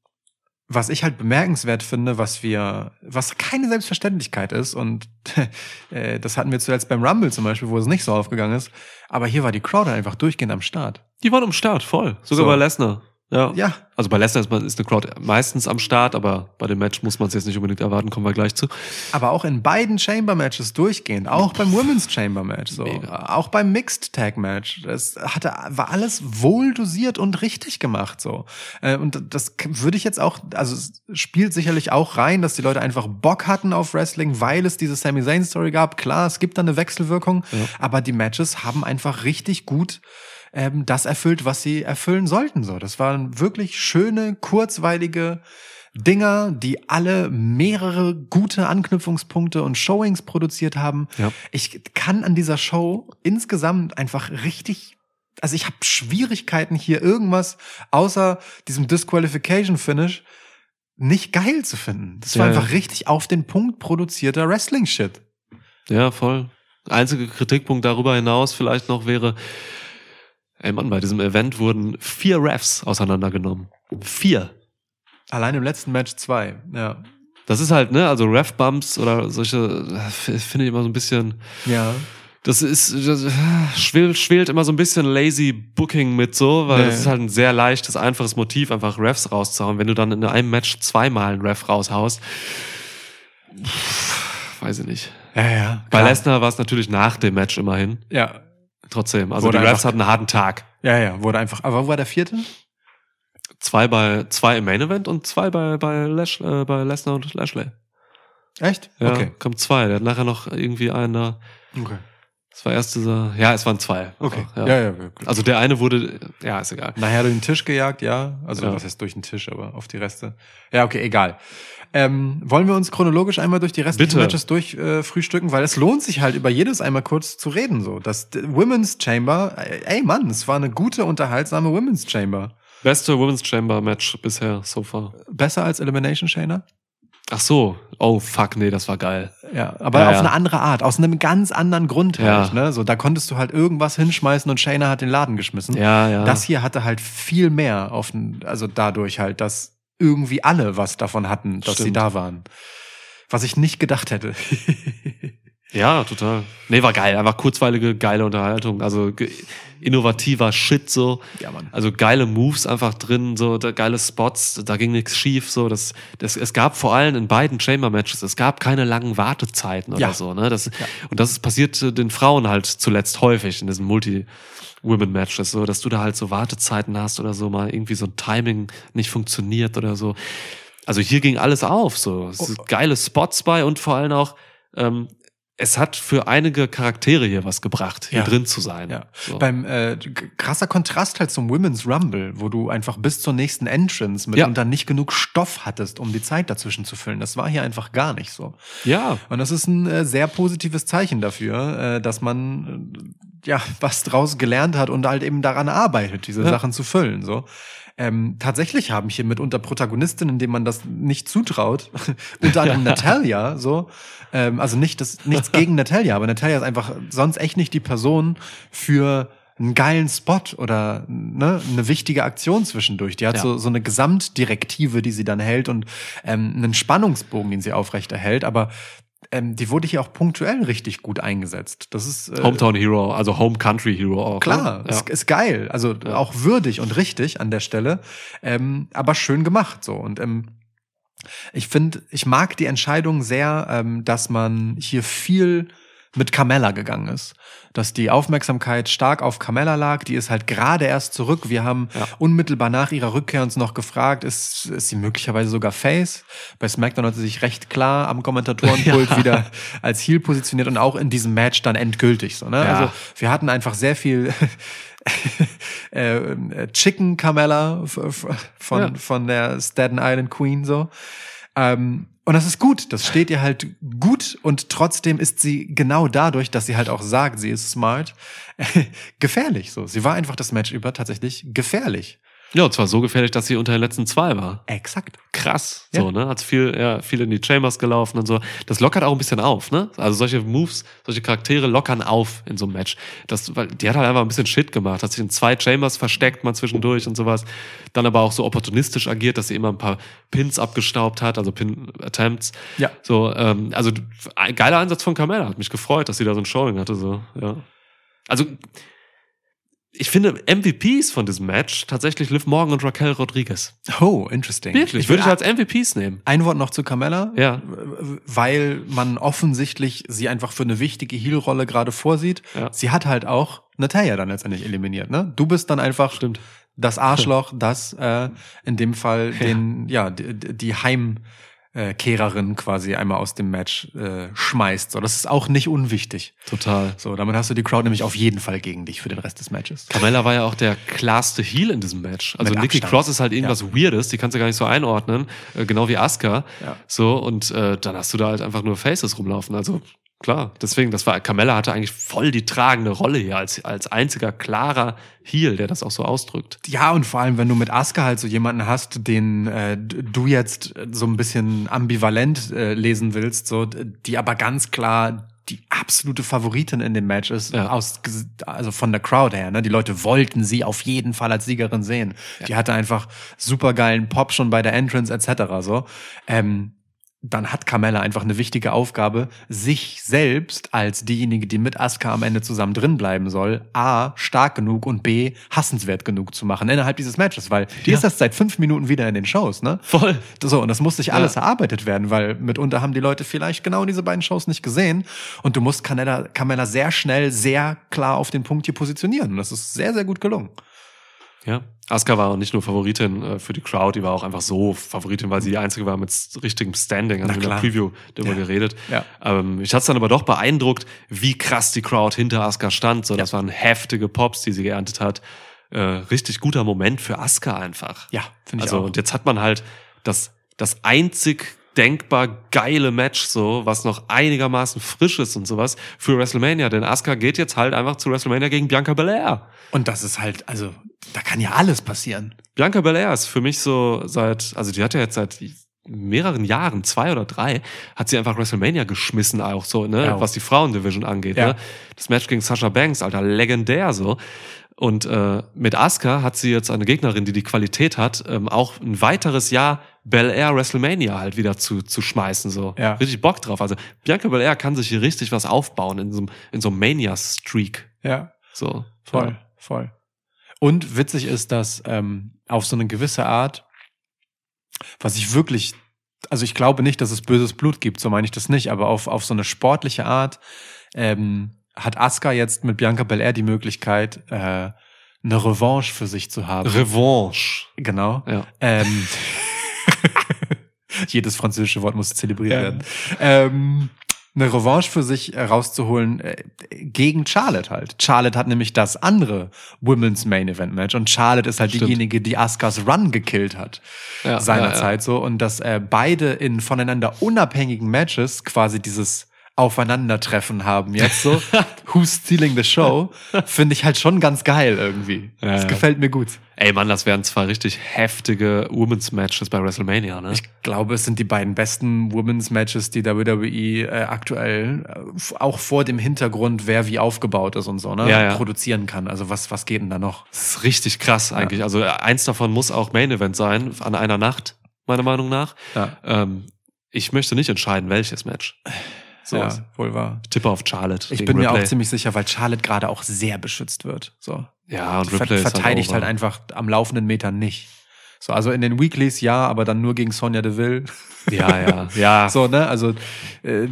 Speaker 3: was ich halt bemerkenswert finde, was wir, was keine Selbstverständlichkeit ist, und äh, das hatten wir zuletzt beim Rumble zum Beispiel, wo es nicht so aufgegangen ist, aber hier war die Crowd einfach durchgehend am Start.
Speaker 4: Die waren am Start, voll. Sogar
Speaker 3: So.
Speaker 4: bei Lesnar. Ja.
Speaker 3: Ja,
Speaker 4: Also bei Lesnar ist, ist eine Crowd meistens am Start, aber bei dem Match muss man es jetzt nicht unbedingt erwarten, kommen wir gleich zu.
Speaker 3: aber auch in beiden Chamber-Matches durchgehend, auch beim Women's Chamber-Match, so,
Speaker 4: Mega.
Speaker 3: auch beim Mixed-Tag-Match, das hatte, war alles wohl dosiert und richtig gemacht, so. Äh, Und das würde ich jetzt auch, also es spielt sicherlich auch rein, dass die Leute einfach Bock hatten auf Wrestling, weil es diese Sami Zayn-Story gab. Klar, es gibt da eine Wechselwirkung, aber die Matches haben einfach richtig gut ähm, das erfüllt, was sie erfüllen sollten. So, das waren wirklich schöne, kurzweilige Dinger, die alle mehrere gute Anknüpfungspunkte und Showings produziert haben.
Speaker 4: Ja.
Speaker 3: Ich kann an dieser Show insgesamt einfach richtig also ich habe Schwierigkeiten hier irgendwas außer diesem Disqualification Finish nicht geil zu finden. Das war
Speaker 4: Ja, ja.
Speaker 3: einfach richtig auf den Punkt produzierter Wrestling Shit.
Speaker 4: Ja, voll. Einziger Kritikpunkt darüber hinaus vielleicht noch wäre, ey Mann, bei diesem Event wurden vier Refs auseinandergenommen. Vier.
Speaker 3: Allein im letzten Match zwei. Ja.
Speaker 4: Das ist halt, ne, also Ref-Bumps oder solche, äh, finde ich immer so ein bisschen,
Speaker 3: Ja.
Speaker 4: das ist, das, äh, schwelt, schwelt immer so ein bisschen lazy Booking mit so, weil
Speaker 3: Ja,
Speaker 4: das ist halt ein sehr leichtes, einfaches Motiv, einfach Refs rauszuhauen. Wenn du dann in einem Match zweimal einen Ref raushaust, weiß ich nicht.
Speaker 3: Ja, ja.
Speaker 4: Bei. Lesnar war es natürlich nach dem Match immerhin.
Speaker 3: Ja.
Speaker 4: Trotzdem. Also
Speaker 3: Wurde
Speaker 4: die
Speaker 3: einfach-
Speaker 4: hatten einen harten Tag.
Speaker 3: Ja, ja, wurde einfach. Aber wo war der vierte?
Speaker 4: Zwei bei, zwei im Main Event und zwei bei, bei, Lash, äh, bei Lesnar und Lashley.
Speaker 3: Echt?
Speaker 4: Ja,
Speaker 3: Okay.
Speaker 4: kommt zwei. Der hat nachher noch irgendwie einer,
Speaker 3: Okay.
Speaker 4: das war erst dieser, ja, es waren zwei.
Speaker 3: Okay.
Speaker 4: Ja.
Speaker 3: Ja, ja. gut.
Speaker 4: Also der eine wurde, ja, ist egal.
Speaker 3: Nachher durch den Tisch gejagt, ja. Also
Speaker 4: Ja.
Speaker 3: was heißt durch den Tisch, aber auf die Reste. Ja, okay, egal. Ähm, wollen wir uns chronologisch einmal durch die restlichen
Speaker 4: Bitte.
Speaker 3: Matches durchfrühstücken, äh, weil es lohnt sich halt über jedes einmal kurz zu reden. So, das Women's Chamber, äh, ey Mann, es war eine gute, unterhaltsame Women's Chamber.
Speaker 4: Beste Women's Chamber Match bisher so far.
Speaker 3: Besser als Elimination Chamber?
Speaker 4: Ach so. Oh, fuck, nee, das war geil.
Speaker 3: Ja, aber
Speaker 4: Ja,
Speaker 3: auf
Speaker 4: ja.
Speaker 3: eine andere Art, aus einem ganz anderen Grund halt.
Speaker 4: Ja.
Speaker 3: Ne? So, da konntest du halt irgendwas hinschmeißen und Shayna hat den Laden geschmissen.
Speaker 4: Ja, ja.
Speaker 3: Das hier hatte halt viel mehr auf, also dadurch halt, dass irgendwie alle was davon hatten, dass sie
Speaker 4: Stimmt.
Speaker 3: da waren. Was ich nicht gedacht hätte.
Speaker 4: Ja, total. Nee, war geil. Einfach kurzweilige, geile Unterhaltung. Also innovativer Shit so.
Speaker 3: Ja, Mann.
Speaker 4: Also geile Moves einfach drin, so da, geile Spots, da ging nichts schief. So, das, das, es gab vor allem in beiden Chamber-Matches, es gab keine langen Wartezeiten oder
Speaker 3: Ja.
Speaker 4: so. Ne? Das, Und das passiert äh, den Frauen halt zuletzt häufig in diesen Multi-Women-Matches, so, dass du da halt so Wartezeiten hast oder so, mal irgendwie so ein Timing nicht funktioniert oder so. Also hier ging alles auf, so. Es sind geile Spots bei und vor allem auch, ähm, es hat für einige Charaktere hier was gebracht, hier
Speaker 3: Ja.
Speaker 4: drin zu sein.
Speaker 3: Ja.
Speaker 4: So.
Speaker 3: Beim äh, krasser Kontrast halt zum Women's Rumble, wo du einfach bis zur nächsten Entrance mitunter nicht genug Stoff hattest, um die Zeit dazwischen zu füllen. Das war hier einfach gar nicht so.
Speaker 4: ja,
Speaker 3: Und das ist ein äh, sehr positives Zeichen dafür, äh, dass man äh, ja was draus gelernt hat und halt eben daran arbeitet, diese
Speaker 4: Ja.
Speaker 3: Sachen zu füllen. So. Ähm, tatsächlich haben hier mitunter Protagonistinnen, denen man das nicht zutraut, unter anderem Natalia, so, ähm, also nicht das, nichts gegen Natalia, aber Natalia ist einfach sonst echt nicht die Person für einen geilen Spot oder ne, eine wichtige Aktion zwischendurch. Die hat
Speaker 4: Ja.
Speaker 3: so, so eine Gesamtdirektive, die sie dann hält und ähm, einen Spannungsbogen, den sie aufrechterhält, aber ähm, die wurde hier auch punktuell richtig gut eingesetzt. Das ist äh,
Speaker 4: Hometown Hero, also Home Country Hero auch.
Speaker 3: Klar,
Speaker 4: ne?
Speaker 3: ist, ist geil. Also auch würdig und richtig an der Stelle, ähm, aber schön gemacht so. Und ähm, ich finde, ich mag die Entscheidung sehr, ähm, dass man hier viel mit Carmella gegangen ist. Dass die Aufmerksamkeit stark auf Carmella lag, die ist halt gerade erst zurück. Wir haben
Speaker 4: Ja.
Speaker 3: unmittelbar nach ihrer Rückkehr uns noch gefragt, ist, ist sie möglicherweise sogar Face? Bei SmackDown hat sie sich recht klar am Kommentatorenpult
Speaker 4: Ja.
Speaker 3: wieder als Heel positioniert und auch in diesem Match dann endgültig so. Ne?
Speaker 4: Ja.
Speaker 3: Also wir hatten einfach sehr viel äh, äh, Chicken Carmella von,
Speaker 4: Ja.
Speaker 3: von der Staten Island Queen so. Ähm, und das ist gut, das steht ihr halt gut und trotzdem ist sie genau dadurch, dass sie halt auch sagt, sie ist smart, gefährlich so. Sie war einfach das Match über tatsächlich gefährlich.
Speaker 4: Ja, und zwar so gefährlich, dass sie unter den letzten zwei war.
Speaker 3: Exakt.
Speaker 4: Krass.
Speaker 3: Ja.
Speaker 4: So, ne? Hat viel, ja, viel in die Chambers gelaufen und so. Das lockert auch ein bisschen auf, ne? Also solche Moves, solche Charaktere lockern auf in so einem Match. Das, weil die hat halt einfach ein bisschen Shit gemacht, hat sich in zwei Chambers versteckt, mal zwischendurch und sowas. Dann aber auch so opportunistisch agiert, dass sie immer ein paar Pins abgestaubt hat, also Pin-Attempts.
Speaker 3: Ja.
Speaker 4: So, ähm, also ein geiler Einsatz von Carmella. Hat mich gefreut, dass sie da so ein Showing hatte, so, ja. Also, ich finde MVPs von diesem Match tatsächlich Liv Morgan und Raquel Rodriguez.
Speaker 3: Oh, interesting.
Speaker 4: Wirklich, würde ich als MVPs nehmen.
Speaker 3: ein Wort noch zu Carmella.
Speaker 4: Ja.
Speaker 3: Weil man offensichtlich sie einfach für eine wichtige Heel-Rolle gerade vorsieht.
Speaker 4: Ja.
Speaker 3: Sie hat halt auch Natalia dann letztendlich eliminiert, ne? Du bist dann einfach
Speaker 4: Stimmt.
Speaker 3: das Arschloch, das äh, in dem Fall den, ja, die, die Heimkehrerin quasi einmal aus dem Match äh, schmeißt. So, das ist auch nicht unwichtig.
Speaker 4: Total.
Speaker 3: So, damit hast du die Crowd nämlich auf jeden Fall gegen dich für den Rest des Matches.
Speaker 4: Carmella war ja auch der klarste Heel in diesem Match. Also
Speaker 3: Mit
Speaker 4: Nikki
Speaker 3: Abstand.
Speaker 4: Cross ist halt irgendwas Weirdes, die kannst du gar nicht so einordnen, äh, genau wie Asuka.
Speaker 3: Ja.
Speaker 4: So, und äh, dann hast du da halt einfach nur Faces rumlaufen. Also klar, deswegen, das war, Carmella hatte eigentlich voll die tragende Rolle hier als, als einziger klarer Heel, der das auch so ausdrückt.
Speaker 3: Ja, und vor allem, wenn du mit Asuka halt so jemanden hast, den äh, du jetzt so ein bisschen ambivalent äh, lesen willst, so, die aber ganz klar die absolute Favoritin in dem Match ist,
Speaker 4: Ja.
Speaker 3: aus, also von der Crowd her. Ne? Die Leute wollten sie auf jeden Fall als Siegerin sehen. Die hatte einfach supergeilen Pop schon bei der Entrance etc. So. Ähm, dann hat Carmella einfach eine wichtige Aufgabe, sich selbst als diejenige, die mit Asuka am Ende zusammen drin bleiben soll, A, stark genug und B, hassenswert genug zu machen innerhalb dieses Matches, weil die
Speaker 4: Ja.
Speaker 3: ist das seit fünf Minuten wieder in den Shows, ne?
Speaker 4: Voll.
Speaker 3: So, und das muss sich alles
Speaker 4: Ja.
Speaker 3: erarbeitet werden, weil mitunter haben die Leute vielleicht genau diese beiden Shows nicht gesehen und du musst Carmella, Carmella sehr schnell, sehr klar auf den Punkt hier positionieren und das ist sehr, sehr gut gelungen.
Speaker 4: Ja. Asuka war auch nicht nur Favoritin äh, für die Crowd, die war auch einfach so Favoritin, weil sie die einzige war mit richtigem Standing. Wir in der. Preview darüber
Speaker 3: Ja.
Speaker 4: geredet.
Speaker 3: Ja.
Speaker 4: Ähm, ich hatte es dann aber doch beeindruckt, wie krass die Crowd hinter Asuka stand. So, das waren heftige Pops, die sie geerntet hat. Äh, richtig guter Moment für Asuka einfach.
Speaker 3: Ja, finde ich
Speaker 4: Also,
Speaker 3: auch.
Speaker 4: und jetzt hat man halt das, das einzig denkbar geile Match so, was noch einigermaßen frisch ist und sowas für WrestleMania. Denn Asuka geht jetzt halt einfach zu WrestleMania gegen Bianca Belair.
Speaker 3: Und das ist halt, also, da kann ja alles passieren.
Speaker 4: Bianca Belair ist für mich so seit, also die hat ja jetzt seit mehreren Jahren, zwei oder drei, hat sie einfach WrestleMania geschmissen, auch so, ne,
Speaker 3: Ja.
Speaker 4: was die Frauendivision angeht.
Speaker 3: Ja.
Speaker 4: Ne? Das Match gegen Sasha Banks, Alter, legendär so. Und äh, mit Asuka hat sie jetzt eine Gegnerin, die die Qualität hat, ähm, auch ein weiteres Jahr Bel Air WrestleMania halt wieder zu, zu schmeißen. So.
Speaker 3: Ja.
Speaker 4: Richtig Bock drauf. Also Bianca Belair kann sich hier richtig was aufbauen in so, einem- in so einem Mania-Streak.
Speaker 3: Ja,
Speaker 4: So.
Speaker 3: voll,
Speaker 4: Ja.
Speaker 3: voll. Und witzig ist, dass ähm, auf so eine gewisse Art, was ich wirklich, also ich glaube nicht, dass es böses Blut gibt, so meine ich das nicht, aber auf, auf so eine sportliche Art ähm, hat Asuka jetzt mit Bianca Belair die Möglichkeit, äh, eine Revanche für sich zu haben.
Speaker 4: Revanche.
Speaker 3: genau.
Speaker 4: Ja.
Speaker 3: Ähm, jedes französische Wort muss zelebriert
Speaker 4: Ja.
Speaker 3: werden. Ähm, eine Revanche für sich äh, rauszuholen äh, gegen Charlotte halt. Charlotte hat nämlich das andere Women's Main Event Match und Charlotte ist halt
Speaker 4: Stimmt.
Speaker 3: diejenige, die Askas Run gekillt hat
Speaker 4: Ja,
Speaker 3: seinerzeit so und dass äh, beide in voneinander unabhängigen Matches quasi dieses Aufeinandertreffen haben jetzt so Who's stealing the show finde ich halt schon ganz geil irgendwie.
Speaker 4: Ja,
Speaker 3: das
Speaker 4: ja.
Speaker 3: gefällt mir gut.
Speaker 4: Ey Mann, das wären zwei richtig heftige Women's Matches bei WrestleMania, ne?
Speaker 3: Ich glaube, es sind die beiden besten Women's Matches, die WWE äh, aktuell äh, auch vor dem Hintergrund, wer wie aufgebaut ist und so, ne,
Speaker 4: Ja,
Speaker 3: produzieren kann. Also was was geht denn da noch?
Speaker 4: Das ist richtig krass eigentlich. Also äh, eins davon muss auch Main Event sein, an einer Nacht, meiner Meinung nach.
Speaker 3: Ja,
Speaker 4: Ähm, ich möchte nicht entscheiden, welches Match. So,
Speaker 3: ja wohl wahr.
Speaker 4: ich tippe auf Charlotte.
Speaker 3: Ich bin mir
Speaker 4: Ripley.
Speaker 3: auch ziemlich sicher, weil Charlotte gerade auch sehr beschützt wird. So.
Speaker 4: Ja, und
Speaker 3: Die ver
Speaker 4: Ripley ist
Speaker 3: verteidigt halt einfach am laufenden Meter nicht. So, also in den Weeklies ja, aber dann nur gegen Sonja Deville.
Speaker 4: Ja, ja, ja.
Speaker 3: So, ne? Also äh,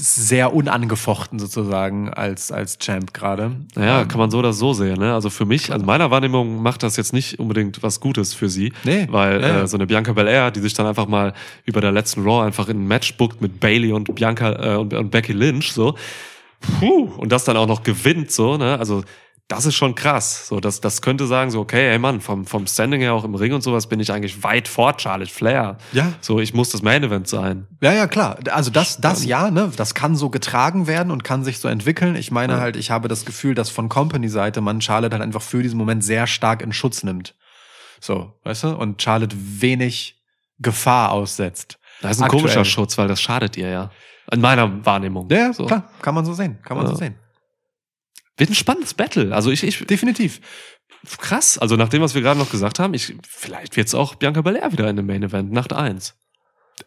Speaker 3: sehr unangefochten sozusagen als als Champ gerade.
Speaker 4: Naja,
Speaker 3: Ähm,
Speaker 4: kann man so oder so sehen. Ne? Also für mich, also meiner Wahrnehmung macht das jetzt nicht unbedingt was Gutes für sie.
Speaker 3: Nee,
Speaker 4: Weil
Speaker 3: ja, ja.
Speaker 4: Äh, so eine Bianca Belair, die sich dann einfach mal über der letzten Raw einfach in ein Match bookt mit Bailey und Bianca äh, und, und Becky Lynch, so. Puh, und das dann auch noch gewinnt, so, ne? Also das ist schon krass. So, das, das könnte sagen, so, okay, ey Mann, vom, vom Standing her auch im Ring und sowas bin ich eigentlich weit vor Charlotte Flair.
Speaker 3: Ja.
Speaker 4: So, ich muss das Main Event sein.
Speaker 3: Ja, ja, klar. Also das, das ja, ne, das kann so getragen werden und kann sich so entwickeln. Ich meine
Speaker 4: Ja.
Speaker 3: halt, ich habe das Gefühl, dass von Company-Seite man Charlotte halt einfach für diesen Moment sehr stark in Schutz nimmt. So, weißt du? Und Charlotte wenig Gefahr aussetzt.
Speaker 4: Das ist ein
Speaker 3: Aktuell.
Speaker 4: komischer Schutz, weil das schadet ihr ja. In meiner Wahrnehmung.
Speaker 3: Ja,
Speaker 4: so.
Speaker 3: klar, kann man so sehen, kann man
Speaker 4: Ja.
Speaker 3: so sehen.
Speaker 4: Wird ein spannendes Battle. Also ich, ich,
Speaker 3: Definitiv.
Speaker 4: krass. Also nach dem, was wir gerade noch gesagt haben, ich, vielleicht wird's auch Bianca Belair wieder in dem Main Event, Nacht 1.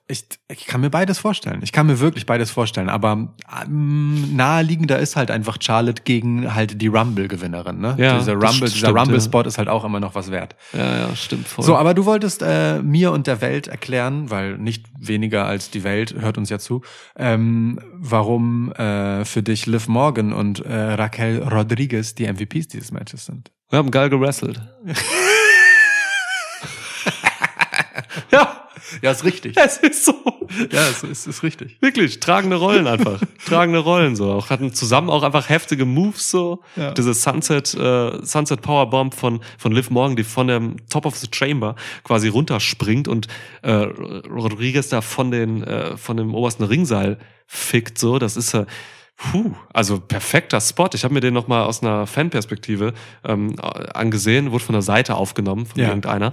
Speaker 3: Ich, ich kann mir beides vorstellen. Ich kann mir wirklich beides vorstellen. Aber ähm, naheliegender ist halt einfach Charlotte gegen halt die Rumble-Gewinnerin. Ne?
Speaker 4: Ja,
Speaker 3: Dieser
Speaker 4: das
Speaker 3: Rumble,
Speaker 4: stimmt,
Speaker 3: dieser
Speaker 4: ja.
Speaker 3: Rumble-Spot ist halt auch immer noch was wert.
Speaker 4: Ja, ja, stimmt voll.
Speaker 3: So, aber du wolltest äh, mir und der Welt erklären, weil nicht weniger als die Welt hört uns ja zu, ähm, warum äh, für dich Liv Morgan und äh, Raquel Rodriguez die MVPs dieses Matches sind.
Speaker 4: wir haben geil gewrestelt. ja,
Speaker 3: ist richtig.
Speaker 4: es ist so.
Speaker 3: Ja, es ist, ist richtig.
Speaker 4: Wirklich, tragende Rollen einfach. tragende Rollen so. Auch hatten zusammen auch einfach heftige Moves so.
Speaker 3: Ja.
Speaker 4: Diese Sunset, äh, Sunset Powerbomb von, von Liv Morgan, die von dem Top of the Chamber quasi runterspringt und äh, Rodriguez da von den, äh, von dem obersten Ringseil fickt so. Das ist äh, Puh, also perfekter Spot. Ich habe mir den nochmal aus einer Fanperspektive ähm, angesehen, wurde von der Seite aufgenommen von
Speaker 3: Ja.
Speaker 4: irgendeiner.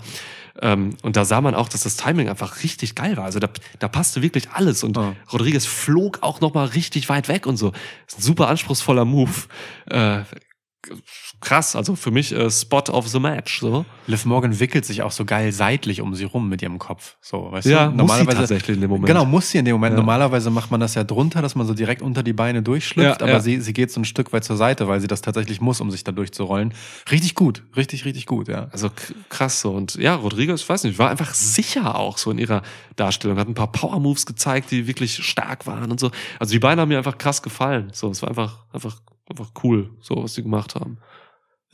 Speaker 4: Ähm, und da sah man auch, dass das Timing einfach richtig geil war. Also da, da passte wirklich alles. Und
Speaker 3: Ja.
Speaker 4: Rodriguez flog auch nochmal richtig weit weg und so. Ist ein super anspruchsvoller Move. Äh, krass, also für mich äh, Spot of the Match. So.
Speaker 3: Liv Morgan wickelt sich auch so geil seitlich um sie rum mit ihrem Kopf. So, weißt
Speaker 4: Ja,
Speaker 3: du?
Speaker 4: muss sie tatsächlich in dem Moment.
Speaker 3: Genau, muss sie in dem Moment.
Speaker 4: Ja.
Speaker 3: Normalerweise macht man das ja drunter, dass man so direkt unter die Beine durchschlüpft,
Speaker 4: Ja,
Speaker 3: aber. Sie, sie geht so ein Stück weit zur Seite, weil sie das tatsächlich muss, um sich da durchzurollen. Richtig gut, richtig, richtig gut, ja.
Speaker 4: Also krass so. Und ja, Rodriguez, ich weiß nicht, war einfach sicher auch so in ihrer Darstellung. Hat ein paar Power-Moves gezeigt, die wirklich stark waren und so. Also die beiden haben mir einfach krass gefallen. So, es war einfach, einfach, einfach cool, so was sie gemacht haben.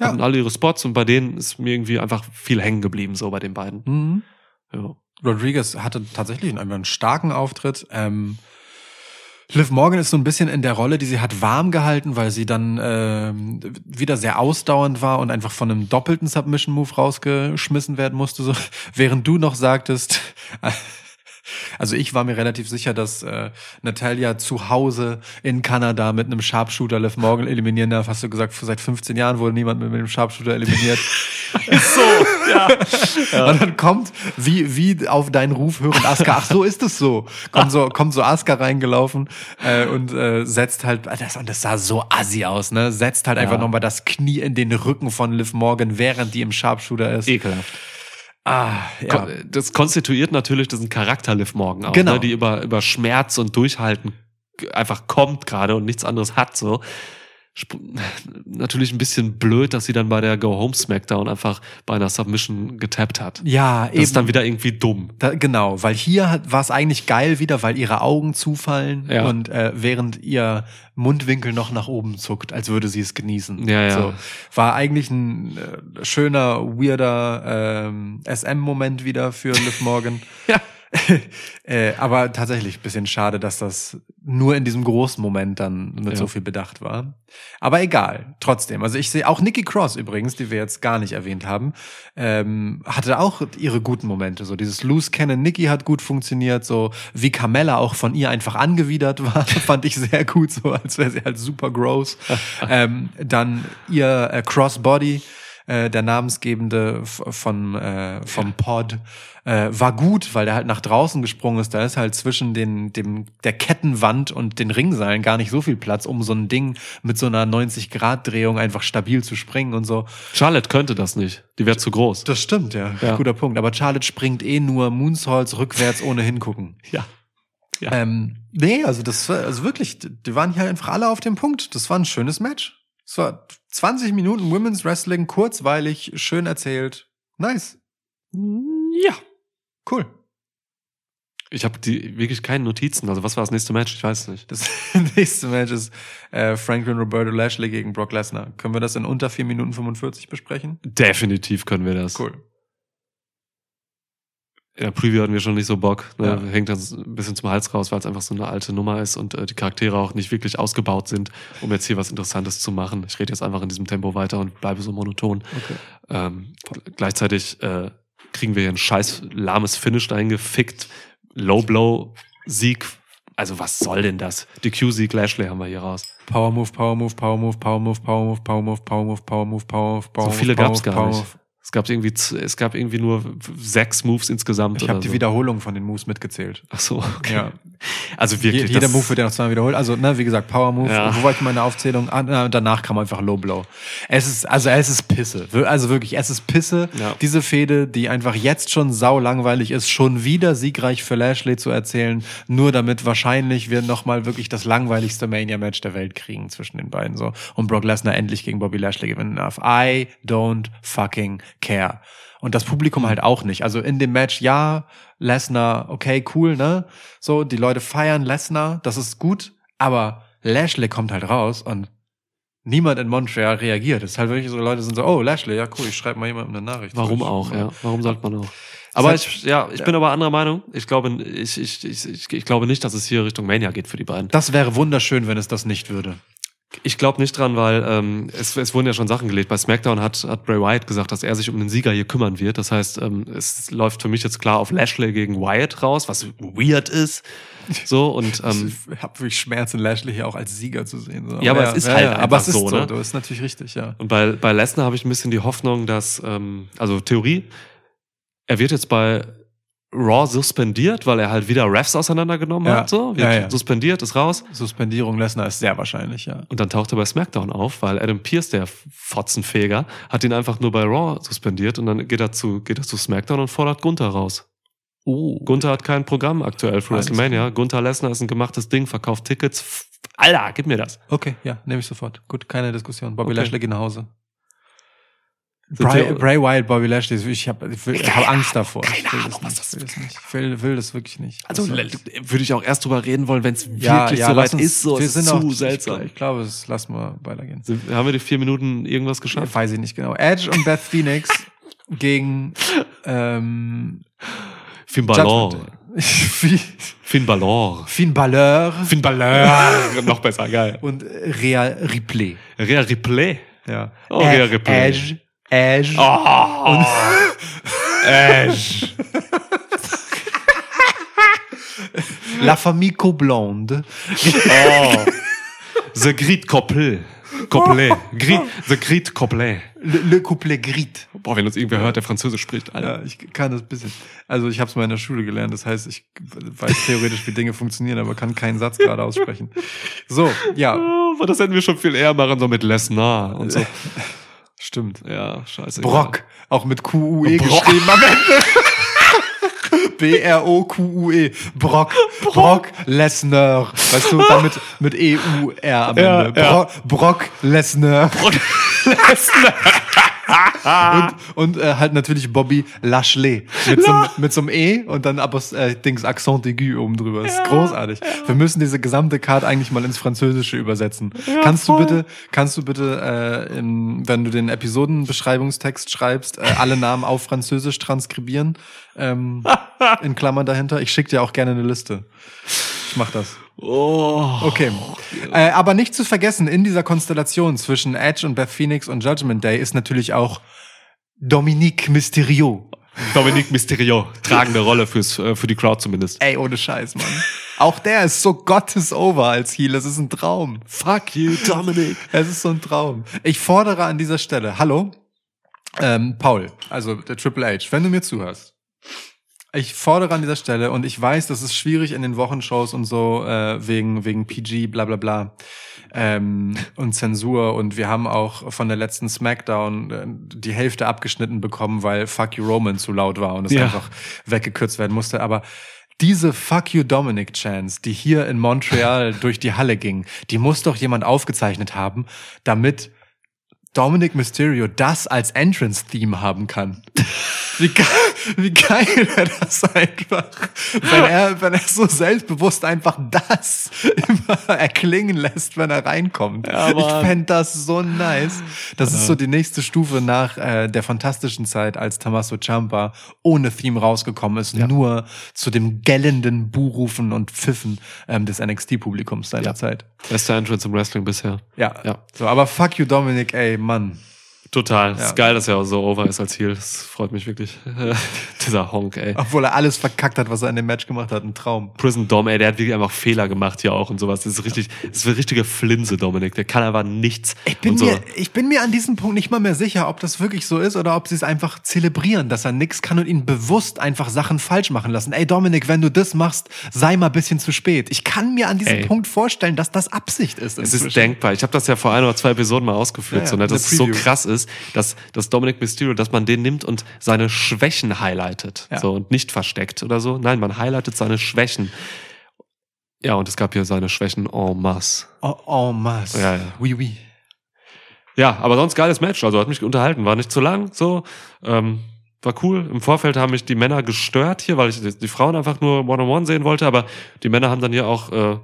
Speaker 3: Ja.
Speaker 4: Hatten alle ihre Spots und bei denen ist mir irgendwie einfach viel hängen geblieben, so bei den beiden.
Speaker 3: Mhm.
Speaker 4: Ja.
Speaker 3: Rodriguez hatte tatsächlich einen, einen starken Auftritt. Ähm, Liv Morgan ist so ein bisschen in der Rolle, die sie hat warm gehalten, weil sie dann ähm, wieder sehr ausdauernd war und einfach von einem doppelten Submission-Move rausgeschmissen werden musste. So, während du noch sagtest, Also ich war mir relativ sicher, dass äh, Natalia zu Hause in Kanada mit einem Sharpshooter Liv Morgan eliminieren darf. Hast du gesagt, seit 15 Jahren wurde niemand mit einem Sharpshooter eliminiert.
Speaker 4: so, ja.
Speaker 3: Und dann kommt, wie, wie auf deinen Ruf hörend Asuka, ach so ist es so. Kommt so, kommt so Asuka reingelaufen äh, und äh, setzt halt, das, und das sah so assi aus, ne? Setzt halt einfach
Speaker 4: Ja.
Speaker 3: nochmal das Knie in den Rücken von Liv Morgan, während die im Sharpshooter ist.
Speaker 4: Ekelhaft.
Speaker 3: Ah, ja.
Speaker 4: Das konstituiert natürlich diesen Charakter Liv Morgan auch,
Speaker 3: Genau.
Speaker 4: ne? die über, über Schmerz und Durchhalten einfach kommt gerade und nichts anderes hat so. Natürlich ein bisschen blöd, dass sie dann bei der Go Home Smackdown einfach bei einer Submission getappt hat.
Speaker 3: Ja,
Speaker 4: Das ist dann wieder irgendwie dumm.
Speaker 3: Da, genau, weil hier war es eigentlich geil wieder, weil ihre Augen zufallen
Speaker 4: Ja.
Speaker 3: und äh, während ihr Mundwinkel noch nach oben zuckt, als würde sie es genießen.
Speaker 4: Ja, ja.
Speaker 3: So, war eigentlich ein äh, schöner, weirder ähm, SM-Moment wieder für Liv Morgan.
Speaker 4: Ja.
Speaker 3: äh, aber tatsächlich bisschen schade, dass das nur in diesem großen Moment dann mit
Speaker 4: Ja.
Speaker 3: so viel Bedacht war. Aber egal, trotzdem. Also ich sehe auch Nikki Cross übrigens, die wir jetzt gar nicht erwähnt haben, ähm, hatte auch ihre guten Momente. So dieses Loose Cannon Nikki hat gut funktioniert, so wie Carmella auch von ihr einfach angewidert war, fand ich sehr gut, so als wäre sie halt super gross. ähm, dann ihr äh, Crossbody, äh, der namensgebende von äh, vom Pod äh, war gut, weil der halt nach draußen gesprungen ist. Da ist halt zwischen den dem der Kettenwand und den Ringseilen gar nicht so viel Platz, um so ein Ding mit so einer 90 Grad Drehung einfach stabil zu springen und so.
Speaker 4: Charlotte könnte das nicht. Die wäre zu groß.
Speaker 3: Das stimmt, ja.
Speaker 4: Ja.
Speaker 3: Guter Punkt. Aber Charlotte springt eh nur Moonsaults rückwärts ohne hingucken.
Speaker 4: Ja. Ja.
Speaker 3: Ähm, nee, also das war, also wirklich, die waren hier einfach alle auf dem Punkt. Das war ein schönes Match. Es war 20 Minuten Women's Wrestling, kurzweilig, schön erzählt. Nice.
Speaker 4: Ja.
Speaker 3: Cool.
Speaker 4: Ich habe die wirklich keine Notizen. Also was war das nächste Match? Ich weiß nicht.
Speaker 3: Das nächste Match ist äh, Franklin Roberto Lashley gegen Brock Lesnar. Können wir das in unter 4 Minuten 45 besprechen?
Speaker 4: Definitiv können wir das.
Speaker 3: Cool.
Speaker 4: In der Preview hatten wir schon nicht so Bock. Ne?
Speaker 3: Ja.
Speaker 4: Hängt dann ein bisschen zum Hals raus, weil es einfach so eine alte Nummer ist und äh, die Charaktere auch nicht wirklich ausgebaut sind, um jetzt hier was Interessantes zu machen. Ich rede jetzt einfach in diesem Tempo weiter und bleibe so monoton.
Speaker 3: Okay.
Speaker 4: Ähm, gleichzeitig äh, kriegen wir hier ein scheiß lahmes Finish eingefickt. Low Blow Sieg. Also was soll denn das? Die Q-Sieg Lashley haben wir hier raus.
Speaker 3: Power Move, Power Move, Power Move, Power Move, Power Move, Power Move, Power Move, Power Move, Power Move, Power
Speaker 4: So
Speaker 3: Move,
Speaker 4: viele
Speaker 3: Power
Speaker 4: gab's gar nicht. Es gab irgendwie, es gab irgendwie nur sechs Moves insgesamt.
Speaker 3: Ich habe die
Speaker 4: so.
Speaker 3: Wiederholung von den Moves mitgezählt.
Speaker 4: Ach so, okay.
Speaker 3: Ja.
Speaker 4: Also wirklich.
Speaker 3: jeder Move wird ja noch zweimal wiederholt. Also, ne, wie gesagt, Power Move.
Speaker 4: Ja.
Speaker 3: Wo war ich in meiner Aufzählung? Ah, na, danach kam einfach Low Blow. Es ist, also es ist Pisse. Also wirklich, es ist Pisse.
Speaker 4: Ja.
Speaker 3: Diese Fehde, die einfach jetzt schon sau langweilig ist, schon wieder siegreich für Lashley zu erzählen, nur damit wahrscheinlich wir nochmal wirklich das langweiligste Mania-Match der Welt kriegen zwischen den beiden so. Und Brock Lesnar endlich gegen Bobby Lashley gewinnen darf. I don't fucking care. Und das Publikum halt auch nicht. Also in dem Match, ja, Lesnar, okay, cool, ne? So, die Leute feiern Lesnar, das ist gut, aber Lashley kommt halt raus und niemand in Montreal reagiert. Es ist halt wirklich so, Leute sind so, oh, Lashley, ja cool, ich schreibe mal jemandem eine Nachricht.
Speaker 4: Warum auch,
Speaker 3: ich-
Speaker 4: ja. Warum sollte man auch? Aber ich, ja, ich bin aber anderer Meinung. Ich glaube, ich, ich, ich, ich, ich glaube nicht, dass es hier Richtung Mania geht für die beiden.
Speaker 3: Das wäre wunderschön, wenn es das nicht würde.
Speaker 4: Ich glaube nicht dran, weil ähm, es, es wurden ja schon Sachen gelegt. Bei SmackDown hat, hat Bray Wyatt gesagt, dass er sich um den Sieger hier kümmern wird. Das heißt, ähm, es läuft für mich jetzt klar auf Lashley gegen Wyatt raus, was weird ist. So und ähm,
Speaker 3: ich habe wirklich Schmerzen, Lashley hier auch als Sieger zu sehen. So.
Speaker 4: Ja, aber es ist halt
Speaker 3: aber
Speaker 4: einfach
Speaker 3: es ist
Speaker 4: so,
Speaker 3: so,
Speaker 4: ne?
Speaker 3: Das ist natürlich richtig, ja.
Speaker 4: Und bei, bei Lesnar habe ich ein bisschen die Hoffnung, dass, ähm, also Theorie, er wird jetzt bei Raw suspendiert, weil er halt wieder Refs auseinandergenommen
Speaker 3: Ja.
Speaker 4: hat. So, wird
Speaker 3: Ja, ja.
Speaker 4: suspendiert, ist raus.
Speaker 3: Suspendierung Lesnar ist sehr wahrscheinlich, ja.
Speaker 4: Und dann taucht er bei SmackDown auf, weil Adam Pierce, der Fotzenfeger, hat ihn einfach nur bei Raw suspendiert und dann geht er zu, geht er zu SmackDown und fordert Gunther raus.
Speaker 3: Oh.
Speaker 4: Gunther hat kein Programm aktuell für WrestleMania. Gunther Lesnar ist ein gemachtes Ding, verkauft Tickets. Alter, gib mir das.
Speaker 3: Okay, ja, nehme ich sofort. Gut, keine Diskussion. Bobby
Speaker 4: Okay.
Speaker 3: Lashley geht nach Hause. Bray, Bray Wyatt, Bobby Lashley, ich habe ich will- ich hab Angst davor.
Speaker 4: keine
Speaker 3: ich will
Speaker 4: Ahnung,
Speaker 3: das
Speaker 4: was das
Speaker 3: Ich will das nicht. Ich will, will das wirklich nicht.
Speaker 4: Also
Speaker 3: das?
Speaker 4: würde ich auch erst drüber reden wollen, wenn es
Speaker 3: ja,
Speaker 4: wirklich
Speaker 3: ja,
Speaker 4: so weit
Speaker 3: uns,
Speaker 4: ist. So,
Speaker 3: wir
Speaker 4: es
Speaker 3: sind
Speaker 4: ist
Speaker 3: auch,
Speaker 4: zu
Speaker 3: ich,
Speaker 4: seltsam.
Speaker 3: Ich glaube, das lassen wir weitergehen.
Speaker 4: Sind, haben wir die vier Minuten irgendwas geschafft?
Speaker 3: Weiß ich nicht genau. Edge und Beth Phoenix gegen ähm,
Speaker 4: Finn Balor.
Speaker 3: Finn-
Speaker 4: Balor.
Speaker 3: Finn Balor
Speaker 4: Finn Balor. Noch besser, geil.
Speaker 3: und Rhea Ripley.
Speaker 4: Rhea Ripley.
Speaker 3: Ja.
Speaker 4: Oh, Rhea
Speaker 3: Ed-
Speaker 4: Ripley.
Speaker 3: Edge, Edge.
Speaker 4: Oh. Edge.
Speaker 3: La Famille Coblonde.
Speaker 4: Oh. The Grit Couplet. Couplet. Grit, the Grit Couplet.
Speaker 3: Le, le Couplet Grit.
Speaker 4: Boah, wenn uns irgendwer hört, der Französisch spricht, Alter.
Speaker 3: Ja, ich kann das bisschen. Also ich habe es mal in der Schule gelernt. Das heißt, ich weiß theoretisch, wie Dinge funktionieren, aber kann keinen Satz gerade aussprechen. So, ja,
Speaker 4: Oh, das hätten wir schon viel eher machen, so mit Lesnar und so.
Speaker 3: Stimmt.
Speaker 4: Ja, scheiße.
Speaker 3: Brock, auch mit Q-U-E
Speaker 4: Brock.
Speaker 3: geschrieben am Ende. B-R-O-Q-U-E. Brock. Brock Lesnar. Weißt du, damit mit E-U-R am
Speaker 4: Ja,
Speaker 3: Ende.
Speaker 4: ja.
Speaker 3: Bro Brock Lesnar.
Speaker 4: Brock Lesnar.
Speaker 3: Und und äh, halt natürlich Bobby Lashley. Mit so, einem- mit so einem E und dann aber äh, Dings Accent aigu oben drüber. Das ist großartig. Wir müssen diese gesamte Card eigentlich mal ins Französische übersetzen. kannst
Speaker 4: voll.
Speaker 3: du bitte, kannst du bitte, äh, in, wenn du den Episodenbeschreibungstext schreibst, äh, alle Namen auf Französisch transkribieren? Ähm, in Klammern dahinter. Ich schicke dir auch gerne eine Liste. Ich mach das.
Speaker 4: Oh.
Speaker 3: Okay. Äh, aber nicht zu vergessen, in dieser Konstellation zwischen Edge und Beth Phoenix und Judgment Day ist natürlich auch Dominique Mysterio.
Speaker 4: Dominique Mysterio. Tragende Rolle fürs, äh, für die Crowd zumindest.
Speaker 3: Ey, ohne Scheiß, Mann. Auch der ist so gottes over als Heel. Es ist ein Traum.
Speaker 4: Fuck you, Dominic.
Speaker 3: Es ist so ein Traum. Ich fordere an dieser Stelle, hallo, ähm, Paul, also der Triple H, wenn du mir zuhörst. Ich fordere an dieser Stelle und ich weiß, das ist schwierig in den Wochenshows und so äh, wegen wegen PG, bla bla bla ähm, und Zensur und wir haben auch von der letzten Smackdown äh, die Hälfte abgeschnitten bekommen, weil Fuck You Roman zu laut war und es
Speaker 4: Ja.
Speaker 3: einfach weggekürzt werden musste. Aber diese Fuck You Dominic Chance, die hier in Montreal durch die Halle ging, die muss doch jemand aufgezeichnet haben, damit Dominic Mysterio das als Entrance-Theme haben kann. Wie, ge wie geil wäre das einfach, wenn er, wenn er so selbstbewusst einfach das immer erklingen lässt, wenn er reinkommt.
Speaker 4: Ja,
Speaker 3: ich fände das so nice. Das ist so die nächste Stufe nach äh, der fantastischen Zeit, als Tommaso Ciampa ohne Theme rausgekommen ist, nur zu dem gellenden Buhrufen und Pfiffen ähm, des NXT-Publikums seiner
Speaker 4: Ja.
Speaker 3: Zeit.
Speaker 4: Bester Entrance im Wrestling bisher.
Speaker 3: Ja.
Speaker 4: Ja.
Speaker 3: So, aber fuck you, Dominic, ey, Mann.
Speaker 4: Total.
Speaker 3: Ja.
Speaker 4: Ist geil, dass er auch so over ist als Heel. Das freut mich wirklich. Dieser Honk, ey.
Speaker 3: Obwohl er alles verkackt hat, was er in dem Match gemacht hat. Ein Traum.
Speaker 4: Prison Dom, ey, der hat wirklich einfach Fehler gemacht hier auch und sowas. Das ist richtig, das ist eine richtige Flinse, Dominik. Der kann einfach nichts.
Speaker 3: Ich bin,
Speaker 4: so.
Speaker 3: mir, ich bin mir an diesem Punkt nicht mal mehr sicher, ob das wirklich so ist oder ob sie es einfach zelebrieren, dass er nix kann und ihn bewusst einfach Sachen falsch machen lassen. Ey, Dominik, wenn du das machst, sei mal ein bisschen zu spät. Ich kann mir an diesem
Speaker 4: Ey.
Speaker 3: Punkt vorstellen, dass das Absicht ist.
Speaker 4: Es
Speaker 3: inzwischen.
Speaker 4: ist denkbar. Ich habe das ja vor ein oder zwei Episoden mal ausgeführt,
Speaker 3: Ja, ja,
Speaker 4: so, ne, dass es so krass ist, dass, dass Dominic Mysterio, dass man den nimmt und seine Schwächen highlightet.
Speaker 3: Ja.
Speaker 4: So und nicht versteckt oder so. Nein, man highlightet seine Schwächen. Ja, und es gab hier seine Schwächen en masse.
Speaker 3: Oh, oh masse.
Speaker 4: Ja, ja.
Speaker 3: Oui, oui.
Speaker 4: Ja, aber sonst geiles Match. Also hat mich unterhalten. War nicht zu lang, so. Ähm, war cool. Im Vorfeld haben mich die Männer gestört hier, weil ich die, Frauen einfach nur One-on-One sehen wollte. Aber die Männer haben dann hier auch, äh,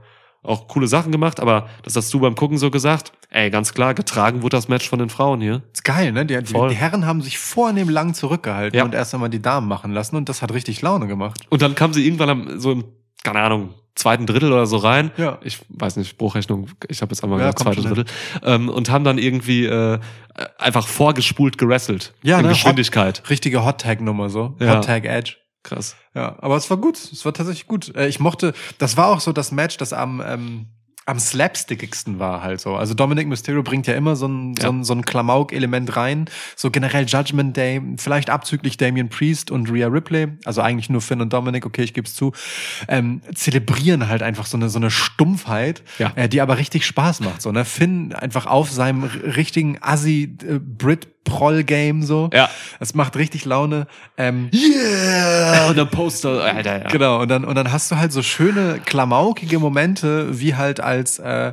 Speaker 4: auch coole Sachen gemacht. Aber das hast du beim Gucken so gesagt. Ey, ganz klar, getragen wurde das Match von den Frauen hier.
Speaker 3: Ist geil, ne? Die, die, die Herren haben sich vornehm lang zurückgehalten
Speaker 4: Ja.
Speaker 3: und erst einmal die Damen machen lassen und das hat richtig Laune gemacht.
Speaker 4: Und dann kam sie irgendwann am, so im, keine Ahnung, zweiten Drittel oder so rein.
Speaker 3: Ja.
Speaker 4: Ich weiß nicht, Bruchrechnung, ich habe jetzt einmal
Speaker 3: Ja,
Speaker 4: gesagt, zweites Drittel. Ähm, und haben dann irgendwie äh, einfach vorgespult gerasselt.
Speaker 3: Ja,
Speaker 4: in
Speaker 3: ne?
Speaker 4: Geschwindigkeit.
Speaker 3: Hot, richtige Hot-Tag-Nummer so.
Speaker 4: Ja.
Speaker 3: Hot-Tag-Edge.
Speaker 4: Krass.
Speaker 3: Ja, aber es war gut. Es war tatsächlich gut. Äh, Ich mochte, das war auch so das Match, das am, ähm, am slapstickigsten war halt so. Also Dominic Mysterio bringt ja immer so ein, so
Speaker 4: Ja.
Speaker 3: ein, so ein Klamauk-Element rein. So generell Judgment Day, vielleicht abzüglich Damian Priest und Rhea Ripley, also eigentlich nur Finn und Dominic, okay, ich geb's zu, ähm, zelebrieren halt einfach so eine, so eine Stumpfheit,
Speaker 4: Ja.
Speaker 3: äh, die aber richtig Spaß macht. So, ne? Finn einfach auf seinem richtigen Assi äh, Brit Proll Game so.
Speaker 4: Ja.
Speaker 3: Es macht richtig Laune. Ähm,
Speaker 4: Yeah! Und dann Poster, Alter, ja.
Speaker 3: Genau, und dann, und dann hast du halt so schöne, klamaukige Momente, wie halt als äh,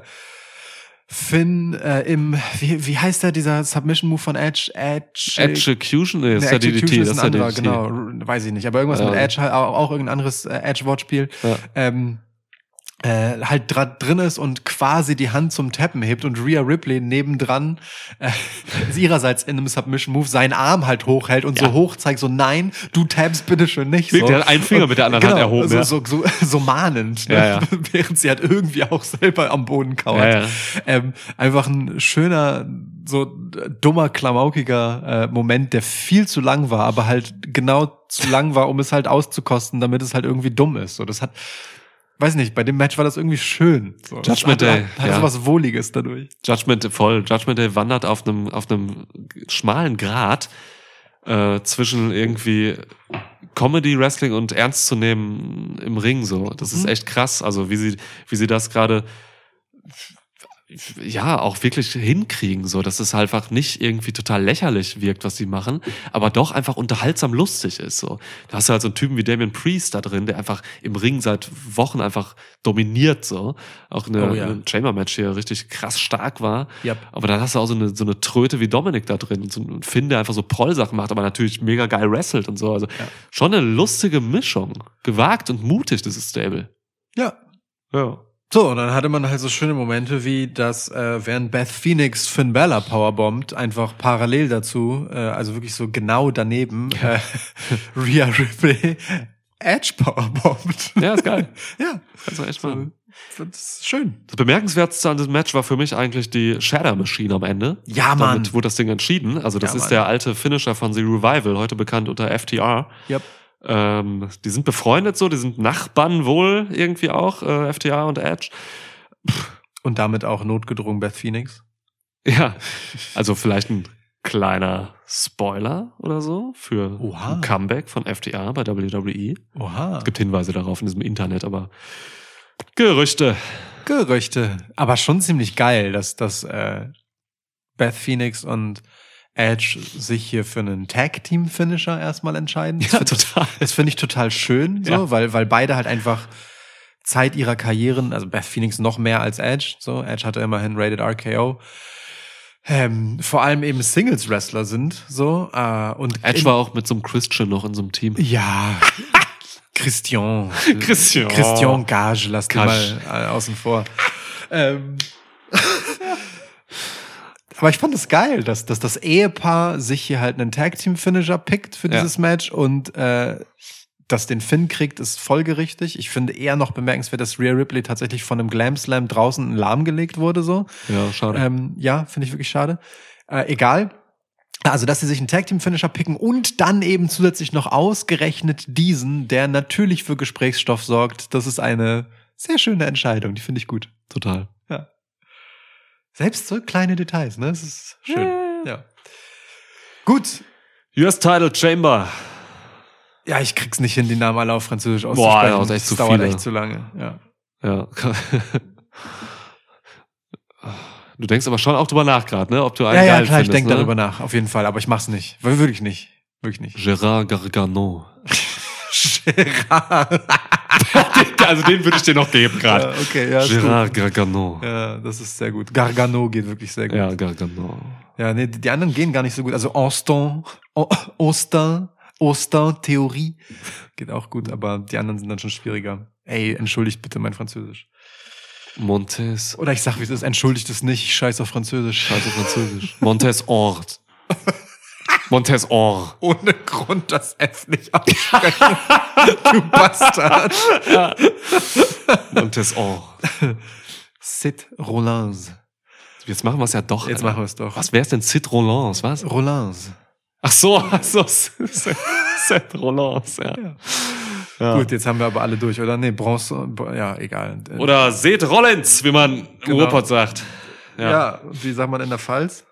Speaker 3: Finn äh, im, wie, wie heißt der, dieser Submission-Move von Edge? Edge.
Speaker 4: Execution? Nee, ist ja DDT.
Speaker 3: Ist ein anderer,
Speaker 4: DDT.
Speaker 3: genau, weiß ich nicht. Aber irgendwas
Speaker 4: Ja.
Speaker 3: mit Edge, halt auch, auch irgendein anderes äh, Edge-Wortspiel.
Speaker 4: Ja.
Speaker 3: Ähm, äh, halt drin ist und quasi die Hand zum Tappen hebt und Rhea Ripley nebendran äh, ihrerseits in einem Submission-Move seinen Arm halt hochhält und
Speaker 4: Ja.
Speaker 3: so hoch zeigt, so nein, du tappst bitte schön nicht. So.
Speaker 4: der hat einen Finger mit der anderen Hand erhoben,
Speaker 3: So,
Speaker 4: ja.
Speaker 3: so, so, so mahnend, ne?
Speaker 4: Ja, ja.
Speaker 3: während sie halt irgendwie auch selber am Boden kauert. Ähm, einfach ein schöner, so dummer, klamaukiger äh, Moment, der viel zu lang war, aber halt genau zu lang war, um es halt auszukosten, damit es halt irgendwie dumm ist. So, das hat weiß nicht, bei dem Match war das irgendwie schön. So.
Speaker 4: Judgment
Speaker 3: hat,
Speaker 4: Day,
Speaker 3: Hat, hat
Speaker 4: ja.
Speaker 3: so was Wohliges dadurch.
Speaker 4: Judgment voll. Judgment Day wandert auf einem auf einem schmalen Grat äh, zwischen irgendwie Comedy Wrestling und ernst zu nehmen im Ring so. Das ist echt krass, also wie sie wie sie das gerade ja, auch wirklich hinkriegen, so, dass es halt einfach nicht irgendwie total lächerlich wirkt, was sie machen, aber doch einfach unterhaltsam lustig ist, so. Da hast du halt so einen Typen wie Damien Priest da drin, der einfach im Ring seit Wochen einfach dominiert, so. Auch eine,
Speaker 3: Oh ja.
Speaker 4: ein Chamber-Match hier richtig krass stark war.
Speaker 3: Yep.
Speaker 4: Aber dann hast du auch so eine, so eine Tröte wie Dominik da drin, so ein Finn, der einfach so Prollsachen macht, aber natürlich mega geil wrestelt und so. Also schon eine lustige Mischung. Gewagt und mutig, dieses Stable.
Speaker 3: Ja.
Speaker 4: Ja.
Speaker 3: So, und dann hatte man halt so schöne Momente wie, dass äh, während Beth Phoenix Finn Balor powerbombt, einfach parallel dazu, äh, also wirklich so genau daneben, äh, Rhea Ripley Edge powerbombt.
Speaker 4: Ja, ist geil.
Speaker 3: ja,
Speaker 4: Kannst du echt machen.
Speaker 3: das ist schön.
Speaker 4: Das Bemerkenswerteste an diesem Match war für mich eigentlich die Shadow Machine am Ende.
Speaker 3: Ja, Mann.
Speaker 4: Damit wurde das Ding entschieden. Also das
Speaker 3: Ja,
Speaker 4: ist
Speaker 3: Mann.
Speaker 4: der alte Finisher von The Revival, heute bekannt unter FTR.
Speaker 3: Yep.
Speaker 4: Ähm, die sind befreundet so, die sind Nachbarn wohl irgendwie auch, äh, FTR und Edge.
Speaker 3: Und damit auch notgedrungen Beth Phoenix.
Speaker 4: Ja, also vielleicht ein kleiner Spoiler oder so für
Speaker 3: Oha.
Speaker 4: ein Comeback von FTR bei WWE.
Speaker 3: Oha.
Speaker 4: Es gibt Hinweise darauf in diesem Internet, aber Gerüchte.
Speaker 3: Gerüchte. Aber schon ziemlich geil, dass, dass äh, Beth Phoenix und Edge sich hier für einen Tag-Team-Finisher erstmal entscheiden.
Speaker 4: Ja, total.
Speaker 3: Das finde ich total schön, so,
Speaker 4: Ja.
Speaker 3: weil, weil beide halt einfach Zeit ihrer Karrieren, also Beth Phoenix noch mehr als Edge, so, Edge hatte immerhin Rated RKO, ähm, vor allem eben Singles-Wrestler sind, so, äh, und
Speaker 4: Edge war auch mit so einem Christian noch in so einem Team.
Speaker 3: ja, Christian.
Speaker 4: Christian.
Speaker 3: Christian Gage, lass
Speaker 4: Gage.
Speaker 3: mal äh, außen vor. ähm, aber ich fand es geil, dass, dass das Ehepaar sich hier halt einen Tag-Team-Finisher pickt für
Speaker 4: Ja.
Speaker 3: dieses Match und äh, das den Finn kriegt, ist folgerichtig. Ich finde eher noch bemerkenswert, dass Rhea Ripley tatsächlich von einem Glam Slam draußen lahmgelegt wurde, so.
Speaker 4: Ja, schade.
Speaker 3: Ähm, ja, finde ich wirklich schade. Äh, egal. Also, dass sie sich einen Tag Team Finisher picken und dann eben zusätzlich noch ausgerechnet diesen, der natürlich für Gesprächsstoff sorgt. Das ist eine sehr schöne Entscheidung. Die finde ich gut.
Speaker 4: Total.
Speaker 3: Ja. Selbst so kleine Details, ne? Das ist schön. Ja. Gut.
Speaker 4: US Title Chamber.
Speaker 3: Ja, ich krieg's nicht hin, die Namen alle auf Französisch
Speaker 4: Boah,
Speaker 3: auszusprechen.
Speaker 4: ja, das echt zu
Speaker 3: das dauert
Speaker 4: viele.
Speaker 3: echt zu lange. Ja.
Speaker 4: Ja. Du denkst aber schon auch drüber nach gerade, ne? Ob du einen
Speaker 3: Ja, ja,
Speaker 4: geil
Speaker 3: klar, ich
Speaker 4: findest,
Speaker 3: denke
Speaker 4: ne?
Speaker 3: darüber nach, auf jeden Fall, aber ich mach's nicht. Wirklich nicht. Wirklich nicht.
Speaker 4: Gérard Gargano.
Speaker 3: Gerard.
Speaker 4: also den würde ich dir noch geben
Speaker 3: Ja,
Speaker 4: gerade.
Speaker 3: okay, ja, ist gut.
Speaker 4: Gérard Gargano.
Speaker 3: Ja, das ist sehr gut. Gargano geht wirklich sehr gut. Ja,
Speaker 4: Ja, Gargano.
Speaker 3: nee, die, anderen gehen gar nicht so gut. Also Austin, Austin, Austin, Theorie geht auch gut, aber die anderen sind dann schon schwieriger. Ey, entschuldigt bitte mein Französisch.
Speaker 4: Montes.
Speaker 3: Oder ich sag, wie es ist, entschuldigt es nicht, ich scheiß auf Französisch.
Speaker 4: Also Französisch. Montes Ort. Montes Or.
Speaker 3: Ohne Grund das F nicht aussprechen. du Bastard.
Speaker 4: Montes Or.
Speaker 3: Sid Rollins.
Speaker 4: Jetzt machen wir es ja doch.
Speaker 3: Jetzt
Speaker 4: Alter.
Speaker 3: machen wir es doch.
Speaker 4: Was wär's denn? Sid Rollins, was?
Speaker 3: Rollins.
Speaker 4: Ach so, ach so. Sid Rollins, ja. ja.
Speaker 3: Gut, jetzt haben wir aber alle durch, oder? Nee, Bronze, ja, egal.
Speaker 4: Oder Sid Rollins, wie man im
Speaker 3: Genau.
Speaker 4: Ruhrpott sagt. Ja.
Speaker 3: ja. wie sagt man in der Pfalz?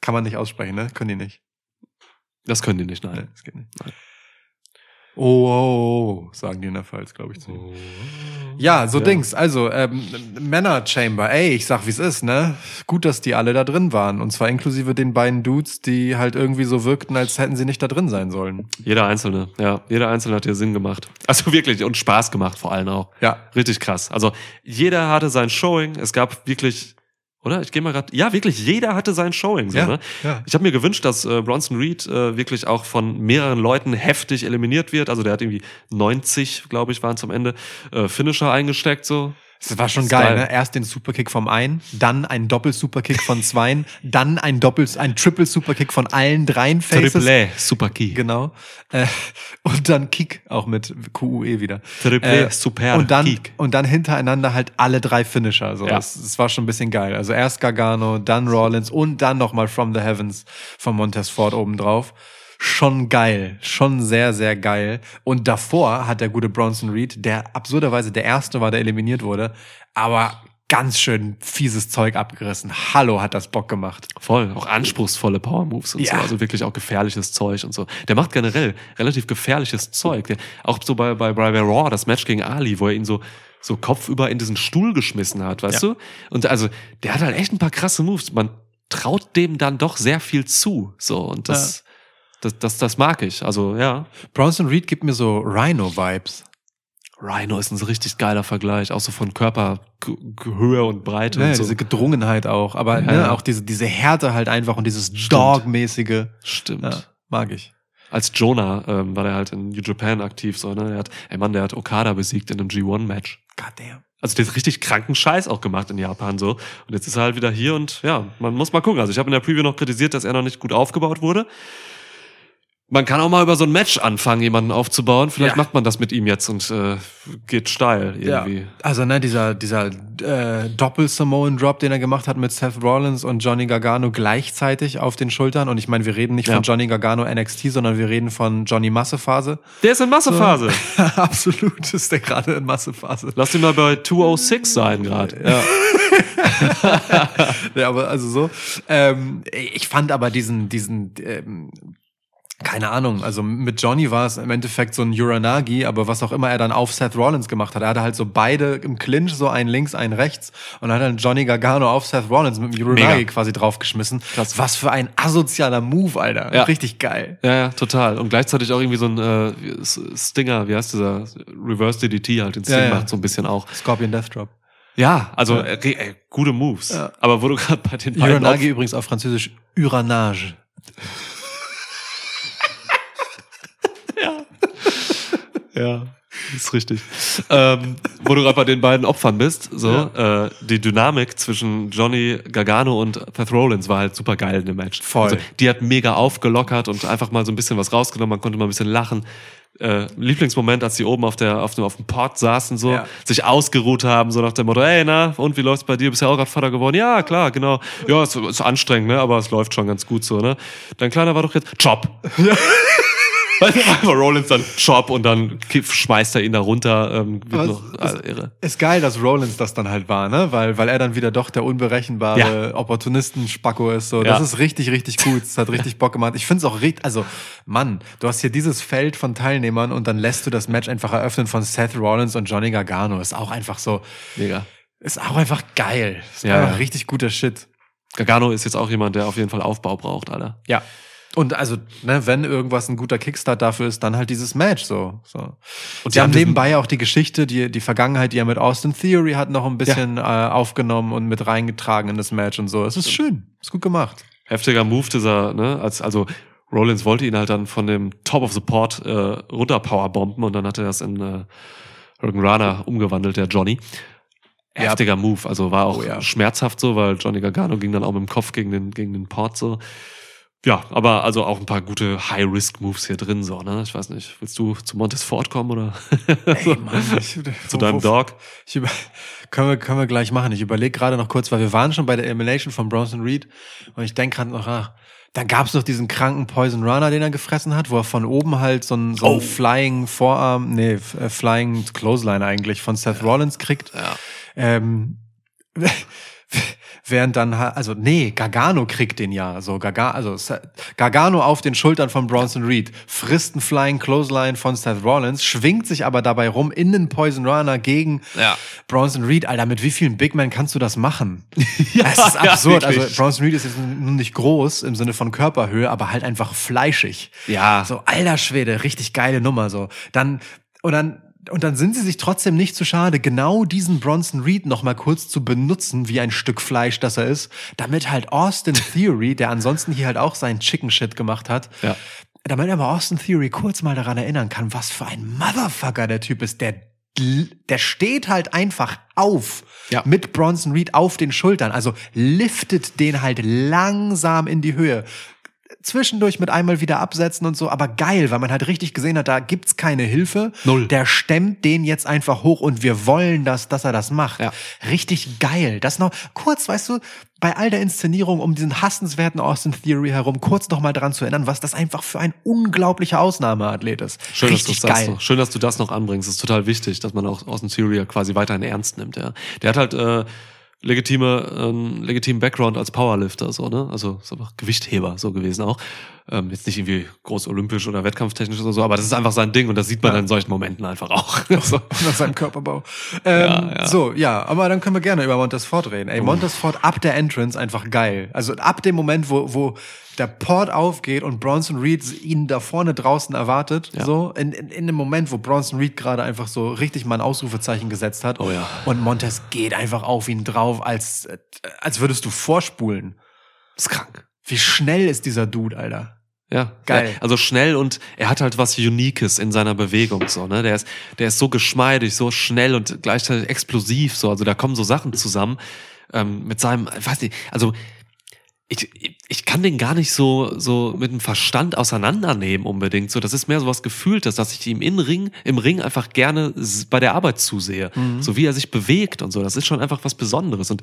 Speaker 3: Kann man nicht aussprechen, ne? Können die nicht.
Speaker 4: Das können die nicht,
Speaker 3: Nee,
Speaker 4: nein.
Speaker 3: das geht nicht. Oh, oh, oh, sagen die in der Pfalz, glaube ich. Zu.
Speaker 4: Oh.
Speaker 3: Ja, so Dings. Also, ähm, Männer Chamber, ey, ich sag, wie's ist, ne? Gut, dass die alle da drin waren. Und zwar inklusive den beiden Dudes, die halt irgendwie so wirkten, als hätten sie nicht da drin sein sollen.
Speaker 4: Jeder Einzelne, ja. Jeder Einzelne hat hier Sinn gemacht. Also wirklich und Spaß gemacht vor allem auch.
Speaker 3: Ja.
Speaker 4: Richtig krass. Also jeder hatte sein Showing. Es gab wirklich, oder? Ich gehe mal gerade. Ja, wirklich jeder hatte sein Showing. So,
Speaker 3: Ja,
Speaker 4: ne?
Speaker 3: ja.
Speaker 4: Ich habe mir gewünscht, dass äh, Bronson Reed äh, wirklich auch von mehreren Leuten heftig eliminiert wird. Also der hat irgendwie 90, glaube ich, waren zum Ende äh, Finisher eingesteckt. So.
Speaker 3: Das war schon geil,
Speaker 4: geil.
Speaker 3: ne? Erst den Superkick vom einen, dann ein Doppel-Superkick von zweien, dann ein Doppel, ein Triple-Superkick von allen dreien Faces.
Speaker 4: Triple Super Key.
Speaker 3: Genau. Äh, und dann Kick auch mit QUE wieder.
Speaker 4: Triple Super
Speaker 3: und dann,
Speaker 4: Kick.
Speaker 3: Und dann hintereinander halt alle drei Finisher. So.
Speaker 4: Ja.
Speaker 3: Das, das war schon ein bisschen geil. Also erst Gargano, dann Rollins und dann nochmal From the Heavens von Montez Ford obendrauf. Schon geil. Schon sehr, sehr geil. Und davor hat der gute Bronson Reed, der absurderweise der erste war, der eliminiert wurde, aber ganz schön fieses Zeug abgerissen. Hallo, hat das Bock gemacht.
Speaker 4: Voll, auch anspruchsvolle Power Moves und
Speaker 3: Ja.
Speaker 4: so, also wirklich auch gefährliches Zeug und so. Der macht generell relativ gefährliches Zeug. Der, auch so bei, bei, bei Raw, das Match gegen Ali, wo er ihn so, so kopfüber in diesen Stuhl geschmissen hat, weißt
Speaker 3: Ja.
Speaker 4: du? Und also, der hat halt echt ein paar krasse Moves. Man traut dem dann doch sehr viel zu, so, und das, das, das, das mag ich. Also, ja.
Speaker 3: Bronson Reed gibt mir so Rhino-Vibes.
Speaker 4: Rhino ist ein richtig geiler Vergleich, auch so von Körperhöhe und Breite
Speaker 3: Ja,
Speaker 4: und so.
Speaker 3: diese Gedrungenheit auch, aber ne,
Speaker 4: ja.
Speaker 3: auch diese, diese Härte halt einfach und dieses Dog-mäßige.
Speaker 4: Stimmt.
Speaker 3: Ja, mag ich.
Speaker 4: als Jonah ähm, war der halt in New Japan aktiv, so, ne? Der hat, ey Mann, der hat Okada besiegt in einem G1-Match.
Speaker 3: Goddamn.
Speaker 4: Also der hat richtig kranken Scheiß auch gemacht in Japan so. Und jetzt ist er halt wieder hier und ja, man muss mal gucken. Also ich habe in der Preview noch kritisiert, dass er noch nicht gut aufgebaut wurde. Man kann auch mal über so ein Match anfangen, jemanden aufzubauen. Vielleicht
Speaker 3: Ja.
Speaker 4: macht man das mit ihm jetzt und äh, geht steil irgendwie.
Speaker 3: Also ne, dieser dieser äh, Doppel-Samoan-Drop, den er gemacht hat mit Seth Rollins und Johnny Gargano gleichzeitig auf den Schultern. Und ich meine, wir reden nicht
Speaker 4: Ja.
Speaker 3: von Johnny Gargano NXT, sondern wir reden von Johnny Massephase.
Speaker 4: Der ist in Massephase.
Speaker 3: Absolut ist der gerade in Massephase.
Speaker 4: Lass ihn mal bei 206 sein gerade. Ja.
Speaker 3: ja, aber also so. Ähm, ich fand aber diesen, diesen, ähm, keine Ahnung, also mit Johnny war es im Endeffekt so ein Uranagi, aber was auch immer er dann auf Seth Rollins gemacht hat, er hatte halt so beide im Clinch, so einen links, einen rechts und hat dann Johnny Gargano auf Seth Rollins mit dem Uranagi
Speaker 4: Mega.
Speaker 3: quasi draufgeschmissen.
Speaker 4: Klasse.
Speaker 3: Was für ein asozialer Move, Alter.
Speaker 4: Ja.
Speaker 3: Richtig geil.
Speaker 4: Ja, ja, total. Und gleichzeitig auch irgendwie so ein äh, Stinger, wie heißt dieser? Reverse DDT halt, den Sting
Speaker 3: Ja,
Speaker 4: macht so ein bisschen auch.
Speaker 3: Scorpion Death Drop.
Speaker 4: Ja, also
Speaker 3: Ja.
Speaker 4: Äh, re- ey, gute Moves. Aber wo du gerade bei den
Speaker 3: Uranagi übrigens auf Französisch Uranage.
Speaker 4: Ja, ist richtig. ähm, wo du gerade bei den beiden Opfern bist, so, äh, die Dynamik zwischen Johnny Gargano und Seth Rollins war halt super geil in dem Match.
Speaker 3: Voll.
Speaker 4: Also, die hat mega aufgelockert und einfach mal so ein bisschen was rausgenommen, man konnte mal ein bisschen lachen. Äh, Lieblingsmoment, als sie oben auf der auf dem auf dem Port saßen, so
Speaker 3: Ja.
Speaker 4: sich ausgeruht haben, so nach dem Motto, ey na und wie läuft's bei dir? Bist ja auch gerade Vater geworden? Ja klar, genau. Ja, ist, ist anstrengend, ne, aber es läuft schon ganz gut so, ne. Dein kleiner war doch jetzt Chop. Weißt du, einfach Rollins dann Chop und dann schmeißt er ihn da runter. Ähm, wird noch, also, irre.
Speaker 3: Ist geil, dass Rollins das dann halt war, ne? Weil, weil er dann wieder doch der unberechenbare
Speaker 4: Ja.
Speaker 3: Opportunisten-Spacko ist. So.
Speaker 4: Ja.
Speaker 3: Das ist richtig, richtig gut. Das hat richtig Bock gemacht. Ich finde es auch richtig, also, Mann, du hast hier dieses Feld von Teilnehmern und dann lässt du das Match einfach eröffnen von Seth Rollins und Johnny Gargano. Ist auch einfach so,
Speaker 4: Mega.
Speaker 3: ist auch einfach geil. Ist
Speaker 4: Ja,
Speaker 3: einfach richtig guter Shit.
Speaker 4: Gargano ist jetzt auch jemand, der auf jeden Fall Aufbau braucht, Alter.
Speaker 3: Ja. Und also, ne, wenn irgendwas ein guter Kickstart dafür ist, dann halt dieses Match so. so. Und sie haben nebenbei auch die Geschichte, die, die Vergangenheit, die er mit Austin Theory hat, noch ein bisschen äh, aufgenommen und mit reingetragen in das Match und so. Es ist schön. Ist gut gemacht.
Speaker 4: Heftiger Move dieser, ne, als, also Rollins wollte ihn halt dann von dem Top of the Port äh, runter powerbomben und dann hat er das in äh, Hurricane Rana umgewandelt, der Johnny.
Speaker 3: Ja.
Speaker 4: Heftiger Move, also war auch
Speaker 3: Oh, ja.
Speaker 4: schmerzhaft so, weil Johnny Gargano ging dann auch mit dem Kopf gegen den, gegen den Port so. Ja, aber also auch ein paar gute High-Risk-Moves hier drin, so, ne? Ich weiß nicht, willst du zu Montes Ford kommen oder
Speaker 3: Ey, Mann, ich,
Speaker 4: zu deinem Dog?
Speaker 3: Ich über, können, wir, können wir gleich machen. Ich überlege gerade noch kurz, weil wir waren schon bei der Elimination von Bronson Reed und ich denke gerade noch, ach, da gab's noch diesen kranken Poison Runner, den er gefressen hat, wo er von oben halt so ein, so ein
Speaker 4: Oh.
Speaker 3: Flying Vorarm, nee, äh, Flying Clothesline eigentlich von Seth Rollins kriegt.
Speaker 4: Ja.
Speaker 3: Ähm, während dann, also nee, Gargano kriegt den ja, so Garga, also Gargano auf den Schultern von Bronson Reed, frisst einen Flying Clothesline von Seth Rollins, schwingt sich aber dabei rum in den Poison Runner gegen
Speaker 4: Ja.
Speaker 3: Bronson Reed. Alter, mit wie vielen Big Men kannst du das machen? Es ist
Speaker 4: ja,
Speaker 3: absurd.
Speaker 4: wirklich.
Speaker 3: also Bronson Reed ist jetzt nun nicht groß im Sinne von Körperhöhe, aber halt einfach fleischig.
Speaker 4: Ja.
Speaker 3: So, alter Schwede, richtig geile Nummer, so. Dann, und dann, und dann sind sie sich trotzdem nicht zu schade, genau diesen Bronson Reed noch mal kurz zu benutzen, wie ein Stück Fleisch, das er ist, damit halt Austin Theory, der ansonsten hier halt auch seinen Chicken Shit gemacht hat,
Speaker 4: Ja.
Speaker 3: damit aber Austin Theory kurz mal daran erinnern kann, was für ein Motherfucker der Typ ist, der der steht halt einfach auf
Speaker 4: Ja.
Speaker 3: mit Bronson Reed auf den Schultern, also liftet den halt langsam in die Höhe zwischendurch mit einmal wieder absetzen und so, aber geil, weil man halt richtig gesehen hat, da gibt's keine Hilfe.
Speaker 4: Null.
Speaker 3: Der stemmt den jetzt einfach hoch und wir wollen das, dass er das macht.
Speaker 4: Ja.
Speaker 3: Richtig geil. Das noch kurz, weißt du, bei all der Inszenierung um diesen hassenswerten Austin Theory herum, kurz noch mal dran zu erinnern, was das einfach für ein unglaublicher Ausnahmeathlet ist.
Speaker 4: Schön, dass, du
Speaker 3: richtig
Speaker 4: das
Speaker 3: geil.
Speaker 4: noch, schön, dass du das noch anbringst. Das ist total wichtig, dass man auch Austin Theory ja quasi weiterhin ernst nimmt. Ja. Der hat halt äh, legitime, ähm, legitimen Background als Powerlifter, so, ne? Also ist einfach Gewichtheber so gewesen auch. Ähm, jetzt nicht irgendwie groß olympisch oder wettkampftechnisch oder so, aber das ist einfach sein Ding und das sieht man
Speaker 3: Ja.
Speaker 4: dann in solchen Momenten einfach auch. so.
Speaker 3: nach seinem Körperbau. Ähm,
Speaker 4: Ja, ja.
Speaker 3: So, ja, aber dann können wir gerne über Montesfort reden. Ey, Montesfort ab der Entrance einfach geil. Also ab dem Moment, wo, wo der Port aufgeht und Bronson Reed ihn da vorne draußen erwartet,
Speaker 4: Ja.
Speaker 3: so in, in, in dem Moment, wo Bronson Reed gerade einfach so richtig mal ein Ausrufezeichen gesetzt hat.
Speaker 4: Oh ja.
Speaker 3: Und Montes geht einfach auf ihn drauf, als, als würdest du vorspulen.
Speaker 4: ist krank.
Speaker 3: Wie schnell ist dieser Dude, Alter?
Speaker 4: Ja,
Speaker 3: Geil.
Speaker 4: Ja, also schnell und er hat halt was Uniques in seiner Bewegung so, ne? Der ist der ist so geschmeidig, so schnell und gleichzeitig explosiv so, also da kommen so Sachen zusammen ähm, mit seinem, ich weiß nicht, also ich, ich- ich kann den gar nicht so so mit dem Verstand auseinandernehmen unbedingt so. Das ist mehr so was gefühltes dass ich ihm im Ring im Ring einfach gerne bei der Arbeit zusehe. So wie er sich bewegt und so. Das ist schon einfach was Besonderes. Und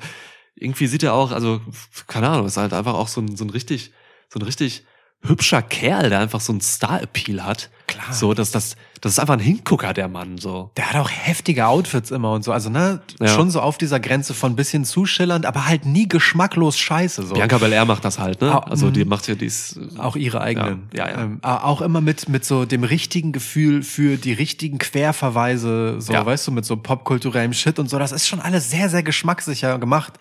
Speaker 4: irgendwie sieht er auch also keine Ahnung ist halt einfach auch so ein so ein richtig so ein richtig hübscher Kerl der einfach so einen Star Appeal hat
Speaker 3: Klar.
Speaker 4: so dass das das ist einfach ein Hingucker der Mann so
Speaker 3: Der hat auch heftige Outfits immer und so. Also, ne,
Speaker 4: Ja.
Speaker 3: schon so auf dieser Grenze von bisschen zuschillernd, aber halt nie geschmacklos scheiße. So.
Speaker 4: Bianca Belair macht das halt ne
Speaker 3: Ah,
Speaker 4: also die
Speaker 3: mhm.
Speaker 4: macht ja dies
Speaker 3: Auch ihre eigenen.
Speaker 4: Ja, ja, ja.
Speaker 3: Ähm, auch immer mit, mit so dem richtigen Gefühl für die richtigen Querverweise, so,
Speaker 4: Ja.
Speaker 3: weißt du, mit so popkulturellem Shit und so. Das ist schon alles sehr, sehr geschmackssicher gemacht.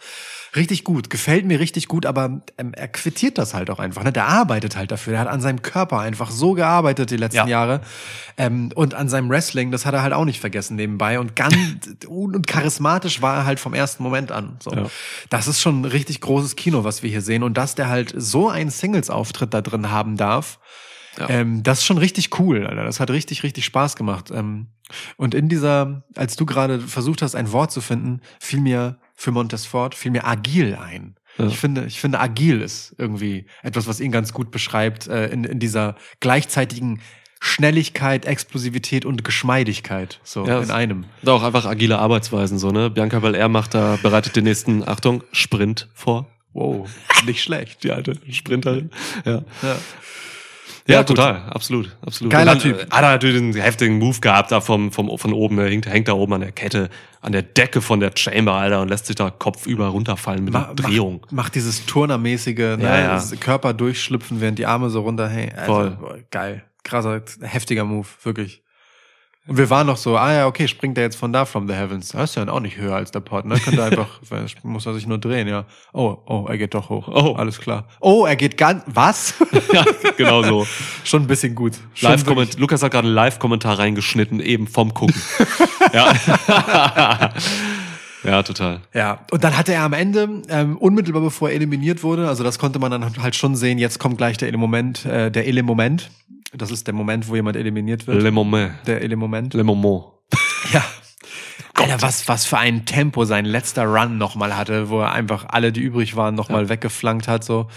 Speaker 3: Richtig gut, gefällt mir richtig gut, aber ähm, er quittiert das halt auch einfach. Ne? Der arbeitet halt dafür. Der hat an seinem Körper einfach so gearbeitet die letzten
Speaker 4: Ja.
Speaker 3: Jahre. Ähm, und an seinem Wrestling, das hat er halt auch nicht vergessen nebenbei. Und ganz und charismatisch war er halt vom ersten Moment an. So.
Speaker 4: Ja.
Speaker 3: Das ist schon ein richtig großes Kino, was wir hier sehen. Und dass der halt so einen Singles-Auftritt da drin haben darf,
Speaker 4: Ja.
Speaker 3: ähm, das ist schon richtig cool, Alter. Das hat richtig, richtig Spaß gemacht. Ähm, und in dieser, als du gerade versucht hast, ein Wort zu finden, fiel mir für Montesfort, fiel mir agil ein.
Speaker 4: Ja.
Speaker 3: Ich finde, ich finde agil ist irgendwie etwas, was ihn ganz gut beschreibt, äh, in, in dieser gleichzeitigen Schnelligkeit, Explosivität und Geschmeidigkeit, so
Speaker 4: Ja,
Speaker 3: in einem.
Speaker 4: Da auch einfach agile Arbeitsweisen, so, ne? Bianca Belair macht da, bereitet den nächsten, Achtung, Sprint vor.
Speaker 3: Wow, nicht schlecht.
Speaker 4: Die alte Sprinterin. Ja.
Speaker 3: Ja.
Speaker 4: Ja,
Speaker 3: Ja,
Speaker 4: total, absolut, absolut.
Speaker 3: Geiler
Speaker 4: dann,
Speaker 3: Typ.
Speaker 4: Hat er natürlich einen heftigen Move gehabt, da vom, vom, von oben, er hängt, hängt da oben an der Kette, an der Decke von der Chamber, Alter, und lässt sich da kopfüber runterfallen mit
Speaker 3: Ma-
Speaker 4: einer Drehung.
Speaker 3: Macht, macht dieses Turnermäßige, ne,
Speaker 4: Ja, ja.
Speaker 3: Körper durchschlüpfen, während die Arme so runterhängen. Also,
Speaker 4: Voll.
Speaker 3: boah, geil. Krasser, heftiger Move, wirklich. Und wir waren noch so, ah ja, okay, springt er jetzt von da from the heavens. Das ist ja auch nicht höher als der Port, ne? Könnte einfach, muss er sich nur drehen, ja. Oh, oh, er geht doch hoch.
Speaker 4: Oh.
Speaker 3: Alles klar. Oh, er geht ganz, was?
Speaker 4: ja, genau so.
Speaker 3: Schon ein bisschen gut.
Speaker 4: Live -Komment Lukas hat gerade einen Live-Kommentar reingeschnitten, eben vom Gucken. ja. ja, total.
Speaker 3: Ja, und dann hatte er am Ende, ähm, unmittelbar bevor er eliminiert wurde, also das konnte man dann halt schon sehen, jetzt kommt gleich der Elemoment, äh, der Elemoment. Das ist der Moment, wo jemand eliminiert wird.
Speaker 4: Le Moment.
Speaker 3: der Elemoment.
Speaker 4: Le Moment.
Speaker 3: Ja. Alter, was, was für ein Tempo sein letzter Run nochmal hatte, wo er einfach alle, die übrig waren, nochmal weggeflankt hat, so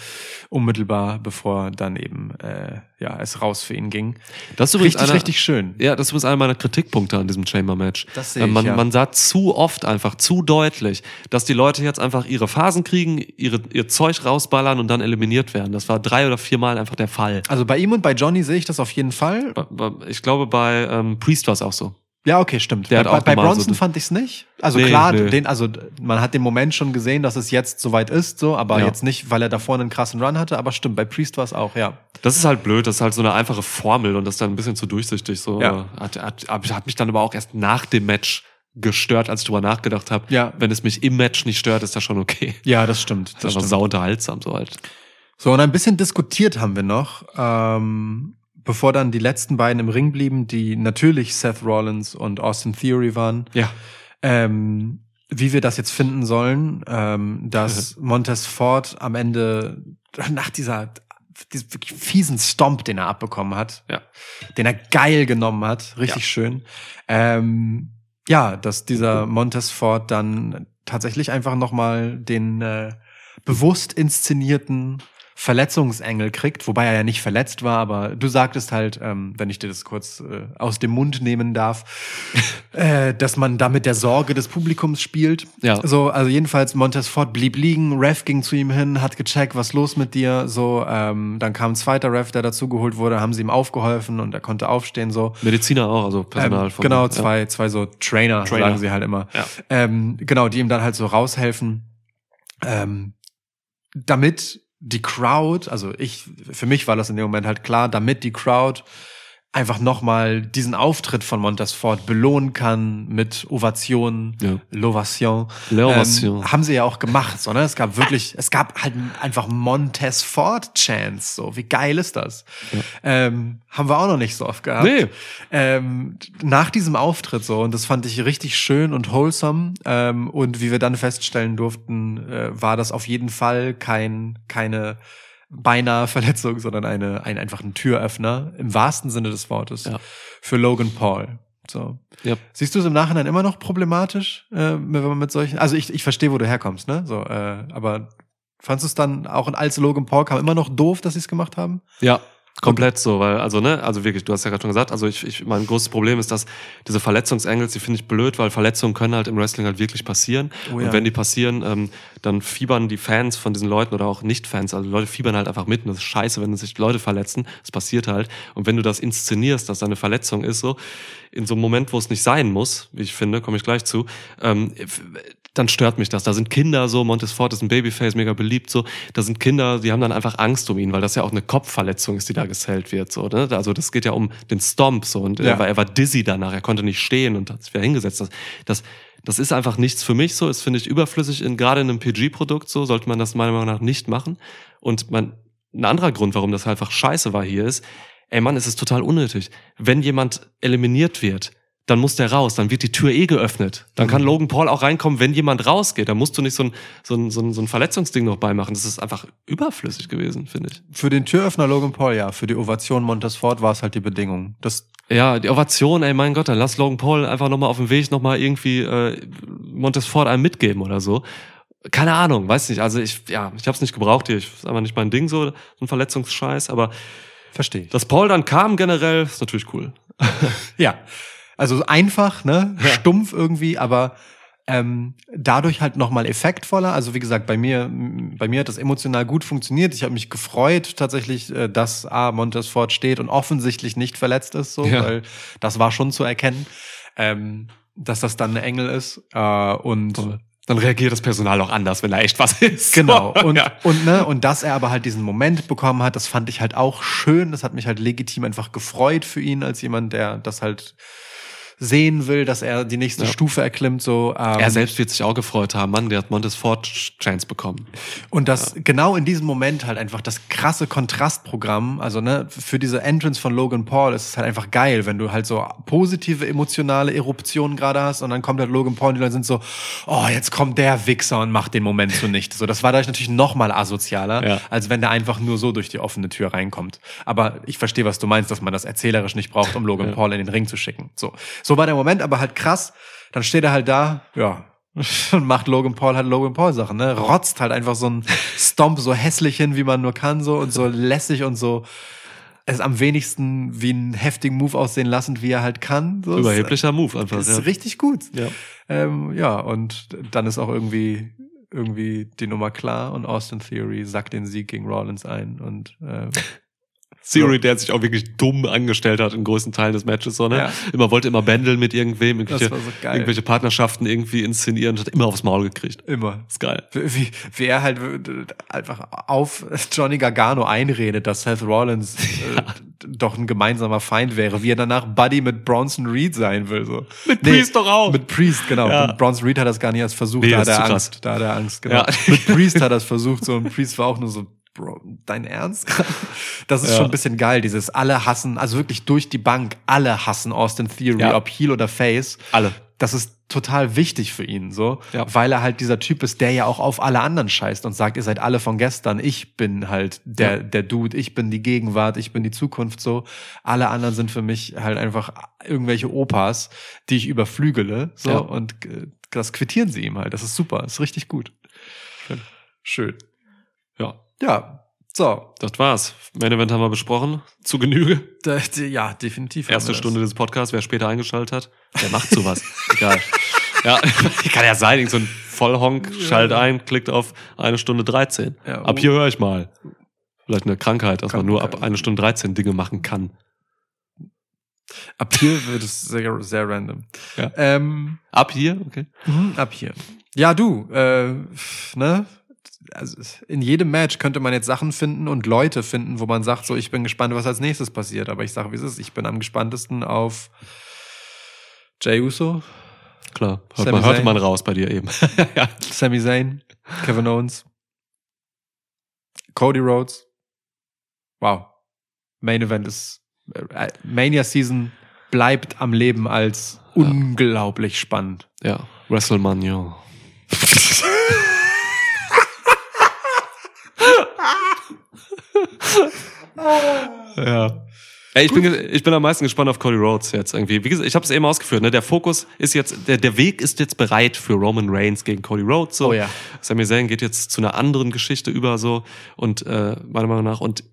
Speaker 3: unmittelbar, bevor dann eben äh, ja es raus für ihn ging.
Speaker 4: Das ist übrigens
Speaker 3: Richtig,
Speaker 4: einer,
Speaker 3: richtig schön.
Speaker 4: Ja, das ist einer meiner Kritikpunkte an diesem Chamber-Match.
Speaker 3: Das sehe
Speaker 4: Äh,
Speaker 3: ich,
Speaker 4: man,
Speaker 3: ja.
Speaker 4: man sah zu oft einfach, zu deutlich, dass die Leute jetzt einfach ihre Phasen kriegen, ihre, ihr Zeug rausballern und dann eliminiert werden. Das war drei oder viermal einfach der Fall.
Speaker 3: Also bei ihm und bei Johnny sehe ich das auf jeden Fall.
Speaker 4: Bei- bei- Ich glaube, bei ähm, Priest war es auch so.
Speaker 3: Ja, okay, stimmt.
Speaker 4: Der
Speaker 3: bei,
Speaker 4: hat auch
Speaker 3: bei Bronson
Speaker 4: so-
Speaker 3: fand ich es nicht. Also
Speaker 4: Nee,
Speaker 3: klar,
Speaker 4: nee.
Speaker 3: den, also man hat den Moment schon gesehen, dass es jetzt soweit ist, so, aber
Speaker 4: Ja.
Speaker 3: jetzt nicht, weil er da vorne einen krassen Run hatte, aber stimmt, bei Priest war es auch, ja.
Speaker 4: Das ist halt blöd, das ist halt so eine einfache Formel und das ist dann ein bisschen zu durchsichtig. So
Speaker 3: Ja.
Speaker 4: hat, hat, hat, mich dann aber auch erst nach dem Match gestört, als ich drüber nachgedacht habe.
Speaker 3: Ja.
Speaker 4: Wenn es mich im Match nicht stört, ist das schon okay.
Speaker 3: Ja, das stimmt.
Speaker 4: Das
Speaker 3: Das
Speaker 4: ist
Speaker 3: stimmt.
Speaker 4: sau unterhaltsam so halt.
Speaker 3: So, und ein bisschen diskutiert haben wir noch, ähm, bevor dann die letzten beiden im Ring blieben, die natürlich Seth Rollins und Austin Theory waren,
Speaker 4: Ja.
Speaker 3: ähm, wie wir das jetzt finden sollen, ähm, dass Montez Ford am Ende nach dieser diesem wirklich fiesen Stomp, den er abbekommen hat,
Speaker 4: Ja.
Speaker 3: den er geil genommen hat, richtig
Speaker 4: Ja.
Speaker 3: schön, ähm, ja, dass dieser Montez Ford dann tatsächlich einfach nochmal den äh, bewusst inszenierten Verletzungsengel kriegt, wobei er ja nicht verletzt war, aber du sagtest halt, ähm, wenn ich dir das kurz äh, aus dem Mund nehmen darf, äh, dass man da mit der Sorge des Publikums spielt.
Speaker 4: Ja.
Speaker 3: So, also jedenfalls Montez Ford blieb liegen, Ref ging zu ihm hin, hat gecheckt, was los mit dir, so, ähm, dann kam ein zweiter Ref, der dazugeholt wurde, haben sie ihm aufgeholfen und er konnte aufstehen, so.
Speaker 4: Mediziner auch, also Personal
Speaker 3: Ähm,
Speaker 4: von.
Speaker 3: genau,
Speaker 4: ja.
Speaker 3: zwei, zwei so Trainer,
Speaker 4: Trainer.
Speaker 3: sagen sie halt immer.
Speaker 4: Ja.
Speaker 3: Ähm, genau, die ihm dann halt so raushelfen. Ähm, damit die Crowd, also ich, für mich war das in dem Moment halt klar, damit die Crowd einfach nochmal diesen Auftritt von Montesfort belohnen kann mit Ovationen,
Speaker 4: Ja.
Speaker 3: Lovation.
Speaker 4: L'ovation.
Speaker 3: Ähm, haben sie ja auch gemacht, so, ne? Es gab wirklich, es gab halt einfach Montesfort-Chance, so. Wie geil ist das? Ähm, haben wir auch noch nicht so oft gehabt.
Speaker 4: Nee.
Speaker 3: Ähm, nach diesem Auftritt so, und das fand ich richtig schön und wholesome, ähm, und wie wir dann feststellen durften, äh, war das auf jeden Fall kein, keine beinahe Verletzung, sondern eine, ein, einfach ein Türöffner, im wahrsten Sinne des Wortes,
Speaker 4: Ja.
Speaker 3: für Logan Paul. So.
Speaker 4: Ja.
Speaker 3: Siehst du es im Nachhinein immer noch problematisch, äh, wenn man mit solchen, also ich, ich verstehe, wo du herkommst, ne? So, äh, aber fandst du es dann auch als Logan Paul kam immer noch doof, dass sie es gemacht haben?
Speaker 4: Ja, komplett so, weil, also, ne, also wirklich, du hast ja gerade schon gesagt, also ich, ich, mein großes Problem ist, dass diese Verletzungsangles, die finde ich blöd, weil Verletzungen können halt im Wrestling halt wirklich passieren.
Speaker 3: Oh ja.
Speaker 4: Und wenn die passieren, ähm, dann fiebern die Fans von diesen Leuten oder auch Nicht-Fans, also Leute fiebern halt einfach mit und das ist scheiße, wenn sich Leute verletzen, das passiert halt. Und wenn du das inszenierst, dass da eine Verletzung ist, so, in so einem Moment, wo es nicht sein muss, wie ich finde, komme ich gleich zu, ähm, dann stört mich das. Da sind Kinder so, Montesfort ist ein Babyface, mega beliebt so. Da sind Kinder, die haben dann einfach Angst um ihn, weil das ja auch eine Kopfverletzung ist, die da gesellt wird. So, ne? Also das geht ja um den Stomp so und
Speaker 3: Ja.
Speaker 4: er, war, er war dizzy danach, er konnte nicht stehen und hat sich wieder hingesetzt. Das, das, das ist einfach nichts für mich so. Das finde ich überflüssig. In, gerade in einem PG-Produkt so sollte man das meiner Meinung nach nicht machen. Und man, ein anderer Grund, warum das einfach scheiße war hier ist, ey Mann, es ist total unnötig. Wenn jemand eliminiert wird, dann muss der raus, dann wird die Tür eh geöffnet. Dann
Speaker 3: Mhm.
Speaker 4: kann Logan Paul auch reinkommen, wenn jemand rausgeht. Da musst du nicht so ein, so ein, so ein, so ein Verletzungsding noch beimachen. Das ist einfach überflüssig gewesen, finde ich.
Speaker 3: Für den Türöffner Logan Paul, ja. Für die Ovation Montesfort war es halt die Bedingung. Das,
Speaker 4: Ja, die Ovation, ey, mein Gott, dann lass Logan Paul einfach nochmal auf dem Weg nochmal irgendwie äh, Montesfort einem mitgeben oder so. Keine Ahnung, weiß nicht. Also ich, ja, ich hab's nicht gebraucht hier. Ich, ist einfach nicht mein Ding so, so ein Verletzungsscheiß. Aber
Speaker 3: verstehe ich.
Speaker 4: dass Paul dann kam generell, ist natürlich cool.
Speaker 3: Ja. Also einfach, ne? Stumpf irgendwie, aber ähm, dadurch halt nochmal effektvoller. Also wie gesagt, bei mir, bei mir hat das emotional gut funktioniert. Ich habe mich gefreut tatsächlich, äh, dass A, Montesfort steht und offensichtlich nicht verletzt ist, so,
Speaker 4: Ja.
Speaker 3: weil das war schon zu erkennen, ähm, dass das dann ein Engel ist. Äh, und
Speaker 4: Dann reagiert das Personal auch anders, wenn da echt was ist.
Speaker 3: Genau. Und,
Speaker 4: ja.
Speaker 3: und, ne, und dass er aber halt diesen Moment bekommen hat, das fand ich halt auch schön. Das hat mich halt legitim einfach gefreut für ihn, als jemand, der das halt sehen will, dass er die nächste
Speaker 4: Ja.
Speaker 3: Stufe erklimmt. So, ähm,
Speaker 4: Er selbst wird sich auch gefreut haben. Mann, der hat Montesfort Chance bekommen.
Speaker 3: Und das genau in diesem Moment halt einfach das krasse Kontrastprogramm, also ne, für diese Entrance von Logan Paul ist es halt einfach geil, wenn du halt so positive emotionale Eruptionen gerade hast und dann kommt halt Logan Paul und die Leute sind so, oh, jetzt kommt der Wichser und macht den Moment zunichte. So, das war dadurch natürlich noch mal asozialer,
Speaker 4: Ja.
Speaker 3: als wenn der einfach nur so durch die offene Tür reinkommt. Aber ich verstehe, was du meinst, dass man das erzählerisch nicht braucht, um Logan
Speaker 4: Ja.
Speaker 3: Paul in den Ring zu schicken. So, so war der Moment, aber halt krass. Dann steht er halt da, ja, und macht Logan Paul halt Logan Paul Sachen, ne? Rotzt halt einfach so ein Stomp so hässlich hin, wie man nur kann, so und so lässig und so es am wenigsten wie einen heftigen Move aussehen lassend, wie er halt kann. So,
Speaker 4: Überheblicher Move einfach.
Speaker 3: Das ist
Speaker 4: Ja.
Speaker 3: richtig gut.
Speaker 4: Ja.
Speaker 3: Ähm, ja, und dann ist auch irgendwie irgendwie die Nummer klar und Austin Theory sackt den Sieg gegen Rollins ein und äh,
Speaker 4: Theory, der sich auch wirklich dumm angestellt hat in größten Teilen des Matches, so, ne?
Speaker 3: Ja.
Speaker 4: Immer wollte immer bändeln mit irgendwem, irgendwelche,
Speaker 3: so
Speaker 4: irgendwelche Partnerschaften irgendwie inszenieren und hat immer aufs Maul gekriegt.
Speaker 3: immer.
Speaker 4: ist geil.
Speaker 3: Wie, wie er halt einfach auf Johnny Gargano einredet, dass Seth Rollins äh, doch ein gemeinsamer Feind wäre, wie er danach Buddy mit Bronson Reed sein will. So.
Speaker 4: Mit Priest doch auch.
Speaker 3: Mit Priest, genau.
Speaker 4: Ja.
Speaker 3: Und Bronson Reed hat das gar nicht erst versucht,
Speaker 4: Nee,
Speaker 3: da hat er Angst.
Speaker 4: krass.
Speaker 3: Da hat er Angst, genau.
Speaker 4: Ja.
Speaker 3: Mit Priest hat er es versucht, so und Priest war auch nur so, Bro, dein Ernst? Das ist
Speaker 4: Ja.
Speaker 3: schon ein bisschen geil, dieses alle hassen, also wirklich durch die Bank, alle hassen Austin Theory,
Speaker 4: Ja.
Speaker 3: ob Heel oder Face
Speaker 4: Alle.
Speaker 3: das ist total wichtig für ihn, so,
Speaker 4: Ja.
Speaker 3: weil er halt dieser Typ ist, der ja auch auf alle anderen scheißt und sagt, ihr seid alle von gestern, ich bin halt der,
Speaker 4: Ja.
Speaker 3: der Dude, ich bin die Gegenwart, ich bin die Zukunft, so. Alle anderen sind für mich halt einfach irgendwelche Opas, die ich überflügele, so,
Speaker 4: Ja.
Speaker 3: und äh, das quittieren sie ihm halt. Das ist super, das ist richtig gut. Schön. Schön.
Speaker 4: Ja.
Speaker 3: Ja. So,
Speaker 4: Das war's. Main Event haben wir besprochen. Zu Genüge.
Speaker 3: da, ja, definitiv.
Speaker 4: Erste. Stunde des Podcasts. Wer später eingeschaltet hat, der macht sowas. Egal. Ja, kann ja sein. Irgend so ein Vollhonk schaltet ein, klickt auf eine Stunde 13.
Speaker 3: Ja,
Speaker 4: ab
Speaker 3: oh.
Speaker 4: hier höre ich mal. Vielleicht eine Krankheit, dass man nur ab
Speaker 3: Krankheit.
Speaker 4: eine Stunde 13 Dinge machen kann.
Speaker 3: Ab hier wird es sehr, sehr random.
Speaker 4: Ja.
Speaker 3: Ähm,
Speaker 4: Ab hier? Okay.
Speaker 3: mhm, ab hier. Ja, du, äh, ne? Also in jedem Match könnte man jetzt Sachen finden und Leute finden, wo man sagt, so, ich bin gespannt, was als nächstes passiert. Aber ich sage, wie es ist. Ich bin am gespanntesten auf Jay Uso,
Speaker 4: Klar. Hört man, hörte
Speaker 3: Zayn.
Speaker 4: man raus bei dir eben. ja.
Speaker 3: Sami Zayn, Kevin Owens, Cody Rhodes. Wow. Main Event ist äh, Mania Season bleibt am Leben als unglaublich spannend.
Speaker 4: ja. WrestleMania. ja. Ey, ich, bin, ich bin am meisten gespannt auf Cody Rhodes jetzt irgendwie. Wie gesagt, ich habe es eben ausgeführt. Ne? Der Fokus ist jetzt, der, der Weg ist jetzt bereit für Roman Reigns gegen Cody Rhodes. So.
Speaker 3: Oh ja.
Speaker 4: Sami Zayn geht jetzt zu einer anderen Geschichte über so und äh, meiner Meinung nach und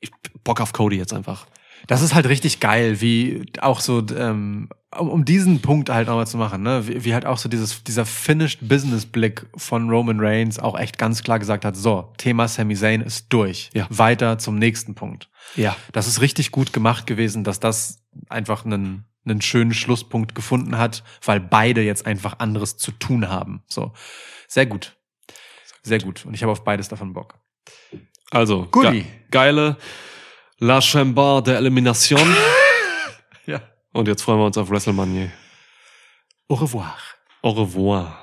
Speaker 4: ich Bock auf Cody jetzt einfach.
Speaker 3: Das ist halt richtig geil, wie auch so, ähm, um, diesen Punkt halt nochmal zu machen, ne? wie, wie halt auch so dieses, dieser finished Business Blick von Roman Reigns auch echt ganz klar gesagt hat, so, Thema Sami Zayn ist durch.
Speaker 4: Ja.
Speaker 3: Weiter zum nächsten Punkt.
Speaker 4: Ja.
Speaker 3: Das ist richtig gut gemacht gewesen, dass das einfach einen, einen schönen Schlusspunkt gefunden hat, weil beide jetzt einfach anderes zu tun haben. So, sehr gut. Sehr gut. Und ich habe auf beides davon Bock.
Speaker 4: Also, ge geile La Chambre de Elimination.
Speaker 3: Ja.
Speaker 4: Und jetzt freuen wir uns auf WrestleMania.
Speaker 3: Au revoir.
Speaker 4: Au revoir.